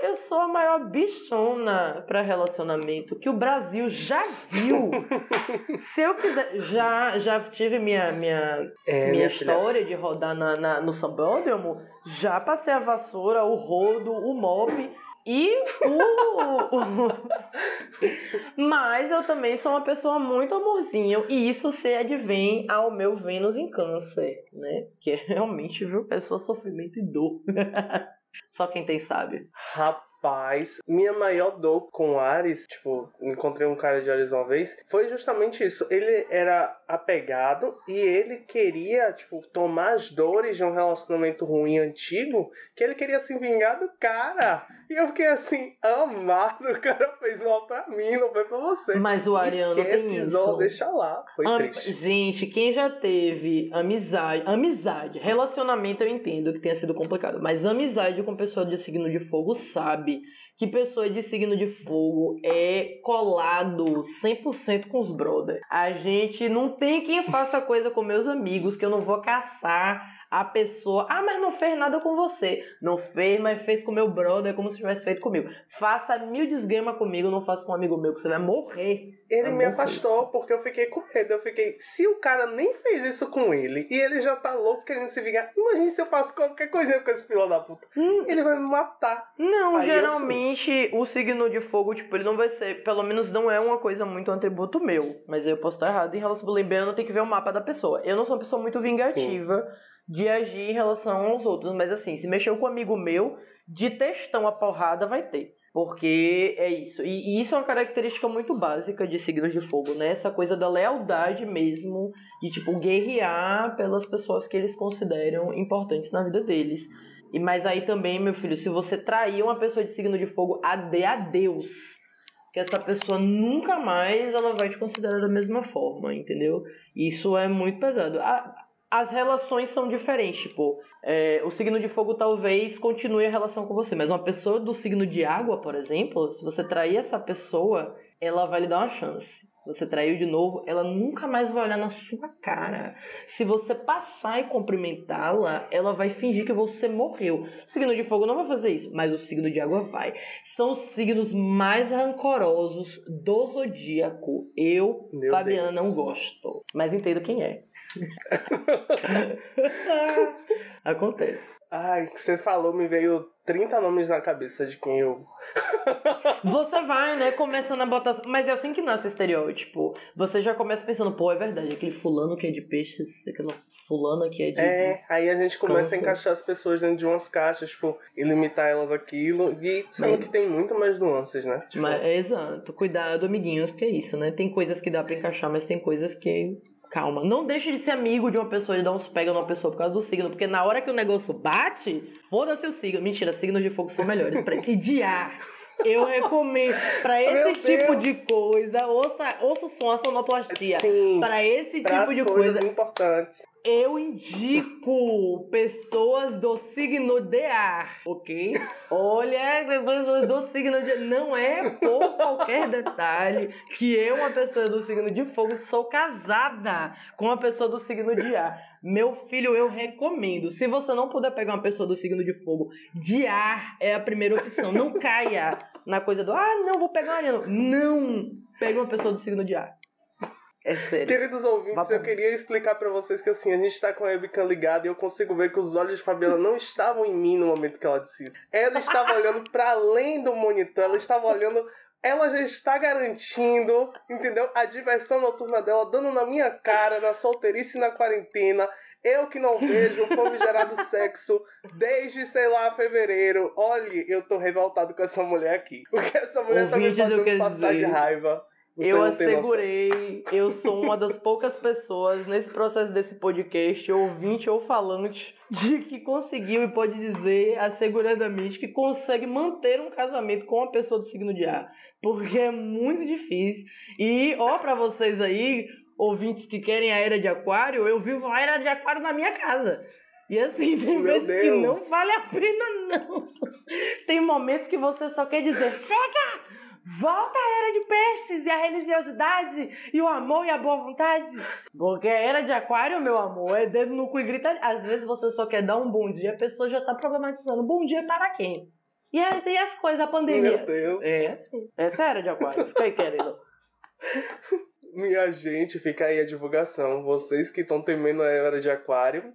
Speaker 3: Eu sou a maior bichona pra relacionamento que o Brasil já viu. [laughs] Se eu quiser. Já, já tive minha, minha,
Speaker 2: É,
Speaker 3: minha
Speaker 2: minha filha.
Speaker 3: história de rodar na, na- no sambódromo, já passei a vassoura, o rodo, o mop e o. o- [laughs] Mas eu também sou uma pessoa muito amorzinho e isso se advém ao meu Vênus em Câncer, né? Que é realmente, viu, pessoa sofrimento e dor. [laughs] Só quem tem sabe.
Speaker 2: Rapaz, minha maior dor com Ares, tipo, encontrei um cara de Ares uma vez, foi justamente isso. Ele era apegado e ele queria, tipo, tomar as dores de um relacionamento ruim antigo, que ele queria se vingar do cara. E eu fiquei assim, amado, [laughs] o cara fez mal pra mim, não foi pra você.
Speaker 3: Mas o Ariano
Speaker 2: Esquece,
Speaker 3: tem isso.
Speaker 2: deixa lá. Foi
Speaker 3: Am-
Speaker 2: triste.
Speaker 3: Gente, quem já teve amizade, amizade, relacionamento eu entendo que tenha sido complicado, mas amizade com pessoa de signo de fogo sabe que pessoa de signo de fogo é colado 100% com os brother. A gente não tem quem faça coisa com meus amigos que eu não vou caçar a pessoa. Ah, mas não fez nada com você. Não fez, mas fez com meu brother como se tivesse feito comigo. Faça mil desgrama comigo, não faça com um amigo meu que você vai morrer.
Speaker 2: Ele
Speaker 3: É
Speaker 2: me
Speaker 3: bom
Speaker 2: afastou porque eu fiquei com medo. Eu fiquei, se o cara nem fez isso com ele e ele já tá louco querendo se vingar, imagine se eu faço qualquer coisinha com esse filho da puta.
Speaker 3: Hum,
Speaker 2: Ele vai me matar.
Speaker 3: Não,
Speaker 2: Aí
Speaker 3: geralmente o signo de fogo, tipo, ele não vai ser, pelo menos não é uma coisa muito um atributo meu. Mas eu posso estar errado em relação ao lembrando, tem que ver o mapa da pessoa. Eu não sou uma pessoa muito vingativa de agir em relação aos outros, mas assim, se mexeu com um amigo meu, de textão a porrada vai ter. Porque é isso. E, e isso é uma característica muito básica de signos de fogo, né? Essa coisa da lealdade mesmo, de tipo, guerrear pelas pessoas que eles consideram importantes na vida deles. E mas aí também, meu filho, se você trair uma pessoa de signo de fogo, ade Deus. Que essa pessoa nunca mais ela vai te considerar da mesma forma, entendeu? Isso é muito pesado. A- as relações são diferentes, tipo, é, o signo de fogo talvez continue a relação com você, mas uma pessoa do signo de água, por exemplo, se você trair essa pessoa, ela vai lhe dar uma chance. Você traiu de novo, ela nunca mais vai olhar na sua cara. Se você passar e cumprimentá-la, ela vai fingir que você morreu. O signo de fogo não vai fazer isso, mas o signo de água vai. São os signos mais rancorosos do zodíaco. Eu,
Speaker 2: Meu
Speaker 3: Fabiana,
Speaker 2: Deus.
Speaker 3: não gosto. Mas entendo quem é. [laughs] Acontece.
Speaker 2: Ai, que você falou, me veio 30 nomes na cabeça de quem eu. [laughs]
Speaker 3: Você vai, né, começando a botar. Mas é assim que nasce o estereótipo. Você já começa pensando, pô, é verdade, aquele fulano que é de peixes, aquele fulano que é de.
Speaker 2: É, aí a gente começa
Speaker 3: Câncer.
Speaker 2: a encaixar as pessoas dentro de umas caixas, tipo, e limitar elas aquilo. E sendo que tem muito mais nuances, né? Tipo,
Speaker 3: Mas, é exato, cuidado, amiguinhos, porque é isso, né? Tem coisas que dá pra encaixar, mas tem coisas que. Calma. Não deixe de ser amigo de uma pessoa e dar uns pega numa pessoa por causa do signo, porque na hora que o negócio bate, foda-se o signo. Mentira, signos de fogo são melhores. Pra equilibriar. Eu recomendo. Pra esse
Speaker 2: Meu
Speaker 3: tipo
Speaker 2: Deus.
Speaker 3: de coisa, ouça, ouça o som, a sonoplastia. Pra esse
Speaker 2: para
Speaker 3: tipo de coisa,
Speaker 2: importantes.
Speaker 3: Eu indico pessoas do signo de ar, ok? Olha, pessoas do signo de não é por qualquer detalhe que eu, uma pessoa do signo de fogo, sou casada com uma pessoa do signo de ar. Meu filho, eu recomendo. Se você não puder pegar uma pessoa do signo de fogo, de ar é a primeira opção. Não caia na coisa do, ah, não, vou pegar uma. Não! Pegue uma pessoa do signo de ar. É sério.
Speaker 2: Queridos ouvintes,
Speaker 3: Vá pra-
Speaker 2: eu queria explicar pra vocês que assim, a gente tá com a webcam ligada e eu consigo ver que os olhos de Fabiana não estavam em mim no momento que ela disse isso. Ela estava olhando pra além do monitor, ela estava olhando. Ela já está garantindo, entendeu? A diversão noturna dela, dando na minha cara, na solteirice e na quarentena. Eu que não vejo o famigerado sexo desde, sei lá, fevereiro. Olhe, eu tô revoltado com essa mulher aqui. Porque essa mulher tá me
Speaker 3: Ouvintes,
Speaker 2: fazendo passar de
Speaker 3: dizer-
Speaker 2: raiva. Você
Speaker 3: eu assegurei, eu sou uma das poucas pessoas nesse processo desse podcast, ouvinte ou falante, de que conseguiu e pode dizer asseguradamente que consegue manter um casamento com uma pessoa do signo de ar. Porque é muito difícil. E, ó, pra vocês aí, ouvintes que querem a era de aquário, eu vivo a era de aquário na minha casa. E assim, tem
Speaker 2: Meu
Speaker 3: vezes que
Speaker 2: Deus.
Speaker 3: não vale a pena, não. Tem momentos que você só quer dizer, chega! Volta a era de peixes e a religiosidade e o amor e a boa vontade. Porque a era de aquário, meu amor, é dedo no cu e grita. Às vezes você só quer dar um bom dia, a pessoa já tá problematizando. Bom dia para quem? E aí tem as coisas da pandemia.
Speaker 2: Meu Deus.
Speaker 3: É, assim. Essa é a era de aquário. Fica aí, querido. [laughs]
Speaker 2: Minha gente, fica aí a divulgação. Vocês que estão temendo a era de aquário,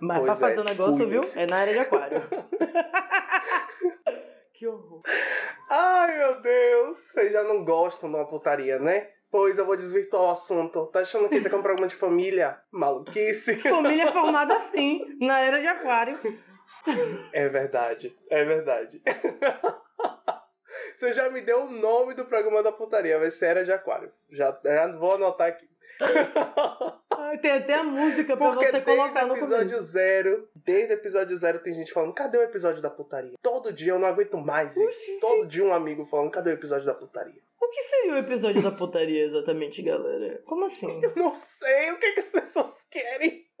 Speaker 3: Mas
Speaker 2: Pois
Speaker 3: pra
Speaker 2: é,
Speaker 3: fazer o negócio, viu? É na área de aquário. [laughs] que horror.
Speaker 2: Ai, meu Deus! Vocês já não gostam de uma putaria, né? Pois eu vou desvirtuar o assunto. Tá achando que isso aqui é um programa de família? Maluquice. [laughs]
Speaker 3: Família formada assim, na era de aquário.
Speaker 2: É verdade, é verdade. [laughs] Você já me deu o nome do programa da putaria, vai ser Era de Aquário. Já, já vou anotar aqui. [laughs]
Speaker 3: Ai, Tem até a música pra
Speaker 2: Porque
Speaker 3: você
Speaker 2: desde
Speaker 3: colocar no
Speaker 2: episódio
Speaker 3: começo.
Speaker 2: zero, desde o episódio zero tem gente falando, cadê o episódio da putaria? Todo dia eu não aguento mais isso.
Speaker 3: Oxi.
Speaker 2: Todo dia um amigo falando, cadê o episódio da putaria?
Speaker 3: O que seria o episódio da putaria exatamente, galera? Como assim? [laughs]
Speaker 2: Eu não sei o que, que as pessoas querem. [laughs]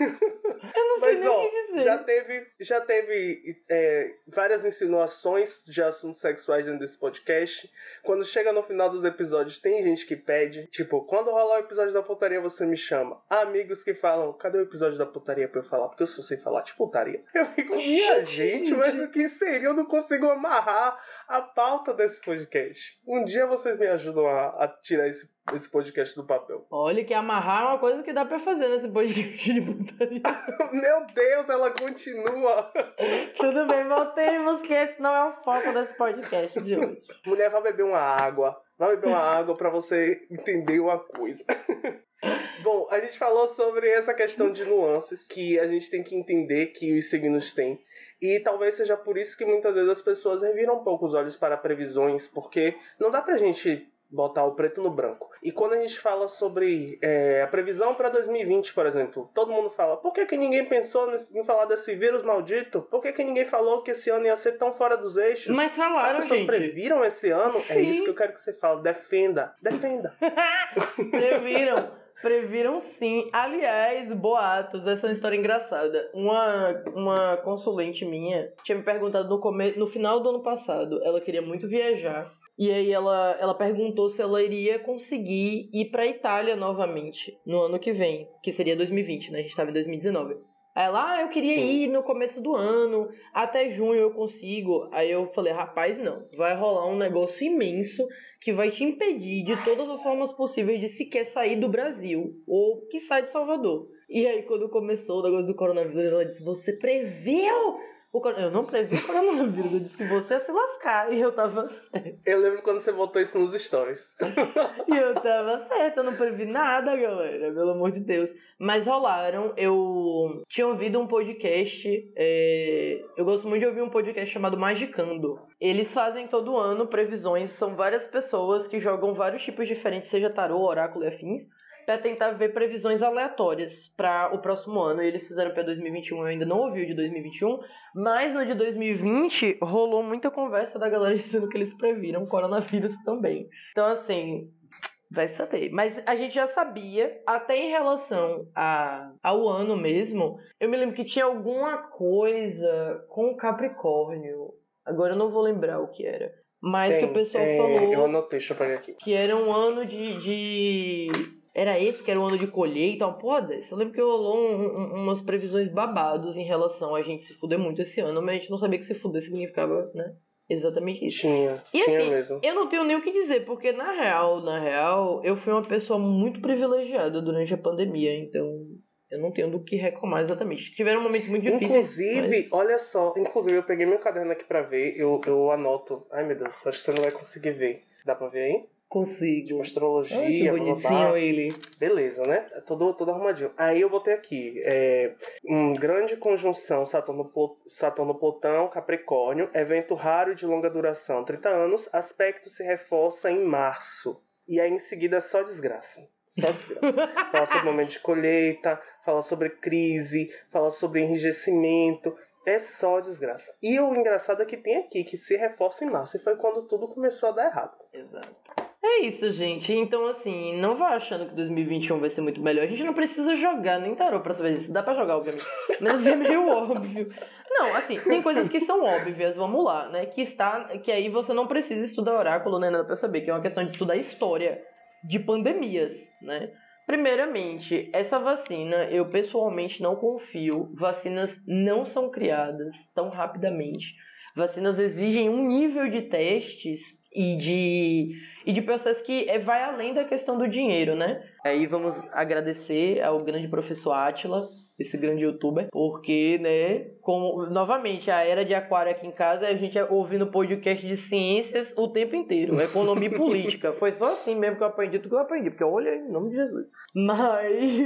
Speaker 3: Eu não sei
Speaker 2: Mas
Speaker 3: nem
Speaker 2: ó,
Speaker 3: o que dizer.
Speaker 2: já teve, já teve é, várias insinuações de assuntos sexuais dentro desse podcast. Quando chega no final dos episódios, tem gente que pede, tipo, quando rolar o episódio da putaria, você me chama. Amigos que falam, cadê o episódio da putaria pra eu falar? Porque eu só sei falar de putaria. [laughs] Eu fico, minha
Speaker 3: Gente.
Speaker 2: gente, mas o que seria? Eu não consigo amarrar a pauta desse podcast. Um dia vocês me ajudam a, a tirar esse, esse podcast do papel.
Speaker 3: Olha que amarrar é uma coisa que dá pra fazer nesse podcast de putaria. [laughs]
Speaker 2: Meu Deus, ela continua. [laughs]
Speaker 3: Tudo bem, voltemos, que esse não é o foco desse podcast de hoje.
Speaker 2: Mulher, vai beber uma água. Vai beber uma água pra você entender uma coisa. [laughs] Bom, a gente falou sobre essa questão de nuances que a gente tem que entender que os signos têm. E talvez seja por isso que muitas vezes as pessoas reviram um pouco os olhos para previsões, porque não dá pra gente botar o preto no branco. E quando a gente fala sobre é, a previsão para 2020, por exemplo, todo mundo fala: por que, que ninguém pensou nesse- em falar desse vírus maldito? Por que, que ninguém falou que esse ano ia ser tão fora dos eixos?
Speaker 3: Mas falaram,
Speaker 2: As pessoas
Speaker 3: gente.
Speaker 2: previram esse ano? É
Speaker 3: Sim.
Speaker 2: isso que eu quero que você fale. Defenda. Defenda. [laughs]
Speaker 3: Previram. Previram sim. Aliás, boatos, essa é uma história engraçada. Uma, uma consulente minha tinha me perguntado no, come... no final do ano passado. Ela queria muito viajar. E aí ela, ela perguntou se ela iria conseguir ir pra Itália novamente no ano que vem, que seria 2020, né? A gente tava em 2019. Aí ela, ah, eu queria
Speaker 2: Sim.
Speaker 3: ir no começo do ano, até junho eu consigo. Aí eu falei, rapaz, não. Vai rolar um negócio imenso que vai te impedir de todas as formas possíveis de sequer sair do Brasil ou que sai de Salvador. E aí, quando começou o negócio do coronavírus, ela disse: Você previu? O Eu não previ o coronavírus, eu disse que você ia se lascar. E eu tava certa.
Speaker 2: Eu lembro quando você botou isso nos stories. [laughs]
Speaker 3: E eu tava certa, eu não previ nada, galera, pelo amor de Deus. Mas rolaram, eu tinha ouvido um podcast, é, eu gosto muito de ouvir um podcast chamado Magicando. Eles fazem todo ano previsões, são várias pessoas que jogam vários tipos diferentes, seja tarô, oráculo e afins, pra tentar ver previsões aleatórias para o próximo ano. E eles fizeram pra 2021, eu ainda não ouvi o de 2021, mas no de 2020 rolou muita conversa da galera [laughs] dizendo que eles previram coronavírus também. Então, assim, vai saber. Mas a gente já sabia, até em relação a, ao ano mesmo, eu me lembro que tinha alguma coisa com o Capricórnio. Agora eu não vou lembrar o que era. Mas que
Speaker 2: Tem,
Speaker 3: o pessoal
Speaker 2: é,
Speaker 3: falou
Speaker 2: Eu anotei, deixa eu pegar aqui.
Speaker 3: que era um ano de. de... Era esse que era o ano de colheita, uma porra dessa. Eu lembro que rolou um- um- umas previsões babados em relação a gente se fuder muito esse ano, mas a gente não sabia que se fuder significava, né? Exatamente isso.
Speaker 2: Tinha,
Speaker 3: E
Speaker 2: tinha
Speaker 3: assim,
Speaker 2: mesmo.
Speaker 3: Eu não tenho nem o que dizer, porque na real, na real, eu fui uma pessoa muito privilegiada durante a pandemia, então eu não tenho do que reclamar exatamente. Tiveram momentos muito difíceis.
Speaker 2: Inclusive,
Speaker 3: mas-
Speaker 2: olha só, inclusive eu peguei meu caderno aqui pra ver, eu, eu anoto. Ai meu Deus, acho que você não vai conseguir ver. Dá pra ver aí?
Speaker 3: Consigo.
Speaker 2: Tipo,
Speaker 3: Ai,
Speaker 2: astrologia, blá, blá, blá.
Speaker 3: ele.
Speaker 2: Beleza, né? É Todo, todo arrumadinho. Aí eu botei aqui, é, um grande conjunção Saturno, Plu- Saturno Plutão, Capricórnio, evento raro e de longa duração, 30 anos, aspecto se reforça em março. E aí em seguida só desgraça. Só desgraça. [laughs] fala sobre momento de colheita, fala sobre crise, fala sobre enrijecimento. É só desgraça. E o engraçado é que tem aqui, que se reforça em março. E foi quando tudo começou a dar errado.
Speaker 3: Exato. É isso, gente. Então, assim, não vá achando que 2021 vai ser muito melhor. A gente não precisa jogar nem tarô pra saber disso. Dá pra jogar, obviamente. Mas é meio [laughs] óbvio. Não, assim, tem coisas que são óbvias, vamos lá, né? Que está. Que aí você não precisa estudar oráculo nem nada pra saber, que é uma questão de estudar história de pandemias, né? Primeiramente, essa vacina, eu pessoalmente não confio. Vacinas não são criadas tão rapidamente. Vacinas exigem um nível de testes e de, e de processo que é, vai além da questão do dinheiro, né? Aí vamos agradecer ao grande professor Atila, esse grande youtuber, porque, né, novamente, a era de aquário aqui em casa, a gente é ouvindo podcast de ciências o tempo inteiro, economia e [laughs] política. Foi só assim mesmo que eu aprendi tudo que eu aprendi, porque olha, em nome de Jesus. Mas,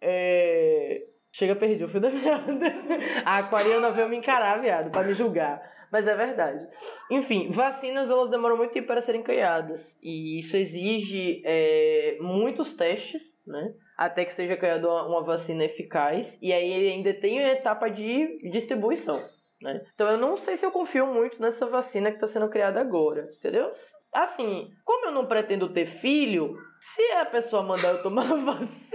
Speaker 3: é... Chega, perdi o fio da meada. [laughs] A aquariana veio me encarar, viado, pra me julgar mas é verdade. Enfim, vacinas elas demoram muito tempo para serem criadas e isso exige é, muitos testes, né? Até que seja criada uma, uma vacina eficaz e aí ainda tem a etapa de distribuição. Né? Então eu não sei se eu confio muito nessa vacina que está sendo criada agora, entendeu? Assim, como eu não pretendo ter filho, se a pessoa mandar eu tomar [laughs] vacina.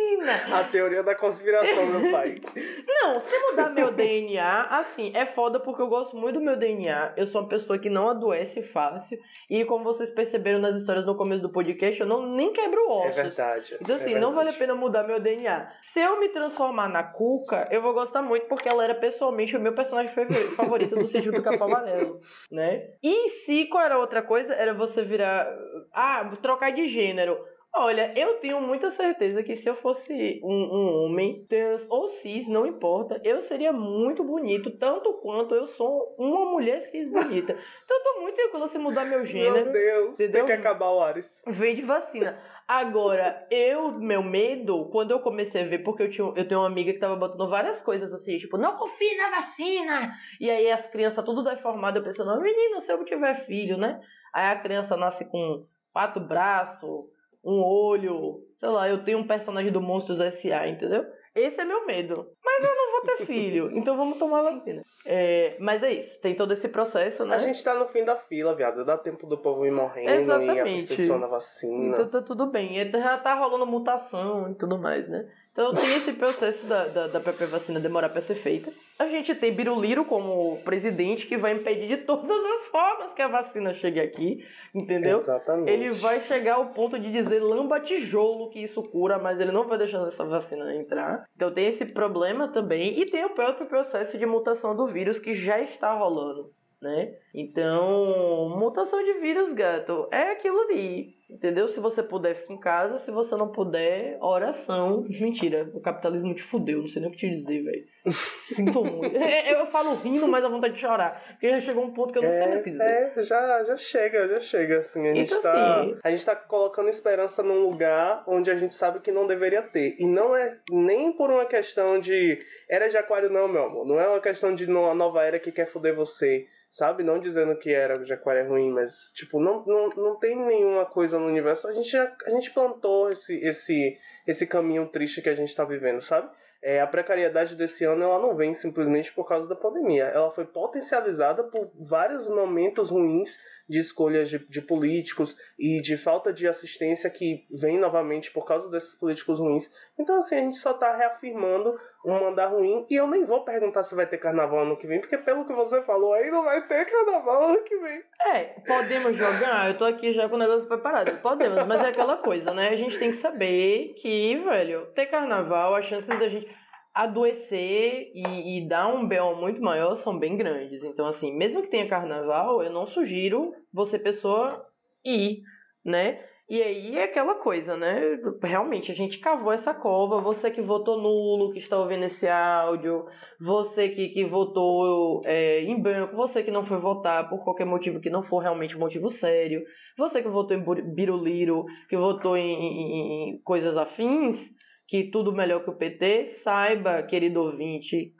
Speaker 2: A teoria da conspiração, meu pai. [laughs]
Speaker 3: Não, se mudar meu DNA, assim, é foda porque eu gosto muito do meu DNA. Eu sou uma pessoa que não adoece fácil. E como vocês perceberam nas histórias no começo do podcast, eu não nem quebro ossos.
Speaker 2: É verdade.
Speaker 3: Então, assim,
Speaker 2: é
Speaker 3: não vale a
Speaker 2: verdade.
Speaker 3: pena mudar meu DNA. Se eu me transformar na Cuca, eu vou gostar muito porque ela era pessoalmente o meu personagem favor- [laughs] favorito do Sítio do Capão Amarelo, né? E se qual era a outra coisa? Era você virar. Ah, trocar de gênero. Olha, eu tenho muita certeza que se eu fosse um, um homem, trans ou cis, não importa, eu seria muito bonito, tanto quanto eu sou uma mulher cis bonita. [laughs] Então eu tô muito tranquila se mudar meu gênero.
Speaker 2: Meu Deus,
Speaker 3: entendeu?
Speaker 2: tem que acabar o Ares.
Speaker 3: Vem de vacina. Agora, eu, meu medo, quando eu comecei a ver, porque eu, tinha, eu tenho uma amiga que tava botando várias coisas assim, tipo, não confie na vacina! E aí as crianças tudo deformadas, eu pensando, menino, se eu tiver filho, né? Aí a criança nasce com quatro braços, um olho, sei lá, eu tenho um personagem do Monstros S.A., entendeu? Esse é meu medo. Mas eu não vou ter [laughs] filho, então vamos tomar vacina. É, mas é isso, tem todo esse processo, né?
Speaker 2: A gente tá no fim da fila, viado. Dá tempo do povo ir morrendo e
Speaker 3: Exatamente.
Speaker 2: aperfeiçoando a vacina.
Speaker 3: Então tá tudo bem. E Já tá rolando mutação e tudo mais, né? Então tem esse processo da, da, da própria vacina demorar pra ser feita. A gente tem Biruliro como presidente que vai impedir de todas as formas que a vacina chegue aqui, entendeu?
Speaker 2: Exatamente.
Speaker 3: Ele vai chegar ao ponto de dizer lamba tijolo que isso cura, mas ele não vai deixar essa vacina entrar. Então tem esse problema também. E tem o próprio processo de mutação do vírus que já está rolando, né? Então, mutação de vírus, gato, é aquilo ali. Entendeu? Se você puder, fica em casa. Se você não puder, oração. Mentira, o capitalismo te fudeu. Não sei nem o que te dizer, velho. Sinto [laughs] muito. É, Eu falo rindo, mas a vontade de chorar. Porque já chegou um ponto que eu não sei mais o que dizer.
Speaker 2: É, é, já, já chega, já chega, assim, a gente,
Speaker 3: Então,
Speaker 2: tá,
Speaker 3: assim-
Speaker 2: a gente tá colocando esperança num lugar onde a gente sabe que não deveria ter, e não é nem por uma questão de era de aquário não, meu amor, não é uma questão de uma nova era que quer foder você, sabe, não dizendo que era de aquário é ruim, mas, tipo, não, não, não tem nenhuma coisa no universo, a gente, a gente plantou esse, esse, esse caminho triste que a gente tá vivendo, sabe? É, a precariedade desse ano ela não vem simplesmente por causa da pandemia. Ela foi potencializada por vários momentos ruins de escolhas de, de políticos e de falta de assistência que vem novamente por causa desses políticos ruins. Então, assim, a gente só está reafirmando um mandar ruim. E eu nem vou perguntar se vai ter carnaval ano que vem, porque pelo que você falou aí, não vai ter carnaval ano que vem.
Speaker 3: É, podemos jogar? Eu tô aqui já com o negócio preparado. Podemos, mas é aquela coisa, né? A gente tem que saber que, velho, ter carnaval, as chances da gente adoecer e, e dar um B.O. muito maior são bem grandes. Então, assim, mesmo que tenha carnaval, eu não sugiro você, pessoa, ir, né? E aí é aquela coisa, né? Realmente, a gente cavou essa cova. Você que votou nulo, que está ouvindo esse áudio, você que, que votou é, em branco, você que não foi votar por qualquer motivo que não for realmente um motivo sério, você que votou em biruliro, que votou em, em- em coisas afins, que tudo melhor que o PT, saiba, querido ouvinte,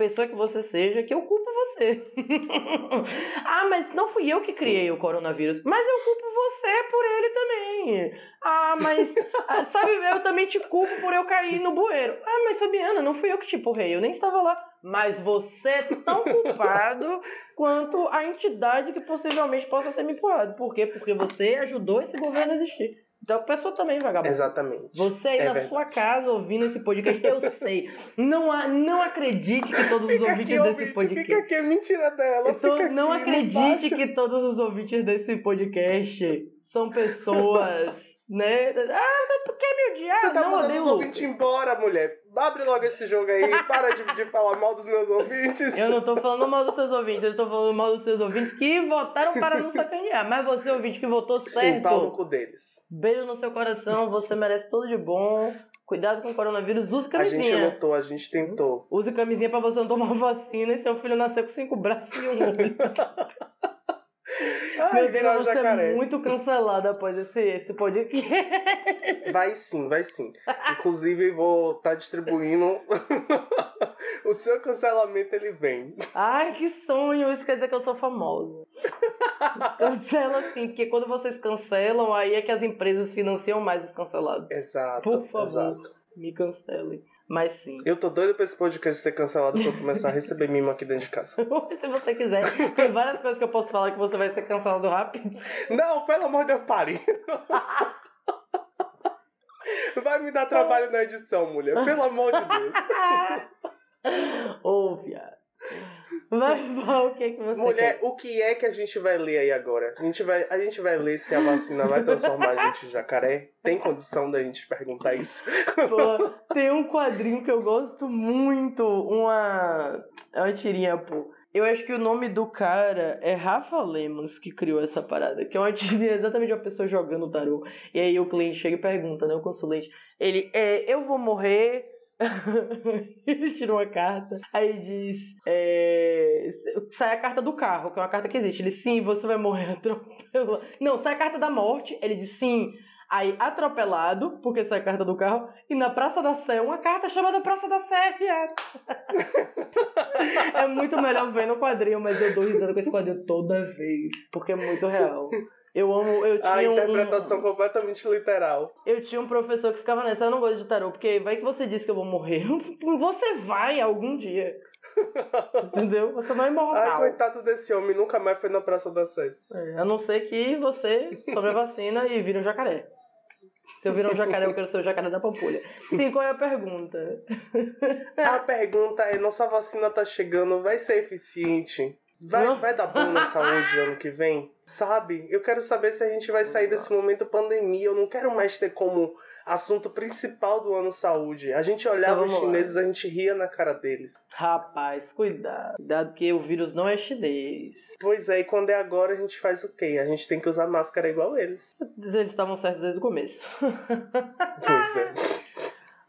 Speaker 3: pessoa que você seja, que eu culpo você. [laughs] ah, mas não fui eu que criei o coronavírus. Mas eu culpo você por ele também. Ah, mas ah, sabe, eu também te culpo por eu cair no bueiro. Ah, mas Fabiana, não fui eu que te empurrei, eu nem estava lá. Mas você é tão culpado quanto a entidade que possivelmente possa ter me empurrado. Por quê? Porque você ajudou esse governo a existir. Então a pessoa também é vagabundo.
Speaker 2: Exatamente.
Speaker 3: Você aí
Speaker 2: É
Speaker 3: na
Speaker 2: verdade.
Speaker 3: sua casa ouvindo esse podcast, eu [laughs] sei. Não, há- não acredite que todos os ouvintes
Speaker 2: aqui,
Speaker 3: desse
Speaker 2: ouvinte,
Speaker 3: podcast.
Speaker 2: fica aqui, é mentira dela.
Speaker 3: Então,
Speaker 2: fica
Speaker 3: não
Speaker 2: aqui,
Speaker 3: acredite
Speaker 2: baixa.
Speaker 3: que todos os ouvintes desse podcast são pessoas, né? Ah, por que me odiar?
Speaker 2: Você tá
Speaker 3: não
Speaker 2: mandando
Speaker 3: odeio
Speaker 2: os ouvintes embora, mulher. Abre logo esse jogo aí. Para de, de falar mal dos meus ouvintes.
Speaker 3: Eu não tô falando mal dos seus ouvintes, eu tô falando mal dos seus ouvintes que votaram para não sacanear. Mas você, ouvinte, que votou
Speaker 2: Sim, pau no
Speaker 3: certo,
Speaker 2: cu deles.
Speaker 3: beijo no seu coração, você merece tudo de bom. Cuidado com o coronavírus, use
Speaker 2: A gente
Speaker 3: camisinha.
Speaker 2: lutou, a gente tentou.
Speaker 3: Use camisinha pra você não tomar vacina e seu filho nascer com cinco braços e um olho. [laughs]
Speaker 2: Ai,
Speaker 3: Meu Deus,
Speaker 2: virar
Speaker 3: você é
Speaker 2: jacaré.
Speaker 3: muito cancelada após esse, esse podcast.
Speaker 2: Vai sim, vai sim. Inclusive, vou estar distribuindo. [laughs] o seu cancelamento ele vem.
Speaker 3: Ai, que sonho! Isso quer dizer que eu sou famosa. Cancela sim, porque quando vocês cancelam, aí é que as empresas financiam mais os cancelados.
Speaker 2: Exato.
Speaker 3: Por favor.
Speaker 2: Exato.
Speaker 3: Me cancelem. Mas sim.
Speaker 2: Eu tô doido pra esse podcast ser cancelado pra eu começar a receber mimo aqui dentro de casa. [laughs]
Speaker 3: Se você quiser. Tem várias coisas que eu posso falar que você vai ser cancelado rápido.
Speaker 2: Não, pelo amor de Deus, pare. [laughs] Vai me dar trabalho na edição, mulher. Pelo amor de Deus. [laughs]
Speaker 3: Ô, viado. Vai, vai, o que, que você
Speaker 2: Mulher,
Speaker 3: quer?
Speaker 2: o que é que a gente vai ler aí agora? A gente vai, a gente vai ler se a vacina vai transformar a gente em jacaré? Tem condição da gente perguntar isso?
Speaker 3: Pô, tem um quadrinho que eu gosto muito. Uma. É uma tirinha, pô. Eu acho que o nome do cara é Rafa Lemos que criou essa parada. Que é uma tirinha exatamente uma pessoa jogando tarô. E aí o cliente chega e pergunta, né? O consulente. Ele, é, eu vou morrer. [laughs] ele tira uma carta. Aí diz. É, sai a carta do carro, que é uma carta que existe. Ele, sim, você vai morrer [laughs] atropelado. Não, sai a carta da morte. Ele diz, sim. Aí, atropelado, porque sai a carta do carro, e na Praça da Sé, uma carta chamada Praça da Sé, viado. [laughs] é muito melhor ver no quadrinho, mas eu dou risada com esse quadrinho toda vez, porque é muito real. Eu amo, eu
Speaker 2: A
Speaker 3: tinha um-
Speaker 2: interpretação completamente literal.
Speaker 3: eu tinha um professor que ficava nessa, eu não gosto de tarô, porque vai que você disse que eu vou morrer. [laughs] Você vai algum dia. [laughs] Entendeu? Você não é
Speaker 2: Ai,
Speaker 3: imortal.
Speaker 2: coitado desse homem, nunca mais foi na Praça da Sé.
Speaker 3: É, a não ser que você tome a vacina e vire um jacaré. Se eu virar um jacaré, eu quero ser o jacaré da Pampulha. Sim, qual é a pergunta?
Speaker 2: A pergunta é: nossa vacina tá chegando, vai ser eficiente? Vai,
Speaker 3: Não.
Speaker 2: vai dar bom na saúde ano que vem? Sabe? Eu quero saber se a gente vai sair desse momento pandemia. Eu não quero mais ter como assunto principal do ano saúde. A gente olhava
Speaker 3: Então,
Speaker 2: os
Speaker 3: vamos lá.
Speaker 2: chineses, a gente ria na cara deles.
Speaker 3: Rapaz, cuidado. Cuidado que o vírus não é chinês.
Speaker 2: Pois é, e quando é agora, a gente faz o quê? A gente tem que usar máscara igual eles.
Speaker 3: Eles estavam certos desde o começo. [laughs]
Speaker 2: Pois é.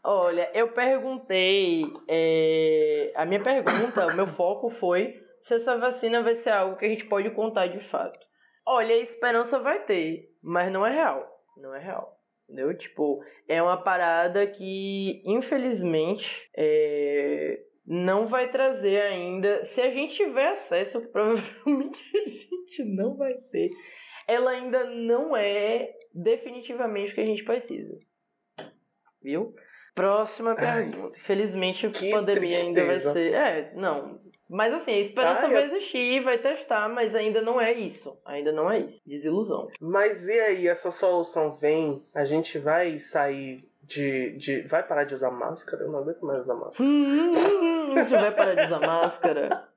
Speaker 3: Olha, eu perguntei. é, A minha pergunta, o meu foco foi se essa vacina vai ser algo que a gente pode contar de fato. Olha, a esperança vai ter, mas não é real. Não é real. Entendeu? Tipo, é uma parada que, infelizmente, é, não vai trazer ainda. Se a gente tiver acesso, [laughs] provavelmente a gente não vai ter. Ela ainda não é definitivamente o que a gente precisa. Viu? Próxima
Speaker 2: Ai,
Speaker 3: pergunta. Infelizmente, a
Speaker 2: que
Speaker 3: pandemia ainda vai ser. É, não. Mas assim, a esperança
Speaker 2: Ai,
Speaker 3: vai
Speaker 2: eu-
Speaker 3: existir, vai testar, mas ainda não é isso. Ainda não é isso. Desilusão.
Speaker 2: Mas e aí, essa solução vem? A gente vai sair de. de... Vai parar de usar máscara? Eu não aguento mais usar máscara.
Speaker 3: Hum, a gente vai parar de usar máscara.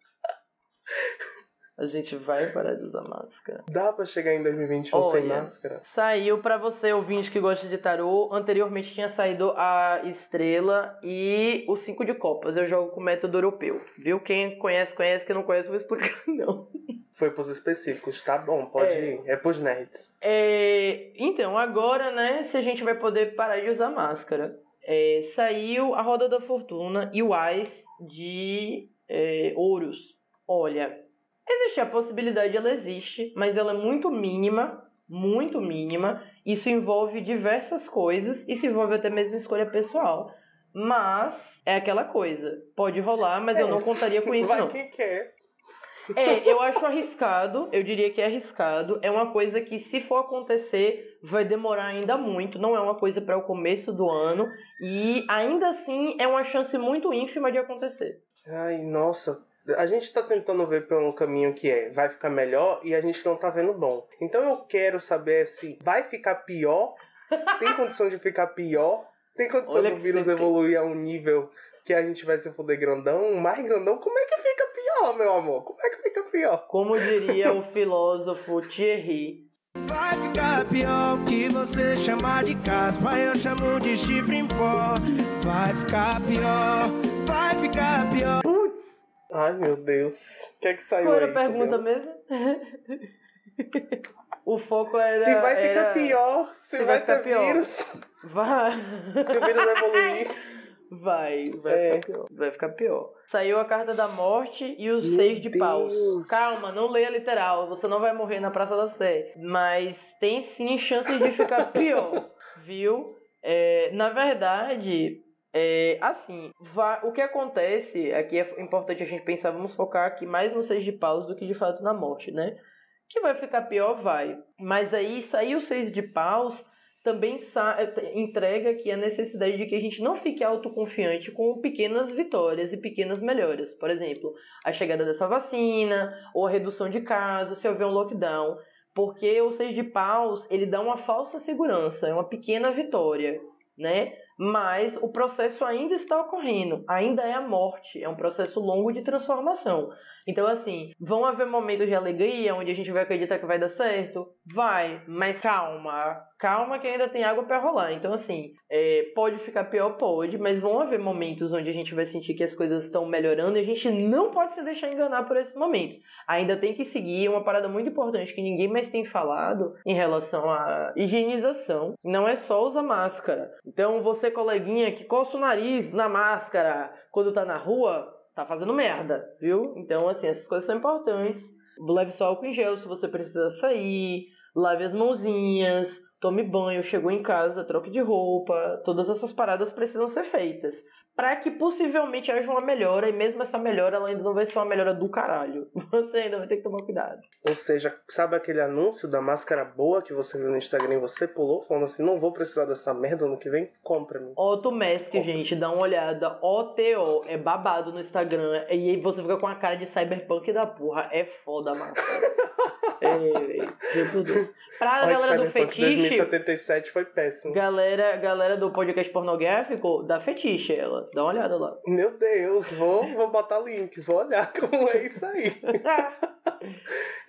Speaker 3: A gente vai parar de usar máscara.
Speaker 2: Dá pra chegar em 2021 sem
Speaker 3: Olha.
Speaker 2: máscara?
Speaker 3: Saiu pra você, ouvinte que gosta de tarô. Anteriormente tinha saído a Estrela e o Cinco de Copas. Eu jogo com método europeu. Viu? Quem conhece, conhece. Quem não conhece, vou explicar [laughs] não.
Speaker 2: Foi pros específicos, tá bom, pode
Speaker 3: É.
Speaker 2: ir. É pros nerds.
Speaker 3: É, então, agora, né, se a gente vai poder parar de usar máscara. É, saiu a Roda da Fortuna e o Ais de é, Ouros. Olha, existe a possibilidade, ela existe, mas ela é muito mínima, muito mínima. Isso envolve diversas coisas, isso envolve até mesmo escolha pessoal. Mas é aquela coisa, pode rolar, mas eu
Speaker 2: É.
Speaker 3: não contaria com isso
Speaker 2: Vai
Speaker 3: não.
Speaker 2: quem quer.
Speaker 3: É, eu acho arriscado, eu diria que é arriscado. É uma coisa que, se for acontecer, vai demorar ainda muito. Não é uma coisa para o começo do ano. E ainda assim é uma chance muito ínfima de acontecer.
Speaker 2: Ai, nossa. A gente tá tentando ver pelo caminho que é, vai ficar melhor e a gente não tá vendo bom. Então eu quero saber se vai ficar pior, tem [laughs] condição de ficar pior, tem condição
Speaker 3: Olha
Speaker 2: do vírus evoluir a um nível que a gente vai se fuder grandão, mais grandão, como é que fica pior, meu amor? Como é que fica pior?
Speaker 3: Como diria o [laughs] filósofo Thierry,
Speaker 6: Vai ficar pior que você chamar de caspa, eu chamo de chifre em pó. Vai ficar pior, vai ficar pior.
Speaker 2: Ai, meu Deus. O que é que saiu
Speaker 3: Qual era
Speaker 2: aí?
Speaker 3: a pergunta mesmo? [laughs] o foco era.
Speaker 2: Se vai ficar
Speaker 3: era-
Speaker 2: pior, se,
Speaker 3: se
Speaker 2: vai,
Speaker 3: vai ficar
Speaker 2: ter
Speaker 3: pior.
Speaker 2: vírus,
Speaker 3: Vai.
Speaker 2: se o vírus evoluir. [laughs]
Speaker 3: Vai, vai
Speaker 2: É.
Speaker 3: ficar pior. Vai ficar pior. Saiu a carta da morte e os
Speaker 2: Meu
Speaker 3: seis de paus.
Speaker 2: Deus.
Speaker 3: Calma, não leia literal. Você não vai morrer na Praça da Sé. Mas tem sim chances de ficar [laughs] pior. Viu? É, na verdade, é, assim, o que acontece, aqui é importante a gente pensar, vamos focar aqui mais no seis de paus do que de fato na morte, né? Que vai ficar pior, vai. Mas aí, sair o seis de paus também entrega aqui a necessidade de que a gente não fique autoconfiante com pequenas vitórias e pequenas melhoras. Por exemplo, a chegada dessa vacina, ou a redução de casos, se houver um lockdown. Porque o seis de paus, ele dá uma falsa segurança, é uma pequena vitória, né? Mas o processo ainda está ocorrendo, ainda é a morte, é um processo longo de transformação. Então, assim, vão haver momentos de alegria onde a gente vai acreditar que vai dar certo? Vai, mas calma, calma que ainda tem água para rolar. Então, assim, é, pode ficar pior, pode, mas vão haver momentos onde a gente vai sentir que as coisas estão melhorando e a gente não pode se deixar enganar por esses momentos. Ainda tem que seguir uma parada muito importante que ninguém mais tem falado em relação à higienização. Não é só usar máscara. Então, você, coleguinha, que coça o nariz na máscara quando tá na rua, tá fazendo merda, viu? Então, assim, essas coisas são importantes. Leve só álcool em gel se você precisa sair, lave as mãozinhas, tome banho, chegou em casa, troque de roupa. Todas essas paradas precisam ser feitas. Pra que possivelmente haja uma melhora, e mesmo essa melhora ela ainda não vai ser uma melhora do caralho. [laughs] Você ainda vai ter que tomar cuidado.
Speaker 2: Ou seja, sabe aquele anúncio da máscara boa que você viu no Instagram e você pulou, falando assim, não vou precisar dessa merda no que vem? Compra-me.
Speaker 3: Otto Mask, gente, dá uma olhada. OTO, é babado no Instagram. E aí você fica com a cara de cyberpunk da porra. É foda a máscara. velho. Meu Deus. Pra
Speaker 2: Olha
Speaker 3: galera do fetiche,
Speaker 2: 2077 foi péssimo.
Speaker 3: galera, galera do podcast pornográfico, dá fetiche ela. Dá uma olhada lá.
Speaker 2: Meu Deus, vou, vou botar links, vou olhar [laughs] como é isso aí. [laughs]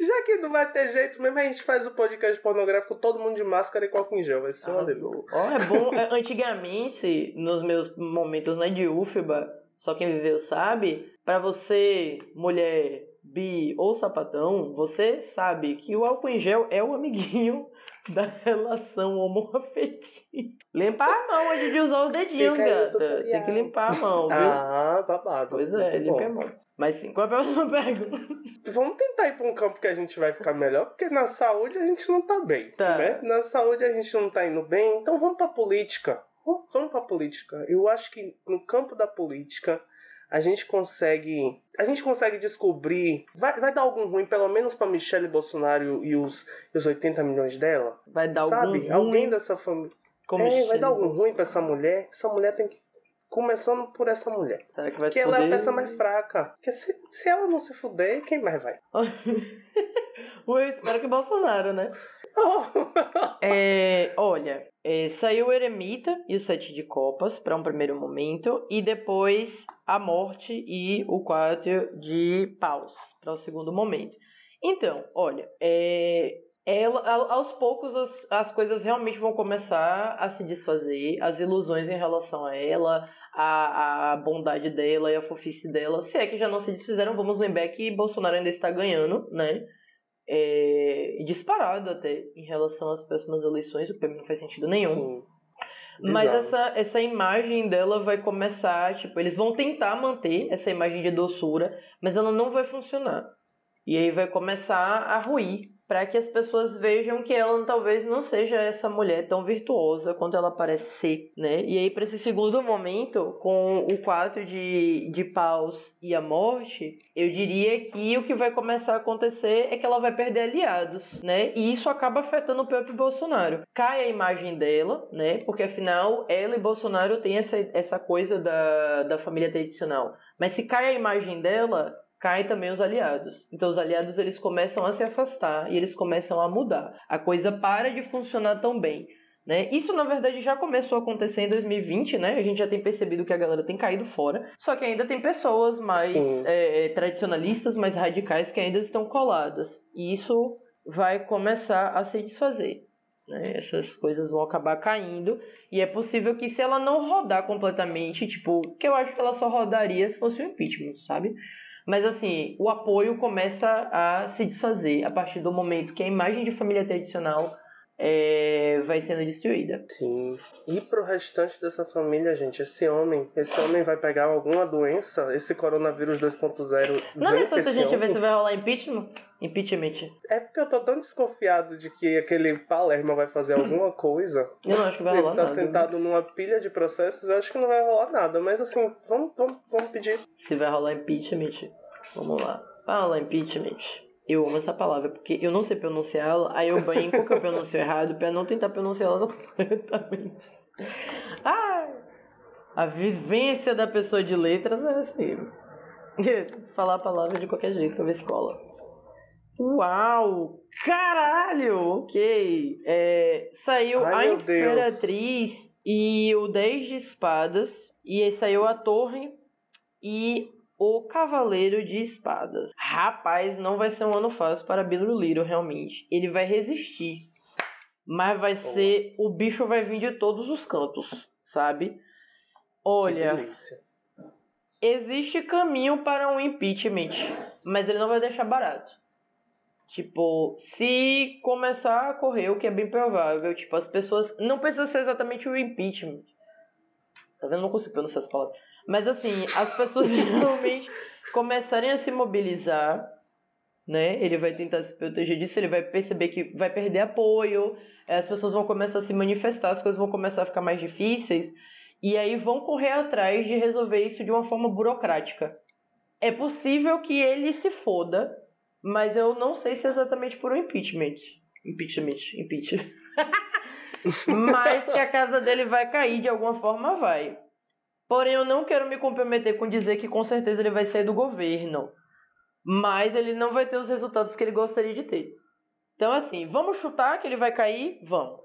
Speaker 2: Já que não vai ter jeito mesmo, a gente faz o podcast pornográfico todo mundo de máscara e com álcool em gel. Vai ser uma delícia.
Speaker 3: É bom. é, [laughs] Antigamente, nos meus momentos na de UFBA, só quem viveu sabe, pra você, mulher, bi ou sapatão, você sabe que o álcool em gel é o amiguinho [laughs] da relação homoafetiva. Limpar a mão antes de usar os dedinhos, gata. Tem que limpar a mão, viu?
Speaker 2: Ah, babado.
Speaker 3: pois é, limpe a mão. Mas sim, qual é a próxima [laughs] pergunta?
Speaker 2: Vamos tentar ir pra um campo que a gente vai ficar melhor, porque na saúde a gente não tá bem.
Speaker 3: Tá.
Speaker 2: Né? Na saúde a gente não tá indo bem, então vamos pra política. Vamos, vamos pra política. Eu acho que no campo da política a gente consegue. A gente consegue descobrir. Vai, vai dar algum ruim, pelo menos pra Michelle Bolsonaro e os, e os 80 milhões dela?
Speaker 3: Vai dar
Speaker 2: Sabe?
Speaker 3: algum ruim?
Speaker 2: Alguém dessa família. É, vai dar algum ruim pra essa mulher. Essa mulher tem que. Começando por essa mulher.
Speaker 3: Será que vai
Speaker 2: Porque ela é a peça mais fraca. Porque se, se ela não se fuder, quem mais vai? [laughs]
Speaker 3: Eu espero que Bolsonaro, né? [laughs] É, olha, é, saiu o Eremita e o Sete de Copas para um primeiro momento, e depois a Morte e o Quatro de Paus para o segundo momento. Então, olha, é, ela, aos poucos as, as coisas realmente vão começar a se desfazer, as ilusões em relação a ela, a, a bondade dela e a fofice dela, se é que já não se desfizeram, vamos lembrar que Bolsonaro ainda está ganhando, né? É, disparado até em relação às próximas eleições, o que não faz sentido nenhum.
Speaker 2: Sim.
Speaker 3: Mas essa, essa imagem dela vai começar, tipo, eles vão tentar manter essa imagem de doçura, mas ela não vai funcionar. E aí vai começar a ruir para que as pessoas vejam que ela talvez não seja essa mulher tão virtuosa quanto ela parece ser, né? E aí, para esse segundo momento, com o 4 de, de paus e a morte, eu diria que o que vai começar a acontecer é que ela vai perder aliados, né? E isso acaba afetando o próprio Bolsonaro. Cai a imagem dela, né? Porque afinal, ela e Bolsonaro têm essa, essa coisa da, da família tradicional. Mas se cai a imagem dela, cai também os aliados. Então os aliados eles começam a se afastar e eles começam a mudar. A coisa para de funcionar tão bem. Né? Isso, na verdade, já começou a acontecer em 2020, né? A gente já tem percebido que a galera tem caído fora. Só que ainda tem pessoas mais é, tradicionalistas, mais radicais, que ainda estão coladas. E isso vai começar a se desfazer. Né? Essas coisas vão acabar caindo. E é possível que, se ela não rodar completamente, tipo, que eu acho que ela só rodaria se fosse o impeachment, sabe? Mas assim, o apoio começa a se desfazer a partir do momento que a imagem de família tradicional é, vai sendo destruída.
Speaker 2: Sim. E pro restante dessa família, gente, esse homem, esse homem vai pegar alguma doença? Esse coronavírus 2.0
Speaker 3: Não é só se a gente homem? ver se vai rolar impeachment? Impeachment.
Speaker 2: É porque eu tô tão desconfiado de que aquele Palermo vai fazer alguma coisa.
Speaker 3: Eu não acho que vai rolar
Speaker 2: Ele tá
Speaker 3: nada.
Speaker 2: sentado numa pilha de processos, eu acho que não vai rolar nada. Mas assim, vamos, vamos, vamos pedir.
Speaker 3: Se vai rolar impeachment, vamos lá. Rolar impeachment. Eu amo essa palavra, porque eu não sei pronunciá-la, aí eu banco que eu [laughs] pronuncio errado pra não tentar pronunciá-la [laughs] corretamente. Ah, a vivência da pessoa de letras é assim. [laughs] Falar a palavra de qualquer jeito pra ver escola. Uau! Caralho! Ok. É, saiu
Speaker 2: Ai,
Speaker 3: a Imperatriz e o 10 de Espadas. E aí saiu a Torre e o Cavaleiro de Espadas. Rapaz, não vai ser um ano fácil para Billy Little, realmente. Ele vai resistir. Mas vai ser. O bicho vai vir de todos os cantos, sabe? Olha. Existe caminho para um impeachment, mas ele não vai deixar barato. Tipo, se começar a correr, o que é bem provável, tipo, as pessoas. Não precisa ser exatamente o impeachment. Tá vendo? Não consigo pronunciar essas palavras. Mas assim, as pessoas [laughs] realmente começarem a se mobilizar, né? Ele vai tentar se proteger disso, ele vai perceber que vai perder apoio, as pessoas vão começar a se manifestar, as coisas vão começar a ficar mais difíceis, e aí vão correr atrás de resolver isso de uma forma burocrática. É possível que ele se foda, mas eu não sei se é exatamente por um impeachment. Impeachment, impeachment. [laughs] mas que a casa dele vai cair de alguma forma, vai. Porém, eu não quero me comprometer com dizer que com certeza ele vai sair do governo. Mas ele não vai ter os resultados que ele gostaria de ter. Então, assim, vamos chutar que ele vai cair? Vamos.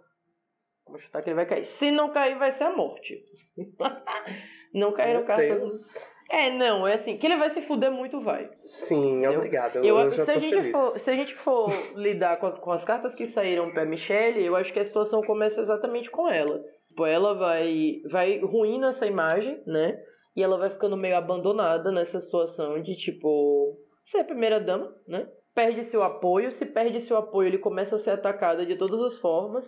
Speaker 3: Vamos chutar que ele vai cair. Se não cair, vai ser a morte. [laughs] não caíram cartas. É, não, é assim, que ele vai se fuder muito, vai.
Speaker 2: Sim, obrigado. Eu, eu,
Speaker 3: se,
Speaker 2: a
Speaker 3: gente for, se a gente for [laughs] lidar com, com as cartas que saíram pra Michelle, eu acho que a situação começa exatamente com ela. Tipo, ela vai, vai ruindo essa imagem, né? E ela vai ficando meio abandonada nessa situação de, tipo, ser a primeira dama, né? Perde seu apoio, se perde seu apoio, ele começa a ser atacada de todas as formas.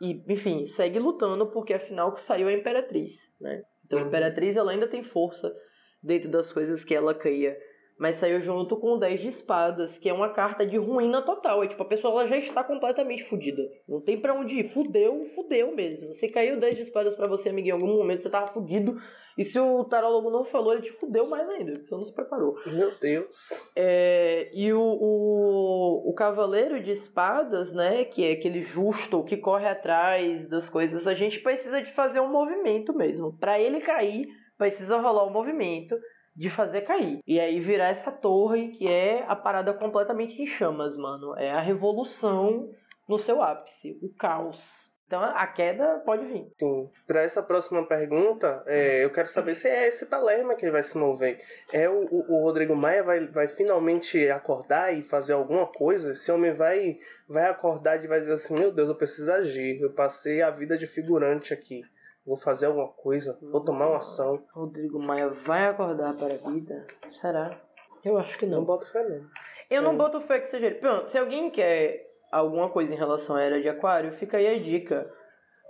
Speaker 3: E, enfim, segue lutando porque afinal saiu a Imperatriz, né? Então a uhum. Imperatriz ela ainda tem força dentro das coisas que ela cria mas saiu junto com o 10 de espadas, que é uma carta de ruína total. É tipo, a pessoa já está completamente fodida. Não tem para onde ir. Fudeu, fudeu mesmo. Você caiu 10 de espadas para você, amigo, em algum momento você tava fudido. E se o tarólogo não falou, ele te fudeu mais ainda, você não se preparou.
Speaker 2: Meu Deus.
Speaker 3: É, e o, o, o Cavaleiro de Espadas, né, que é aquele justo que corre atrás das coisas, a gente precisa de fazer um movimento mesmo. Para ele cair, precisa rolar um movimento de fazer cair. E aí virar essa torre que é a parada completamente em chamas, mano. É a revolução no seu ápice, o caos. Então a queda pode vir.
Speaker 2: Sim. Para essa próxima pergunta, é, eu quero saber se é esse Palermo que ele vai se mover. É o, o, Rodrigo Maia vai, vai finalmente acordar e fazer alguma coisa? Esse homem vai, vai acordar e vai dizer assim: Meu Deus, eu preciso agir. Eu passei a vida de figurante aqui vou fazer alguma coisa, vou tomar uma ação.
Speaker 3: Rodrigo Maia vai acordar para a vida? Será? Eu acho que não.
Speaker 2: Não boto fé, não.
Speaker 3: Eu é. não boto fé que seja ele. Pronto, se alguém quer alguma coisa em relação à era de Aquário, fica aí a dica.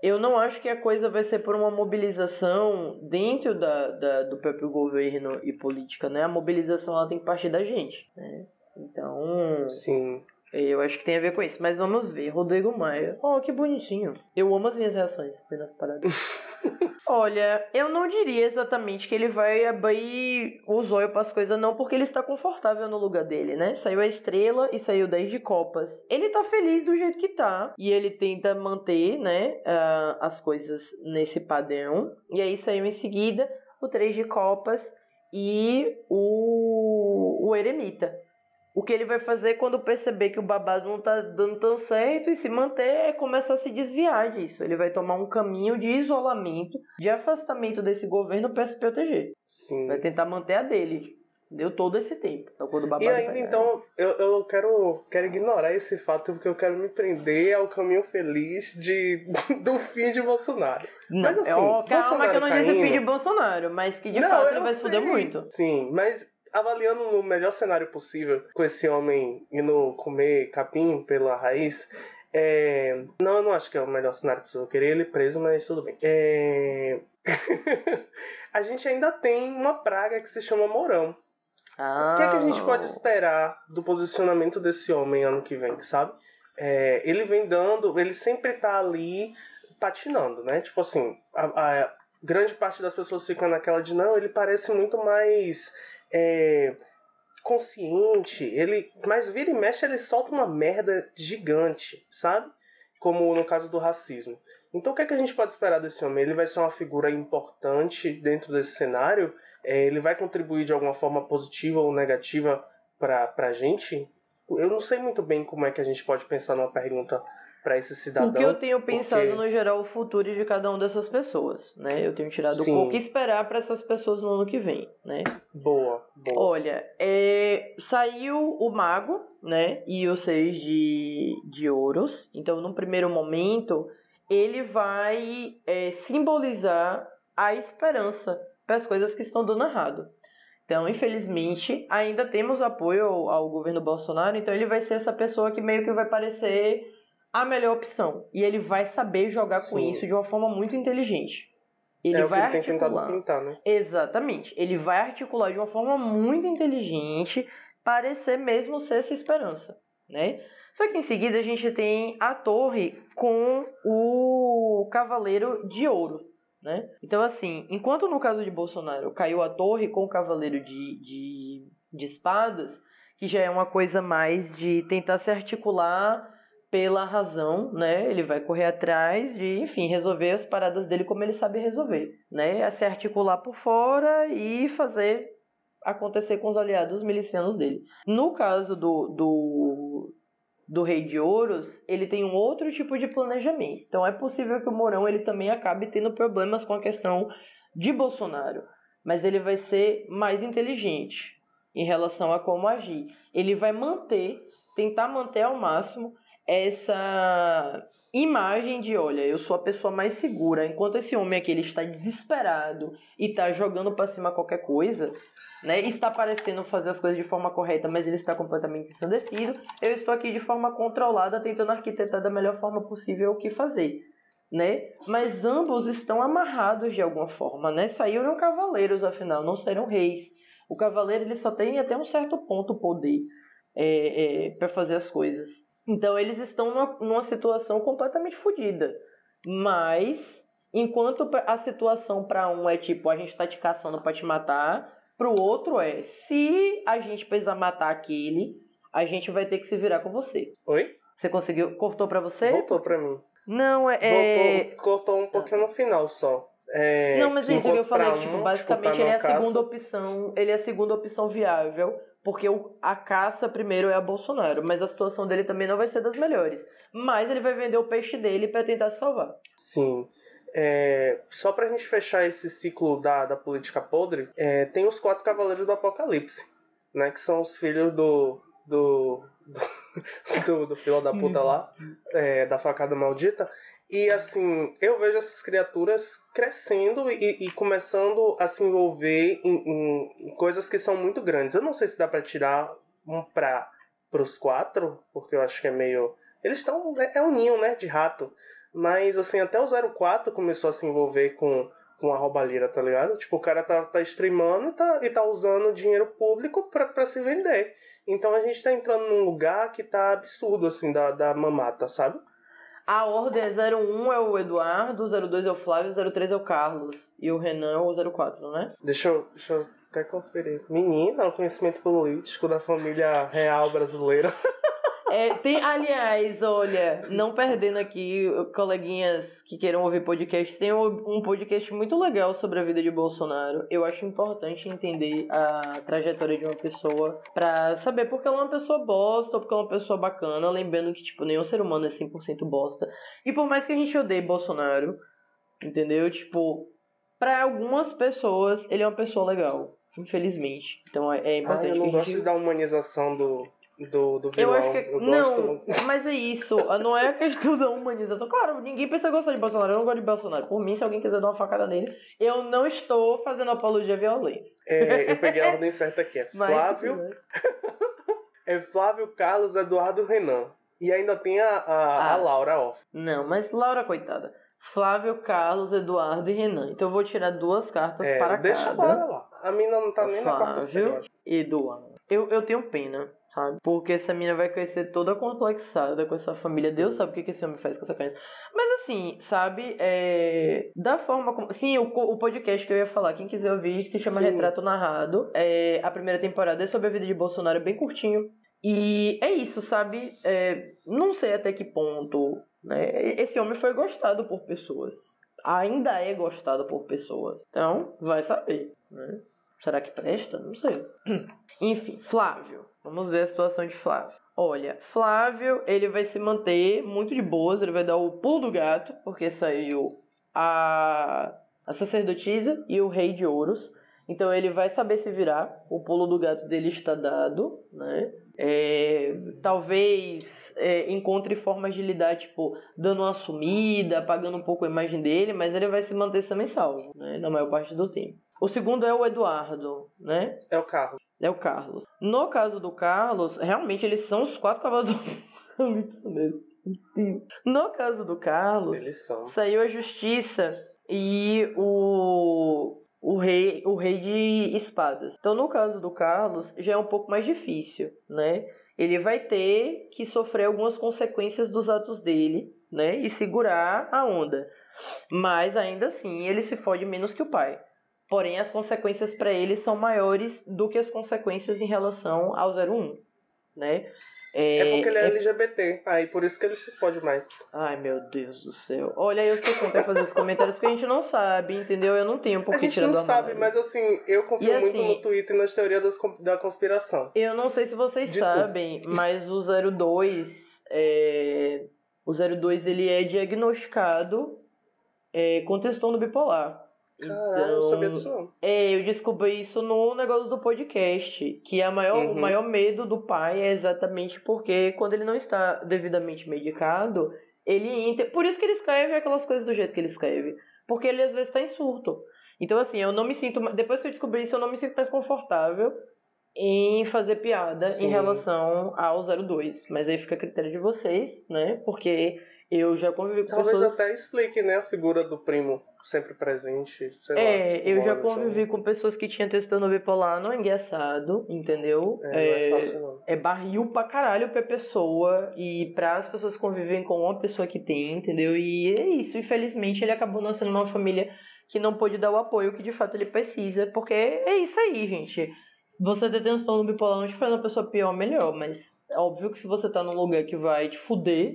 Speaker 3: Eu não acho que a coisa vai ser por uma mobilização dentro da, da, do próprio governo e política, né? A mobilização ela tem que partir da gente, né? Então.
Speaker 2: Sim.
Speaker 3: Eu acho que tem a ver com isso, mas vamos ver. Rodrigo Maia. Oh, que bonitinho. Eu amo as minhas reações nas paradas. [laughs] Olha, eu não diria exatamente que ele vai abrir o zóio para as coisas, não, porque ele está confortável no lugar dele, né? Saiu a estrela e saiu 10 de copas. Ele tá feliz do jeito que tá. E ele tenta manter, né, uh, as coisas nesse padrão. E aí saiu em seguida o 3 de copas e o, o eremita. O que ele vai fazer quando perceber que o babado não tá dando tão certo e se manter é começar a se desviar disso. Ele vai tomar um caminho de isolamento, de afastamento desse governo para se proteger.
Speaker 2: Sim.
Speaker 3: Vai tentar manter a dele. Deu todo esse tempo. Então, quando o babado
Speaker 2: e ainda então, eu, eu quero, quero ignorar esse fato porque eu quero me prender ao caminho feliz de, [laughs] do fim de Bolsonaro.
Speaker 3: Não, mas assim, calma Bolsonaro que eu não caindo... disse fim de Bolsonaro, mas que de não, fato ele vai sei. se fuder muito.
Speaker 2: Sim, mas avaliando no melhor cenário possível, com esse homem indo comer capim pela raiz, é... Não, eu não acho que é o melhor cenário possível. Eu queria ele preso, mas tudo bem. É... [laughs] a gente ainda tem uma praga que se chama Mourão.
Speaker 3: Ah.
Speaker 2: O que é que a gente pode esperar do posicionamento desse homem ano que vem, sabe? É... ele vem dando, ele sempre tá ali patinando, né? Tipo assim, a, a grande parte das pessoas fica naquela de não, ele parece muito mais é, consciente, ele, mas vira e mexe ele solta uma merda gigante, sabe? Como no caso do racismo. Então o que, é que a gente pode esperar desse homem? Ele vai ser uma figura importante dentro desse cenário? É, ele vai contribuir de alguma forma positiva ou negativa para a gente? Eu não sei muito bem como é que a gente pode pensar numa pergunta para esse cidadão.
Speaker 3: O que eu tenho pensado porque... no geral o futuro de cada uma dessas pessoas, né? Eu tenho tirado Sim. o que esperar para essas pessoas no ano que vem, né?
Speaker 2: Boa, boa.
Speaker 3: Olha, é... saiu o mago, né? E o seis de, de ouros. Então, num primeiro momento, ele vai é, simbolizar a esperança para as coisas que estão dando errado. Então, infelizmente, ainda temos apoio ao, ao governo Bolsonaro, então ele vai ser essa pessoa que meio que vai parecer a melhor opção. E ele vai saber jogar Sim. com isso de uma forma muito inteligente. Ele
Speaker 2: é
Speaker 3: vai
Speaker 2: o que ele articular. tem tentado pintar, né?
Speaker 3: Exatamente. Ele vai articular de uma forma muito inteligente, parecer mesmo ser essa esperança, né? Só que em seguida a gente tem a torre com o cavaleiro de ouro, né? Então assim, enquanto no caso de Bolsonaro caiu a torre com o cavaleiro de, de, de espadas, que já é uma coisa mais de tentar se articular pela razão, né? Ele vai correr atrás de, enfim, resolver as paradas dele como ele sabe resolver, né? A se articular por fora e fazer acontecer com os aliados milicianos dele. No caso do, do, do Rei de Ouros, ele tem um outro tipo de planejamento. Então é possível que o Mourão ele também acabe tendo problemas com a questão de Bolsonaro, mas ele vai ser mais inteligente em relação a como agir. Ele vai manter, tentar manter ao máximo essa imagem de, olha, eu sou a pessoa mais segura, enquanto esse homem aqui ele está desesperado e está jogando para cima qualquer coisa, né? Está parecendo fazer as coisas de forma correta, mas ele está completamente ensandecido. Eu estou aqui de forma controlada, tentando arquitetar da melhor forma possível o que fazer, né? Mas ambos estão amarrados de alguma forma, né? Saíram cavaleiros, afinal, não saíram reis. O cavaleiro ele só tem até um certo ponto poder é, é, para fazer as coisas. Então eles estão numa, numa situação completamente fodida. Mas, enquanto a situação para um é tipo, a gente tá te caçando para te matar, pro outro é, se a gente precisar matar aquele, a gente vai ter que se virar com você.
Speaker 2: Oi?
Speaker 3: Você conseguiu? Cortou para você?
Speaker 2: Voltou para mim.
Speaker 3: Não, é. é
Speaker 2: Voltou, cortou um pouquinho no final só. É,
Speaker 3: não, mas é isso que eu falei, um, tipo, basicamente tipo, ele é a caça. segunda opção, ele é a segunda opção viável porque o, a caça primeiro é a Bolsonaro, mas a situação dele também não vai ser das melhores. Mas ele vai vender o peixe dele para tentar se salvar.
Speaker 2: Sim. É, só pra gente fechar esse ciclo da, da política podre, é, tem os quatro cavaleiros do Apocalipse, né? Que são os filhos do. do. [laughs] do, do, do filho da puta lá, é, da facada maldita. E assim, eu vejo essas criaturas crescendo e, e começando a se envolver em, em, coisas que são muito grandes. Eu não sei se dá para tirar um pra pros quatro, porque eu acho que é meio. Eles estão. É, é um ninho, né? De rato. Mas assim, até o 04 começou a se envolver com, com a roubalheira, tá ligado? Tipo, o cara tá, tá streamando e tá, e tá usando dinheiro público pra se vender. Então a gente tá entrando num lugar que tá absurdo, assim, da, da mamata, sabe?
Speaker 3: A ordem é 01 é o Eduardo, 02 é o Flávio, 03 é o Carlos. E o Renan é o 04, né?
Speaker 2: Deixa eu, deixa eu até conferir. Menina, o conhecimento político da família real brasileira. [laughs]
Speaker 3: É, tem, aliás, olha, não perdendo aqui, coleguinhas que queiram ouvir podcast, tem um podcast muito legal sobre a vida de Bolsonaro. Eu acho importante entender a trajetória de uma pessoa pra saber porque ela é uma pessoa bosta ou porque ela é uma pessoa bacana. Lembrando que, tipo, nenhum ser humano é 100% bosta. E por mais que a gente odeie Bolsonaro, entendeu? Tipo, pra algumas pessoas, ele é uma pessoa legal. Infelizmente. Então é, é importante
Speaker 2: Ah, eu não gosto dar humanização do, do, do
Speaker 3: eu
Speaker 2: vilão.
Speaker 3: acho que.
Speaker 2: Eu
Speaker 3: não,
Speaker 2: gosto-
Speaker 3: mas é isso. [laughs] Não é a questão da humanização. Claro, ninguém pensa gostar de Bolsonaro. Eu não gosto de Bolsonaro. Por mim, se alguém quiser dar uma facada nele, eu não estou fazendo apologia à violência.
Speaker 2: É, eu peguei a [laughs] ordem certa aqui. É Flávio,
Speaker 3: quiser. [laughs]
Speaker 2: é Flávio Carlos Eduardo Renan. E ainda tem a, a, a
Speaker 3: Ah.
Speaker 2: Laura off.
Speaker 3: Não, mas Laura, coitada. Flávio, Carlos, Eduardo e Renan. Então eu vou tirar duas cartas
Speaker 2: É,
Speaker 3: para
Speaker 2: deixa a
Speaker 3: cada.
Speaker 2: Laura lá. A mina não tá nem na quarta
Speaker 3: Flávio.
Speaker 2: série, eu.
Speaker 3: Eduardo. Eu, eu tenho pena, sabe? Porque essa mina vai crescer toda complexada com essa família.
Speaker 2: Sim.
Speaker 3: Deus sabe o que esse homem faz com essa criança. Mas assim, sabe? É... Da forma como. Sim, o, o podcast que eu ia falar, quem quiser ouvir, se chama
Speaker 2: Sim.
Speaker 3: Retrato Narrado. É... A primeira temporada é sobre a vida de Bolsonaro, é bem curtinho. E é isso, sabe? É, Não sei até que ponto. Né? Esse homem foi gostado por pessoas. Ainda é gostado por pessoas. Então, vai saber. Né? Será que presta? Não sei. [clears throat] Enfim, Flávio. Vamos ver a situação de Flávio. Olha, Flávio, ele vai se manter muito de boas, ele vai dar o pulo do gato, porque saiu a, a sacerdotisa e o rei de ouros. Então ele vai saber se virar. O pulo do gato dele está dado, né? É, talvez é, encontre formas de lidar, tipo, dando uma sumida, apagando um pouco a imagem dele, mas ele vai se manter semi salvo, né? Na maior parte do tempo. O segundo é o Eduardo, né?
Speaker 2: É o Carlos.
Speaker 3: É o Carlos. No caso do Carlos, realmente eles são os quatro cavalos do [laughs] Apocalipse mesmo. Deus. No caso do Carlos, saiu a justiça e o o rei o rei de espadas. Então no caso do Carlos já é um pouco mais difícil, né? Ele vai ter que sofrer algumas consequências dos atos dele, né? E segurar a onda. Mas ainda assim ele se fode menos que o pai. Porém as consequências para ele são maiores do que as consequências em relação ao 01, né?
Speaker 2: É porque ele é LGBT. Aí por isso que ele se fode mais.
Speaker 3: Ai, meu Deus do céu. Olha, eu sei como vai fazer esses comentários porque a gente não sabe, entendeu? Eu não tenho por
Speaker 2: A
Speaker 3: que
Speaker 2: gente
Speaker 3: tirar
Speaker 2: não
Speaker 3: do
Speaker 2: sabe,
Speaker 3: armário.
Speaker 2: mas assim, eu confio
Speaker 3: E
Speaker 2: muito
Speaker 3: assim-
Speaker 2: no Twitter e nas teorias das da conspiração.
Speaker 3: Eu não sei se vocês
Speaker 2: De
Speaker 3: sabem, mas o 02, é... o 02 ele é diagnosticado é, com transtorno bipolar.
Speaker 2: Caralho, eu não sabia disso.
Speaker 3: É, eu descobri isso no negócio do podcast, que a maior,
Speaker 2: Uhum.
Speaker 3: o maior medo do pai é exatamente porque quando ele não está devidamente medicado, ele entra. Por isso que ele escreve aquelas coisas do jeito que ele escreve. Porque ele às vezes está em surto. Então, assim, eu não me sinto. Depois que eu descobri isso, eu não me sinto mais confortável em fazer piada
Speaker 2: Sim.
Speaker 3: em relação ao 02. Mas aí fica a critério de vocês, né? Porque eu já convivi com
Speaker 2: Talvez
Speaker 3: pessoas.
Speaker 2: até explique, né, a figura do primo sempre presente. Sei lá,
Speaker 3: É,
Speaker 2: tipo,
Speaker 3: eu já convivi com pessoas que tinham transtorno bipolar, não é engraçado, entendeu?
Speaker 2: É, não é fácil não.
Speaker 3: é barril pra caralho pra pessoa e pra as pessoas conviverem com uma pessoa que tem, entendeu? E é isso, infelizmente ele acabou nascendo numa família que não pôde dar o apoio que de fato ele precisa, porque é isso aí, gente. Você ter transtorno bipolar não te faz uma pessoa pior ou melhor, mas é óbvio que se você tá num lugar que vai te fuder,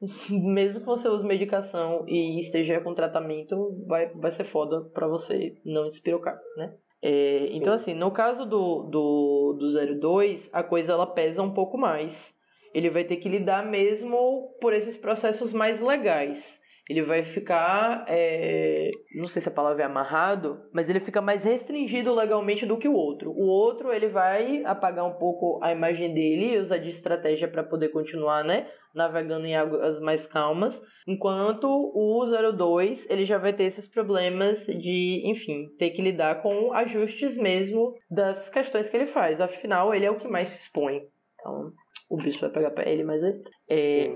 Speaker 3: [laughs] mesmo que você use medicação e esteja com tratamento, vai, vai ser foda pra você não despirocar, né? É, então, assim, no caso do, do, do 02, a coisa ela pesa um pouco mais. Ele vai ter que lidar mesmo por esses processos mais legais. Ele vai ficar, é, não sei se a palavra é amarrado, mas ele fica mais restringido legalmente do que o outro. O outro, ele vai apagar um pouco a imagem dele e usar de estratégia para poder continuar, né? navegando em águas mais calmas, enquanto o 02 ele já vai ter esses problemas de, enfim, ter que lidar com ajustes mesmo das questões que ele faz. Afinal, ele é o que mais se expõe. Então, o bicho vai pegar pra ele, mas é. é
Speaker 2: Sim.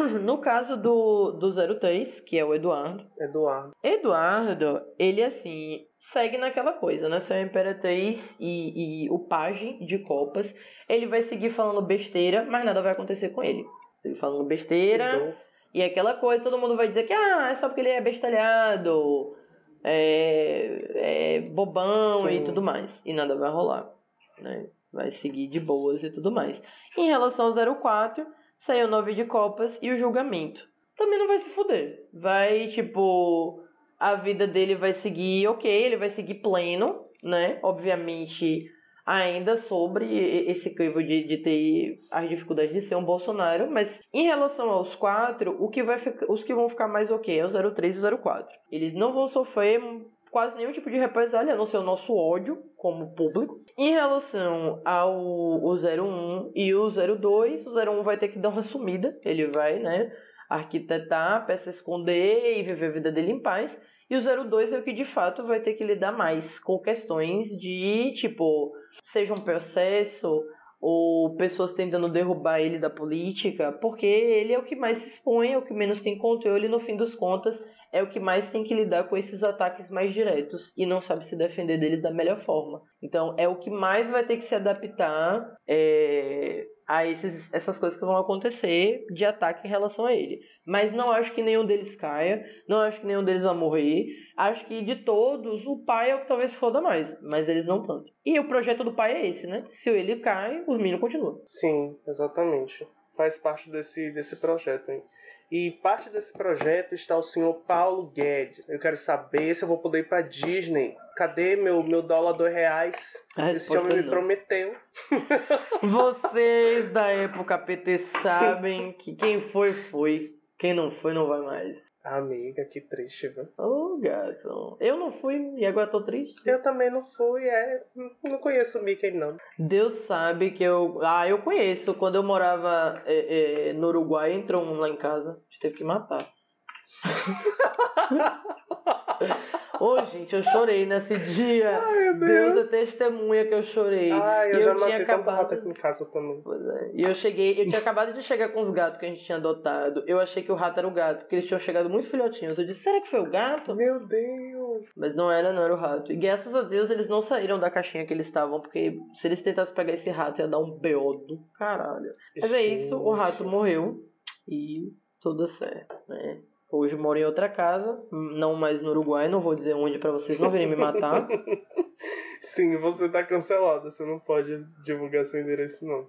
Speaker 2: [clears throat]
Speaker 3: No caso do, do 03, que é o Eduardo,
Speaker 2: Eduardo.
Speaker 3: Eduardo, ele assim, segue naquela coisa, né? Se a Imperatriz e, e o Page de Copas, ele vai seguir falando besteira, mas nada vai acontecer com ele. Ele falando besteira,
Speaker 2: Então,
Speaker 3: e aquela coisa, todo mundo vai dizer que ah, é só porque ele é bestalhado, é, é bobão
Speaker 2: Sim.
Speaker 3: e tudo mais. E nada vai rolar, né? Vai seguir de boas e tudo mais. Em relação ao 04, saiu 9 de copas e o julgamento. Também não vai se fuder. Vai, tipo, a vida dele vai seguir ok, ele vai seguir pleno, né? Obviamente, ainda sobre esse crivo de, de ter as dificuldades de ser um Bolsonaro, mas em relação aos quatro, o que vai ficar, os que vão ficar mais ok é o 03 e o 04. Eles não vão sofrer quase nenhum tipo de represália, a não ser o nosso ódio como público. Em relação ao o 01 e o 02, o 01 vai ter que dar uma sumida, ele vai, né, arquitetar, peça esconder e viver a vida dele em paz. E o 02 é o que de fato vai ter que lidar mais com questões de, tipo, seja um processo ou pessoas tentando derrubar ele da política, porque ele é o que mais se expõe, é o que menos tem controle no fim das contas é o que mais tem que lidar com esses ataques mais diretos e não sabe se defender deles da melhor forma. Então é o que mais vai ter que se adaptar é, a esses, essas coisas que vão acontecer de ataque em relação a ele. Mas não acho que nenhum deles caia, não acho que nenhum deles vai morrer. Acho que de todos, o pai é o que talvez foda mais, mas eles não tanto. E o projeto do pai é esse, né? Se ele cai, os meninos continuam.
Speaker 2: Sim, exatamente. Faz parte desse, desse projeto. Hein? E parte desse projeto está o senhor Paulo Guedes. Eu quero saber se eu vou poder ir pra Disney. Cadê meu, meu dólar dois reais?
Speaker 3: A
Speaker 2: Esse homem me prometeu.
Speaker 3: Vocês da época PT sabem que quem foi, foi. Quem não foi, não vai mais.
Speaker 2: Amiga, que triste, viu?
Speaker 3: Ô, gato. Eu não fui e agora tô triste.
Speaker 2: Eu também não fui, é. Não conheço o Mickey, não.
Speaker 3: Deus sabe que eu. Ah, eu conheço. Quando eu morava é, é, no Uruguai, entrou um lá em casa. A gente teve que matar. [laughs] Ô, gente, eu chorei nesse dia. [laughs]
Speaker 2: Ai, meu
Speaker 3: Deus
Speaker 2: Deus.
Speaker 3: é testemunha que eu chorei.
Speaker 2: Ai, eu
Speaker 3: E
Speaker 2: já
Speaker 3: tinha
Speaker 2: matei tanta
Speaker 3: acabado-
Speaker 2: rata aqui em casa também.
Speaker 3: Pois é. E eu cheguei, eu tinha acabado de chegar com os gatos que a gente tinha adotado. Eu achei que o rato era o gato, porque eles tinham chegado muito filhotinhos. Eu disse, será que foi o gato?
Speaker 2: Meu Deus.
Speaker 3: Mas não era, não era o rato. E graças a Deus eles não saíram da caixinha que eles estavam, porque se eles tentassem pegar esse rato ia dar um BO do caralho. Mas é isso, o rato morreu e tudo certo, né? Hoje moro em outra casa, não mais no Uruguai, não vou dizer onde pra vocês não virem me matar. [laughs]
Speaker 2: Sim, você tá cancelado. Você não pode divulgar seu endereço, não.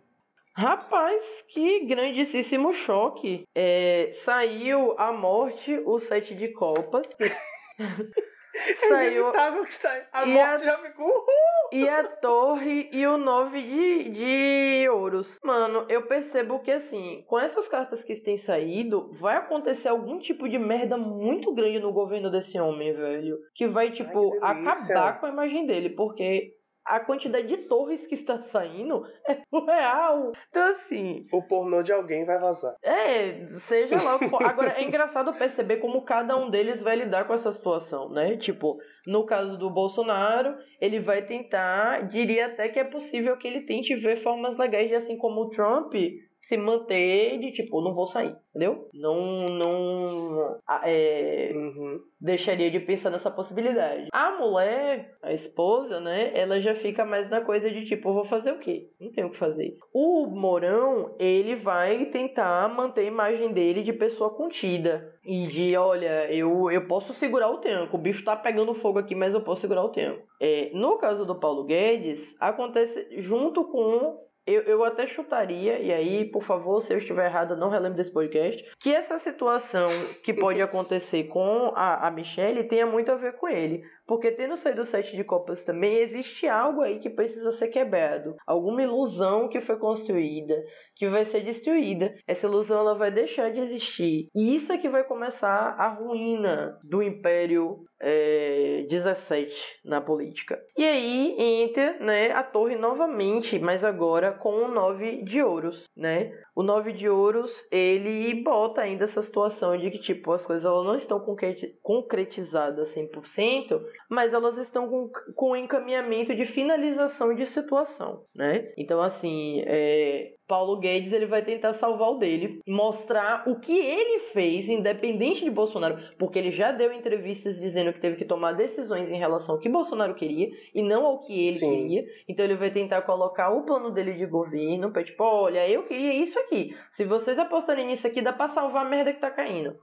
Speaker 3: Rapaz, que grandíssimo choque. É, saiu a morte, o sete de copas. [laughs]
Speaker 2: É
Speaker 3: saiu
Speaker 2: inevitável que sai. A
Speaker 3: E
Speaker 2: morte
Speaker 3: a-
Speaker 2: já ficou. Uhul!
Speaker 3: e a torre e o nove de, de ouros. Mano, eu percebo que assim, com essas cartas que têm saído, vai acontecer algum tipo de merda muito grande no governo desse homem, velho. Que vai, tipo,
Speaker 2: que delícia.
Speaker 3: acabar com a imagem dele, porque a quantidade de torres que está saindo é [laughs] surreal. Então, assim,
Speaker 2: O pornô de alguém vai vazar.
Speaker 3: É, seja lá. Agora, é engraçado perceber como cada um deles vai lidar com essa situação, né? Tipo, no caso do Bolsonaro, ele vai tentar, diria até que é possível que ele tente ver formas legais de, assim como o Trump, se manter de tipo, não vou sair, entendeu? Não, não é,
Speaker 2: Uhum.
Speaker 3: deixaria de pensar nessa possibilidade. A mulher, a esposa, né, ela já fica mais na coisa de tipo, vou fazer o quê? Não tenho o que fazer. O Mourão, ele vai tentar manter a imagem dele de pessoa contida. E de, olha, eu, eu posso segurar o tempo. O bicho tá pegando fogo aqui, mas eu posso segurar o tempo. É, no caso do Paulo Guedes, acontece junto com eu, eu até chutaria, e aí, por favor, se eu estiver errada, não relembre desse podcast, que essa situação que pode acontecer com a, a Michelle tenha muito a ver com ele. Porque tendo saído sete de copas também, existe algo aí que precisa ser quebrado. Alguma ilusão que foi construída, que vai ser destruída. Essa ilusão ela vai deixar de existir. E isso é que vai começar a ruína do Império é, 17 na política. E aí entra né, a torre novamente, mas agora com o 9 de ouros, né? O 9 de ouros, ele bota ainda essa situação de que, tipo, as coisas elas não estão concreti- concretizadas 100%, mas elas estão com, com encaminhamento de finalização de situação, né? Então, assim, é, Paulo Guedes ele vai tentar salvar o dele, mostrar o que ele fez, independente de Bolsonaro, porque ele já deu entrevistas dizendo que teve que tomar decisões em relação ao que Bolsonaro queria e não ao que ele Sim. queria. Então ele vai tentar colocar o plano dele de governo para tipo, olha, eu queria isso aqui. Se vocês apostarem nisso aqui, dá para salvar a merda que tá caindo.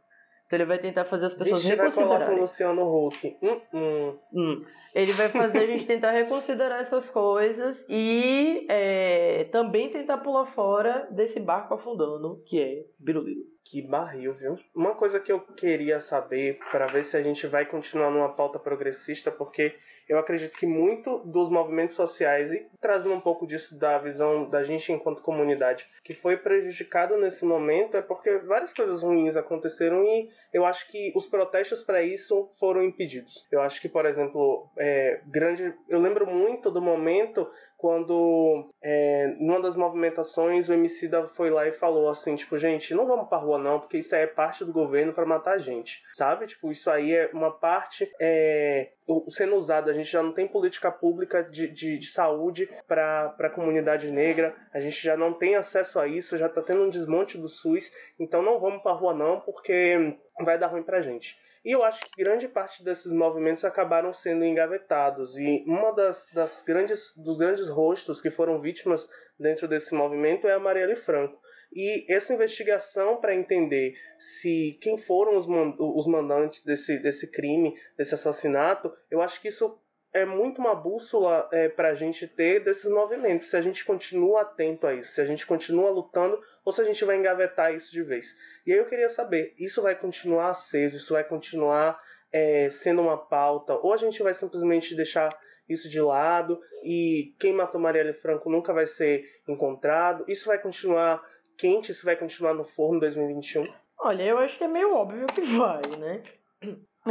Speaker 3: Então ele vai tentar fazer as pessoas Vixe, reconsiderarem. vai
Speaker 2: o Luciano Huck. Hum, hum.
Speaker 3: Hum. Ele vai fazer a gente tentar reconsiderar essas coisas e é, também tentar pular fora desse barco afundando, que é Biruliro.
Speaker 2: Que barril, viu? Uma coisa que eu queria saber, para ver se a gente vai continuar numa pauta progressista, porque eu acredito que muito dos movimentos sociais, e trazendo um pouco disso da visão da gente enquanto comunidade, que foi prejudicado nesse momento, é porque várias coisas ruins aconteceram e eu acho que os protestos para isso foram impedidos. Eu acho que, por exemplo, é, grande. Eu lembro muito do momento quando é, numa das movimentações o Emicida foi lá e falou assim, tipo, gente, não vamos pra rua não, porque isso aí é parte do governo para matar a gente, sabe? Tipo, isso aí é uma parte é, sendo usada, a gente já não tem política pública de, de, de saúde para a comunidade negra, a gente já não tem acesso a isso, já tá tendo um desmonte do SUS, então não vamos pra rua não, porque vai dar ruim pra gente. E eu acho que grande parte desses movimentos acabaram sendo engavetados. E uma das, das grandes, dos grandes rostos que foram vítimas dentro desse movimento é a Marielle Franco. E essa investigação para entender se quem foram os, mandantes desse, desse crime, desse assassinato, eu acho que isso é muito uma bússola é, para a gente ter desses movimentos. Se a gente continua atento a isso, se a gente continua lutando ou se a gente vai engavetar isso de vez. E aí eu queria saber, isso vai continuar aceso, isso vai continuar é, sendo uma pauta, ou a gente vai simplesmente deixar isso de lado e quem matou Marielle Franco nunca vai ser encontrado? Isso vai continuar quente, isso vai continuar no forno 2021?
Speaker 3: Olha, eu acho que é meio óbvio que vai, né?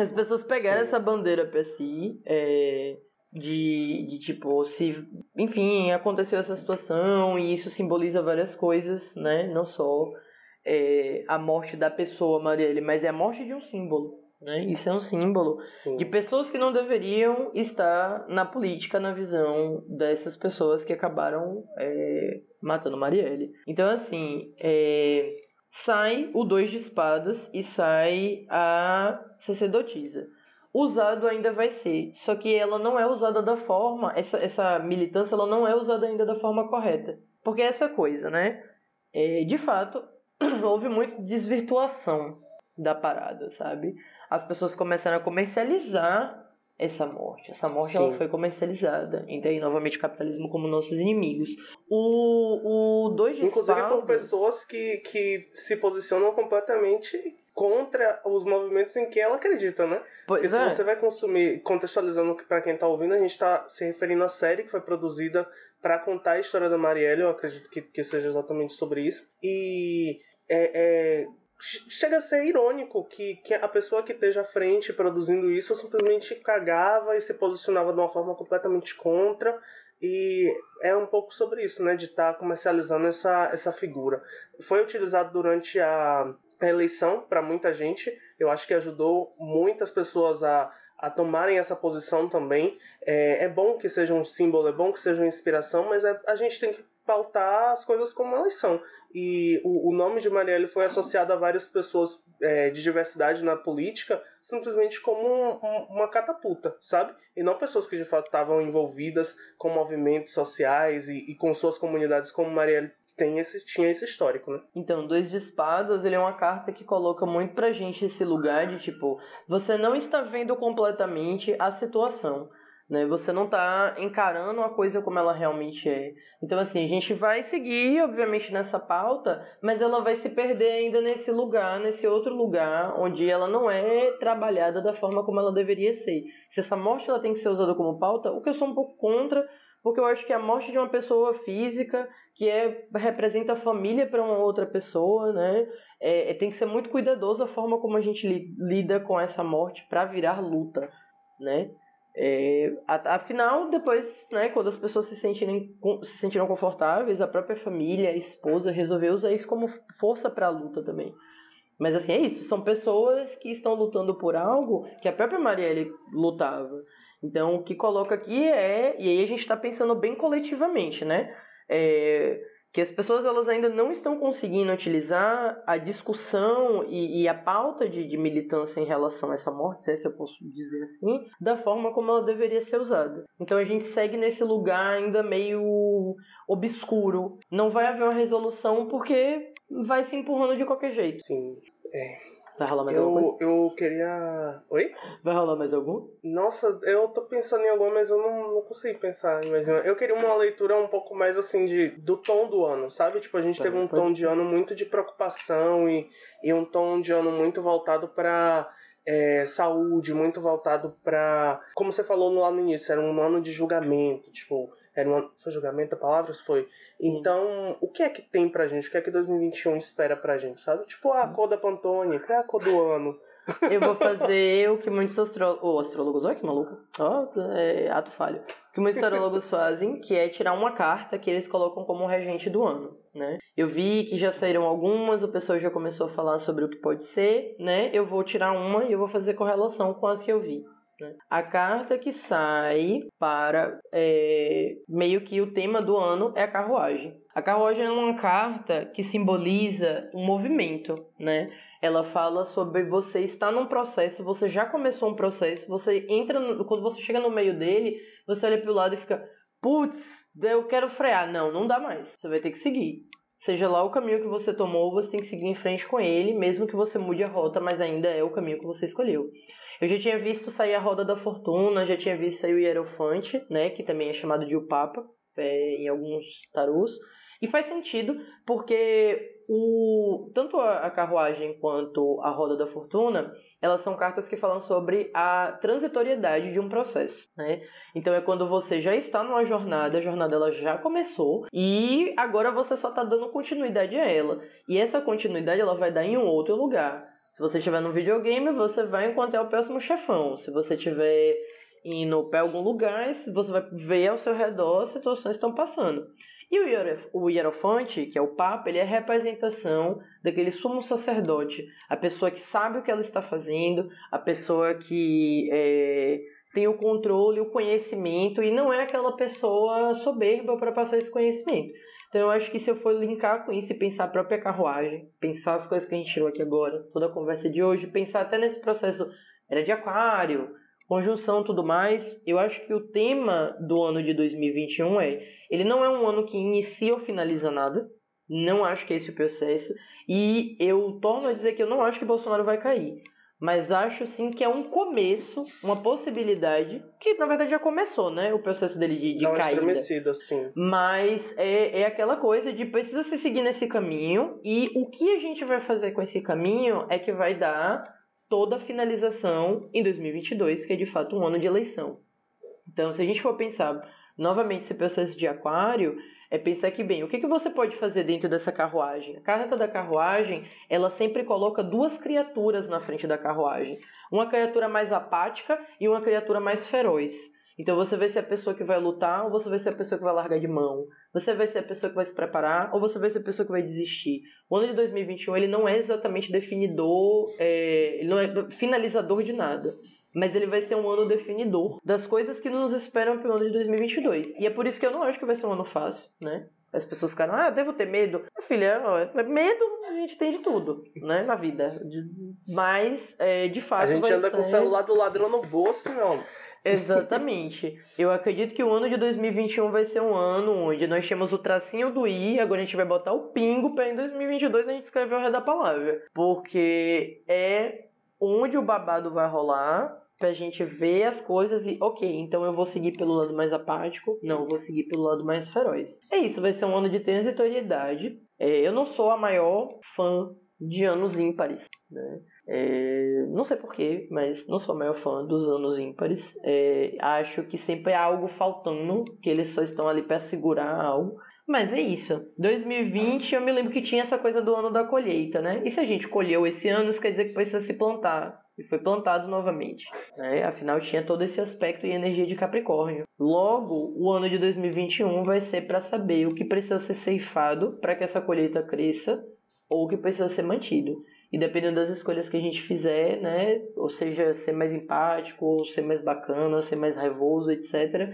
Speaker 3: As pessoas pegaram Sim. essa bandeira pra si, é, de, de tipo, se, enfim, aconteceu essa situação e isso simboliza várias coisas, né? Não só é, a morte da pessoa, Marielle, mas é a morte de um símbolo. Né? Isso é um símbolo Sim. de pessoas que não deveriam estar na política, na visão dessas pessoas que acabaram é, matando Marielle. Então, assim, é, sai o dois de espadas e sai a sacerdotisa usado ainda vai ser. Só que ela não é usada da forma, essa, essa militância ela não é usada ainda da forma correta. Porque é essa coisa, né? É, de fato, [clears throat] houve muita desvirtuação da parada, sabe? As pessoas começaram a comercializar essa morte. Essa morte ela foi comercializada. Então, aí, novamente, o capitalismo como nossos inimigos. O 2 de
Speaker 2: Inclusive
Speaker 3: espadas...
Speaker 2: por pessoas que, que se posicionam completamente contra os movimentos em que ela acredita, né? Pois Porque é. se você vai consumir, contextualizando para quem está ouvindo, a gente está se referindo à série que foi produzida para contar a história da Marielle, eu acredito que, que seja exatamente sobre isso. E é, é, chega a ser irônico que, que a pessoa que esteja à frente produzindo isso simplesmente cagava e se posicionava de uma forma completamente contra. E é um pouco sobre isso, né? De estar tá comercializando essa, essa figura. Foi utilizado durante a a eleição para muita gente. Eu acho que ajudou muitas pessoas a, a tomarem essa posição também. É, é bom que seja um símbolo, é bom que seja uma inspiração, mas é, a gente tem que pautar as coisas como elas são. E o, o nome de Marielle foi associado a várias pessoas é, de diversidade na política simplesmente como um, um, uma catapulta, sabe? E não pessoas que de fato estavam envolvidas com movimentos sociais e, e com suas comunidades como Marielle tem esse, tinha esse histórico, né?
Speaker 3: Então, Dois de Espadas, ele é uma carta que coloca muito pra gente esse lugar de, tipo, você não está vendo completamente a situação, né? Você não está encarando a coisa como ela realmente é. Então, assim, a gente vai seguir, obviamente, nessa pauta, mas ela vai se perder ainda nesse lugar, nesse outro lugar, onde ela não é trabalhada da forma como ela deveria ser. Se essa morte ela tem que ser usada como pauta, o que eu sou um pouco contra, porque eu acho que a morte de uma pessoa física que é, representa a família para uma outra pessoa, né? É, é, tem que ser muito cuidadoso a forma como a gente li, lida com essa morte para virar luta, né? É, afinal, depois, né, quando as pessoas se, sentirem, se sentiram confortáveis, a própria família, a esposa, resolveu usar isso como força para a luta também. Mas assim, é isso. São pessoas que estão lutando por algo que a própria Marielle lutava. Então, o que coloca aqui é. E aí a gente está pensando bem coletivamente, né? É, que as pessoas elas ainda não estão conseguindo utilizar a discussão e, e a pauta de, de, militância em relação a essa morte, se eu posso dizer assim, da forma como ela deveria ser usada. Então a gente segue nesse lugar ainda meio obscuro. Não vai haver uma resolução porque vai se empurrando de qualquer jeito.
Speaker 2: Sim. É.
Speaker 3: Vai rolar mais
Speaker 2: eu,
Speaker 3: alguma coisa?
Speaker 2: Eu queria. Oi?
Speaker 3: Vai rolar mais algum?
Speaker 2: Nossa, eu tô pensando em alguma, mas eu não, não consigo pensar em mais nenhuma. Eu queria uma leitura um pouco mais assim de do tom do ano, sabe? Tipo, a gente
Speaker 3: Tá,
Speaker 2: teve um tom
Speaker 3: ser.
Speaker 2: de ano muito de preocupação e, e um tom de ano muito voltado pra. é, saúde, muito voltado pra. Como você falou lá no início, era um ano de julgamento. Tipo, era um ano. Foi julgamento a palavra? Foi. Então, o que é que tem pra gente? O que é que 2021 espera pra gente, sabe? Tipo, a cor da Pantone, qual é a cor do ano?
Speaker 3: Eu vou fazer o que muitos astrólogos. Oh, astrólogos, olha que maluco. Ó, é ato falho. O que muitos astrólogos [laughs] fazem, que é tirar uma carta que eles colocam como regente do ano, né? Eu vi que já saíram algumas, o pessoal já começou a falar sobre o que pode ser, né? Eu vou tirar uma e eu vou fazer correlação com as que eu vi. A carta que sai para é, meio que o tema do ano é a carruagem. A carruagem é uma carta que simboliza um movimento, né? ela fala sobre você estar num processo, você já começou um processo, você entra, no, quando você chega no meio dele, você olha pro lado e fica, putz, eu quero frear. Não, não dá mais. Você vai ter que seguir. Seja lá o caminho que você tomou, você tem que seguir em frente com ele, mesmo que você mude a rota, mas ainda é o caminho que você escolheu. Eu já tinha visto sair a Roda da Fortuna, já tinha visto sair o Hierofante, né, que também é chamado de o Papa, é, em alguns tarôs. E faz sentido, porque o, tanto a, a carruagem quanto a roda da fortuna, elas são cartas que falam sobre a transitoriedade de um processo, né? Então é quando você já está numa jornada, a jornada ela já começou e agora você só está dando continuidade a ela. E essa continuidade ela vai dar em um outro lugar. Se você estiver no videogame, você vai encontrar o próximo chefão. Se você estiver indo para algum lugar, você vai ver ao seu redor situações que estão passando. E o, hierof o hierofante, que é o Papa, ele é a representação daquele sumo sacerdote, a pessoa que sabe o que ela está fazendo, a pessoa que é, tem o controle, o conhecimento, e não é aquela pessoa soberba para passar esse conhecimento. Então eu acho que se eu for linkar com isso e pensar a própria carruagem, pensar as coisas que a gente tirou aqui agora, toda a conversa de hoje, pensar até nesse processo, era de aquário, conjunção tudo mais, eu acho que o tema do ano de 2021 é, ele não é um ano que inicia ou finaliza nada, não acho que é esse o processo, e eu torno a dizer que eu não acho que Bolsonaro vai cair, mas acho sim que é um começo, uma possibilidade, que na verdade já começou, né, o processo dele de, de
Speaker 2: uma
Speaker 3: caída.
Speaker 2: estremecida, assim.
Speaker 3: Mas é, é aquela coisa de precisa se seguir nesse caminho e o que a gente vai fazer com esse caminho é que vai dar toda a finalização em 2022, que é de fato um ano de eleição. Então, se a gente for pensar novamente esse processo de aquário, é pensar que, bem, o que, que você pode fazer dentro dessa carruagem? A carta da carruagem, ela sempre coloca duas criaturas na frente da carruagem. Uma criatura mais apática e uma criatura mais feroz. Então você vai ser a pessoa que vai lutar ou você vai ser a pessoa que vai largar de mão. Você vai ser a pessoa que vai se preparar ou você vai ser a pessoa que vai desistir. O ano de 2021 ele não é exatamente definidor, é, ele não é finalizador de nada. Mas ele vai ser um ano definidor das coisas que nos esperam para o ano de 2022. E é por isso que eu não acho que vai ser um ano fácil, né? As pessoas ficaram, ah, eu devo ter medo. Filha, ó, medo a gente tem de tudo, né, na vida. Mas, é, de fato,
Speaker 2: A gente anda com o
Speaker 3: ser-
Speaker 2: celular do ladrão no bolso, não.
Speaker 3: Exatamente. Eu acredito que o ano de 2021 vai ser um ano onde nós temos o tracinho do I, agora a gente vai botar o pingo para em 2022 a gente escrever o resto da palavra. Porque é onde o babado vai rolar pra gente ver as coisas e, ok, então eu vou seguir pelo lado mais apático, não, vou seguir pelo lado mais feroz. É isso, vai ser um ano de transitoriedade. É, eu não sou a maior fã de anos ímpares, né? É, não sei porquê, mas não sou a maior fã dos anos ímpares. É, acho que sempre há algo faltando, que eles só estão ali para segurar algo. Mas é isso. 2020, eu me lembro que tinha essa coisa do ano da colheita, né? E se a gente colheu esse ano, isso quer dizer que precisa se plantar. E foi plantado novamente. Né? Afinal, tinha todo esse aspecto e energia de Capricórnio. Logo, o ano de 2021 vai ser para saber o que precisa ser ceifado para que essa colheita cresça ou o que precisa ser mantido. E dependendo das escolhas que a gente fizer, né? Ou seja, ser mais empático, ou ser mais bacana, ser mais raivoso, etc.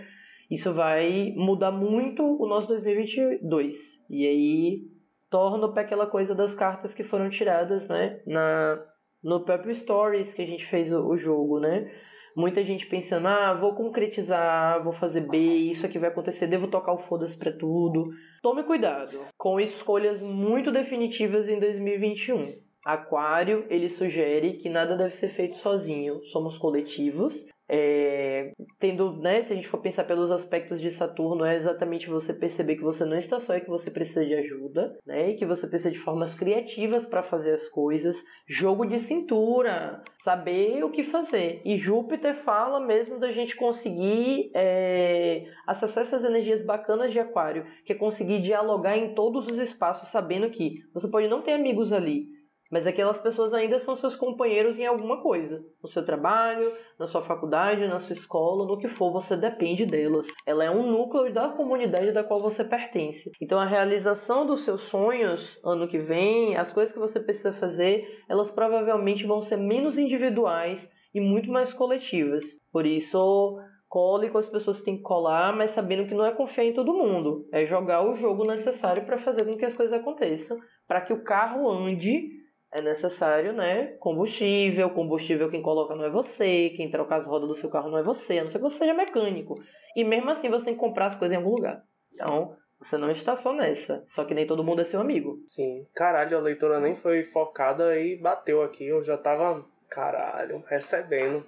Speaker 3: Isso vai mudar muito o nosso 2022. E aí torna para aquela coisa das cartas que foram tiradas, né? Na, no próprio Stories que a gente fez o, o jogo, né? Muita gente pensando, ah, vou concretizar, vou fazer B, isso aqui vai acontecer, devo tocar o foda-se pra tudo. Tome cuidado com escolhas muito definitivas em 2021. Aquário, ele sugere que nada deve ser feito sozinho, somos coletivos. É, tendo, né, se a gente for pensar pelos aspectos de Saturno, é exatamente você perceber que você não está só e que você precisa de ajuda, né, e que você precisa de formas criativas para fazer as coisas, jogo de cintura, saber o que fazer. E Júpiter fala mesmo da gente conseguir é, acessar essas energias bacanas de Aquário, que é conseguir dialogar em todos os espaços, sabendo que você pode não ter amigos ali, mas aquelas pessoas ainda são seus companheiros em alguma coisa. No seu trabalho, na sua faculdade, na sua escola, no que for, você depende delas. Ela é um núcleo da comunidade da qual você pertence. Então a realização dos seus sonhos ano que vem, as coisas que você precisa fazer, elas provavelmente vão ser menos individuais e muito mais coletivas. Por isso, cole com as pessoas que tem que colar, mas sabendo que não é confiar em todo mundo. É jogar o jogo necessário para fazer com que as coisas aconteçam, para que o carro ande é necessário, né? Combustível. Combustível quem coloca não é você. Quem troca as rodas do seu carro não é você. A não ser que você seja mecânico. E mesmo assim você tem que comprar as coisas em algum lugar. Então, você não está só nessa. Só que nem todo mundo é seu amigo.
Speaker 2: Sim. Caralho, a leitura nem foi focada e bateu aqui. Eu já tava, caralho, recebendo.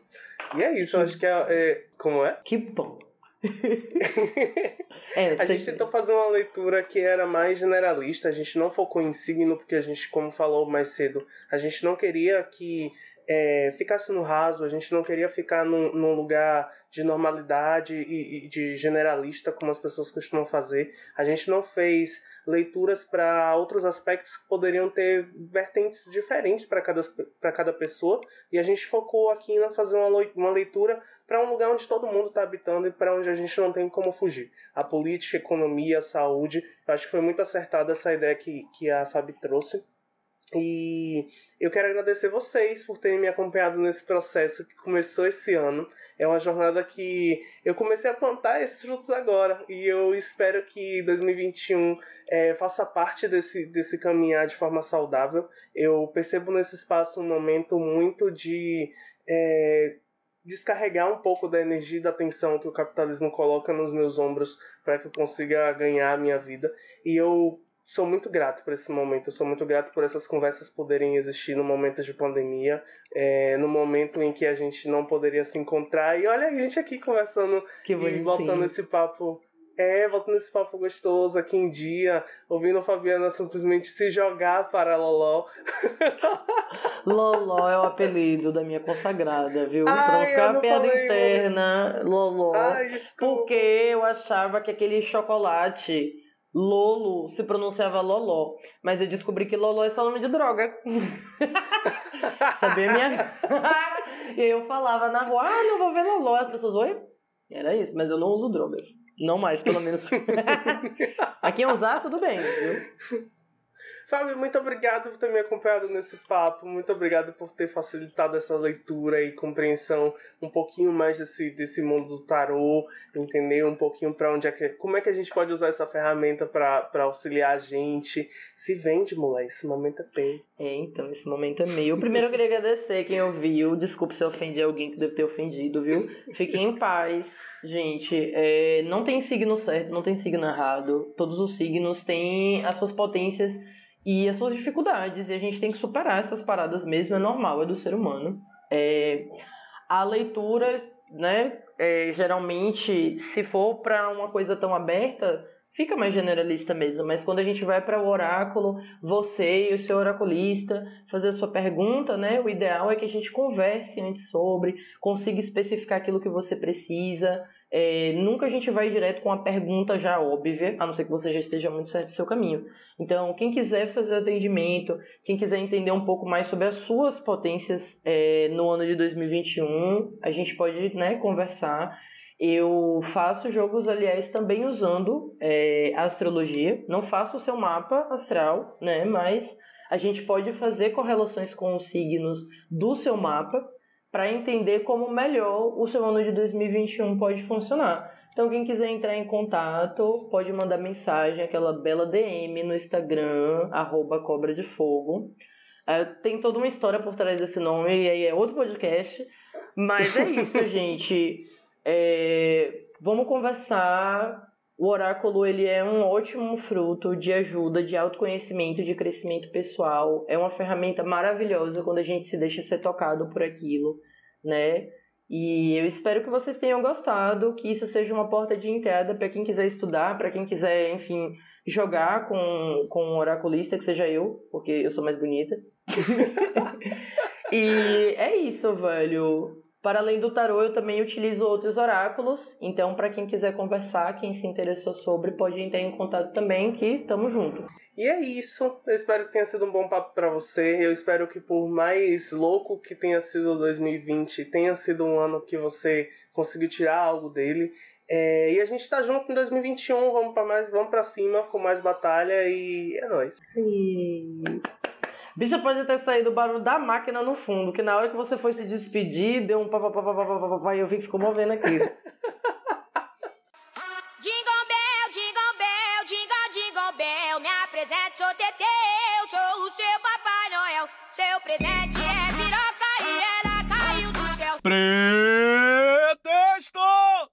Speaker 2: E é isso, eu acho que é, é. Como é?
Speaker 3: Que bom.
Speaker 2: É, a gente tentou fazer uma leitura que era mais generalista, a gente não focou em signo, porque a gente, como falou mais cedo, a gente não queria que é, ficasse no raso, a gente não queria ficar num, num lugar de normalidade e, e, de generalista, como as pessoas costumam fazer. A gente não fez leituras para outros aspectos que poderiam ter vertentes diferentes para cada, cada pessoa, e a gente focou aqui em fazer uma, uma leitura para um lugar onde todo mundo está habitando e para onde a gente não tem como fugir. A política, a economia, a saúde, eu acho que foi muito acertada essa ideia que, que a Fabi trouxe. E eu quero agradecer vocês por terem me acompanhado nesse processo que começou esse ano. É uma jornada que eu comecei a plantar esses frutos agora e eu espero que 2021 é, faça parte desse, desse caminhar de forma saudável. Eu percebo nesse espaço um momento muito de é, descarregar um pouco da energia e da tensão que o capitalismo coloca nos meus ombros para que eu consiga ganhar a minha vida. E eu sou muito grato por esse momento, eu sou muito grato por essas conversas poderem existir no momento de pandemia, é, no momento em que a gente não poderia se encontrar. E olha a gente aqui conversando
Speaker 3: que
Speaker 2: e voltando esse papo é, voltando esse papo gostoso aqui em dia, ouvindo a Fabiana simplesmente se jogar para Loló. [laughs]
Speaker 3: Loló é o apelido da minha consagrada, viu? Ai, pra não ficar piada interna, Loló.
Speaker 2: Ai,
Speaker 3: porque eu achava que aquele chocolate Lolo se pronunciava Loló. Mas eu descobri que Loló é só nome de droga. [laughs] Sabia minha. [laughs] e aí eu falava na rua, ah, não vou ver Loló. As pessoas, oi? Era isso, mas eu não uso drogas. Não mais, pelo menos. [laughs] Aqui em usar, tudo bem, viu?
Speaker 2: Fábio, muito obrigado por ter me acompanhado nesse papo. Muito obrigado por ter facilitado essa leitura e compreensão um pouquinho mais desse, desse mundo do tarô, entender um pouquinho para onde é que. Como é que a gente pode usar essa ferramenta para auxiliar a gente. Se vende, moleque, esse momento é teu.
Speaker 3: É, então, esse momento é meu. Primeiro eu queria agradecer quem ouviu. Desculpe se eu ofendi alguém que deve ter ofendido, viu? Fiquem em paz, gente. É, não tem signo certo, não tem signo errado. Todos os signos têm as suas potências e as suas dificuldades, e a gente tem que superar essas paradas mesmo, é normal, é do ser humano. É, a leitura, né, é, geralmente, se for para uma coisa tão aberta, fica mais generalista mesmo, mas quando a gente vai para o oráculo, você e o seu oraculista fazer a sua pergunta, né? O ideal é que a gente converse antes sobre, consiga especificar aquilo que você precisa, é, nunca a gente vai direto com a pergunta já óbvia, a não ser que você já esteja muito certo do seu caminho. Então, quem quiser fazer atendimento, quem quiser entender um pouco mais sobre as suas potências é, no ano de 2021, a gente pode né, conversar. Eu faço jogos, aliás, também usando é, a astrologia. Não faço o seu mapa astral, né? Mas a gente pode fazer correlações com os signos do seu mapa para entender como melhor o seu ano de 2021 pode funcionar. Então, quem quiser entrar em contato, pode mandar mensagem, aquela bela DM no Instagram, arroba Cobra de Fogo. É, tem toda uma história por trás desse nome, e aí é outro podcast. Mas é [laughs] isso, gente. É, vamos conversar. O oráculo ele é um ótimo fruto de ajuda, de autoconhecimento, de crescimento pessoal. É uma ferramenta maravilhosa quando a gente se deixa ser tocado por aquilo, né? E eu espero que vocês tenham gostado, que isso seja uma porta de entrada para quem quiser estudar, para quem quiser, enfim, jogar com, com um oraculista, que seja eu, porque eu sou mais bonita. [laughs] e é isso, velho. Para além do tarô, eu também utilizo outros oráculos. Então, para quem quiser conversar, quem se interessou sobre, pode entrar em contato também, que tamo junto.
Speaker 2: E é isso. Eu espero que tenha sido um bom papo para você. Eu espero que, por mais louco que tenha sido 2020, tenha sido um ano que você conseguiu tirar algo dele. É, e a gente tá junto em 2021. Vamos para mais, vamos para cima com mais batalha e é nóis.
Speaker 3: E... Bicho, pode ter saído o barulho da máquina no fundo, que na hora que você foi se despedir, deu um papapá e eu vi que ficou movendo aqui. [laughs]
Speaker 7: Jingle bell, jingle bell, jingle, jingle bell. Me apresento, sou Teteu, sou o seu Papai Noel. Seu presente é piroca e ela caiu do céu.
Speaker 6: Pre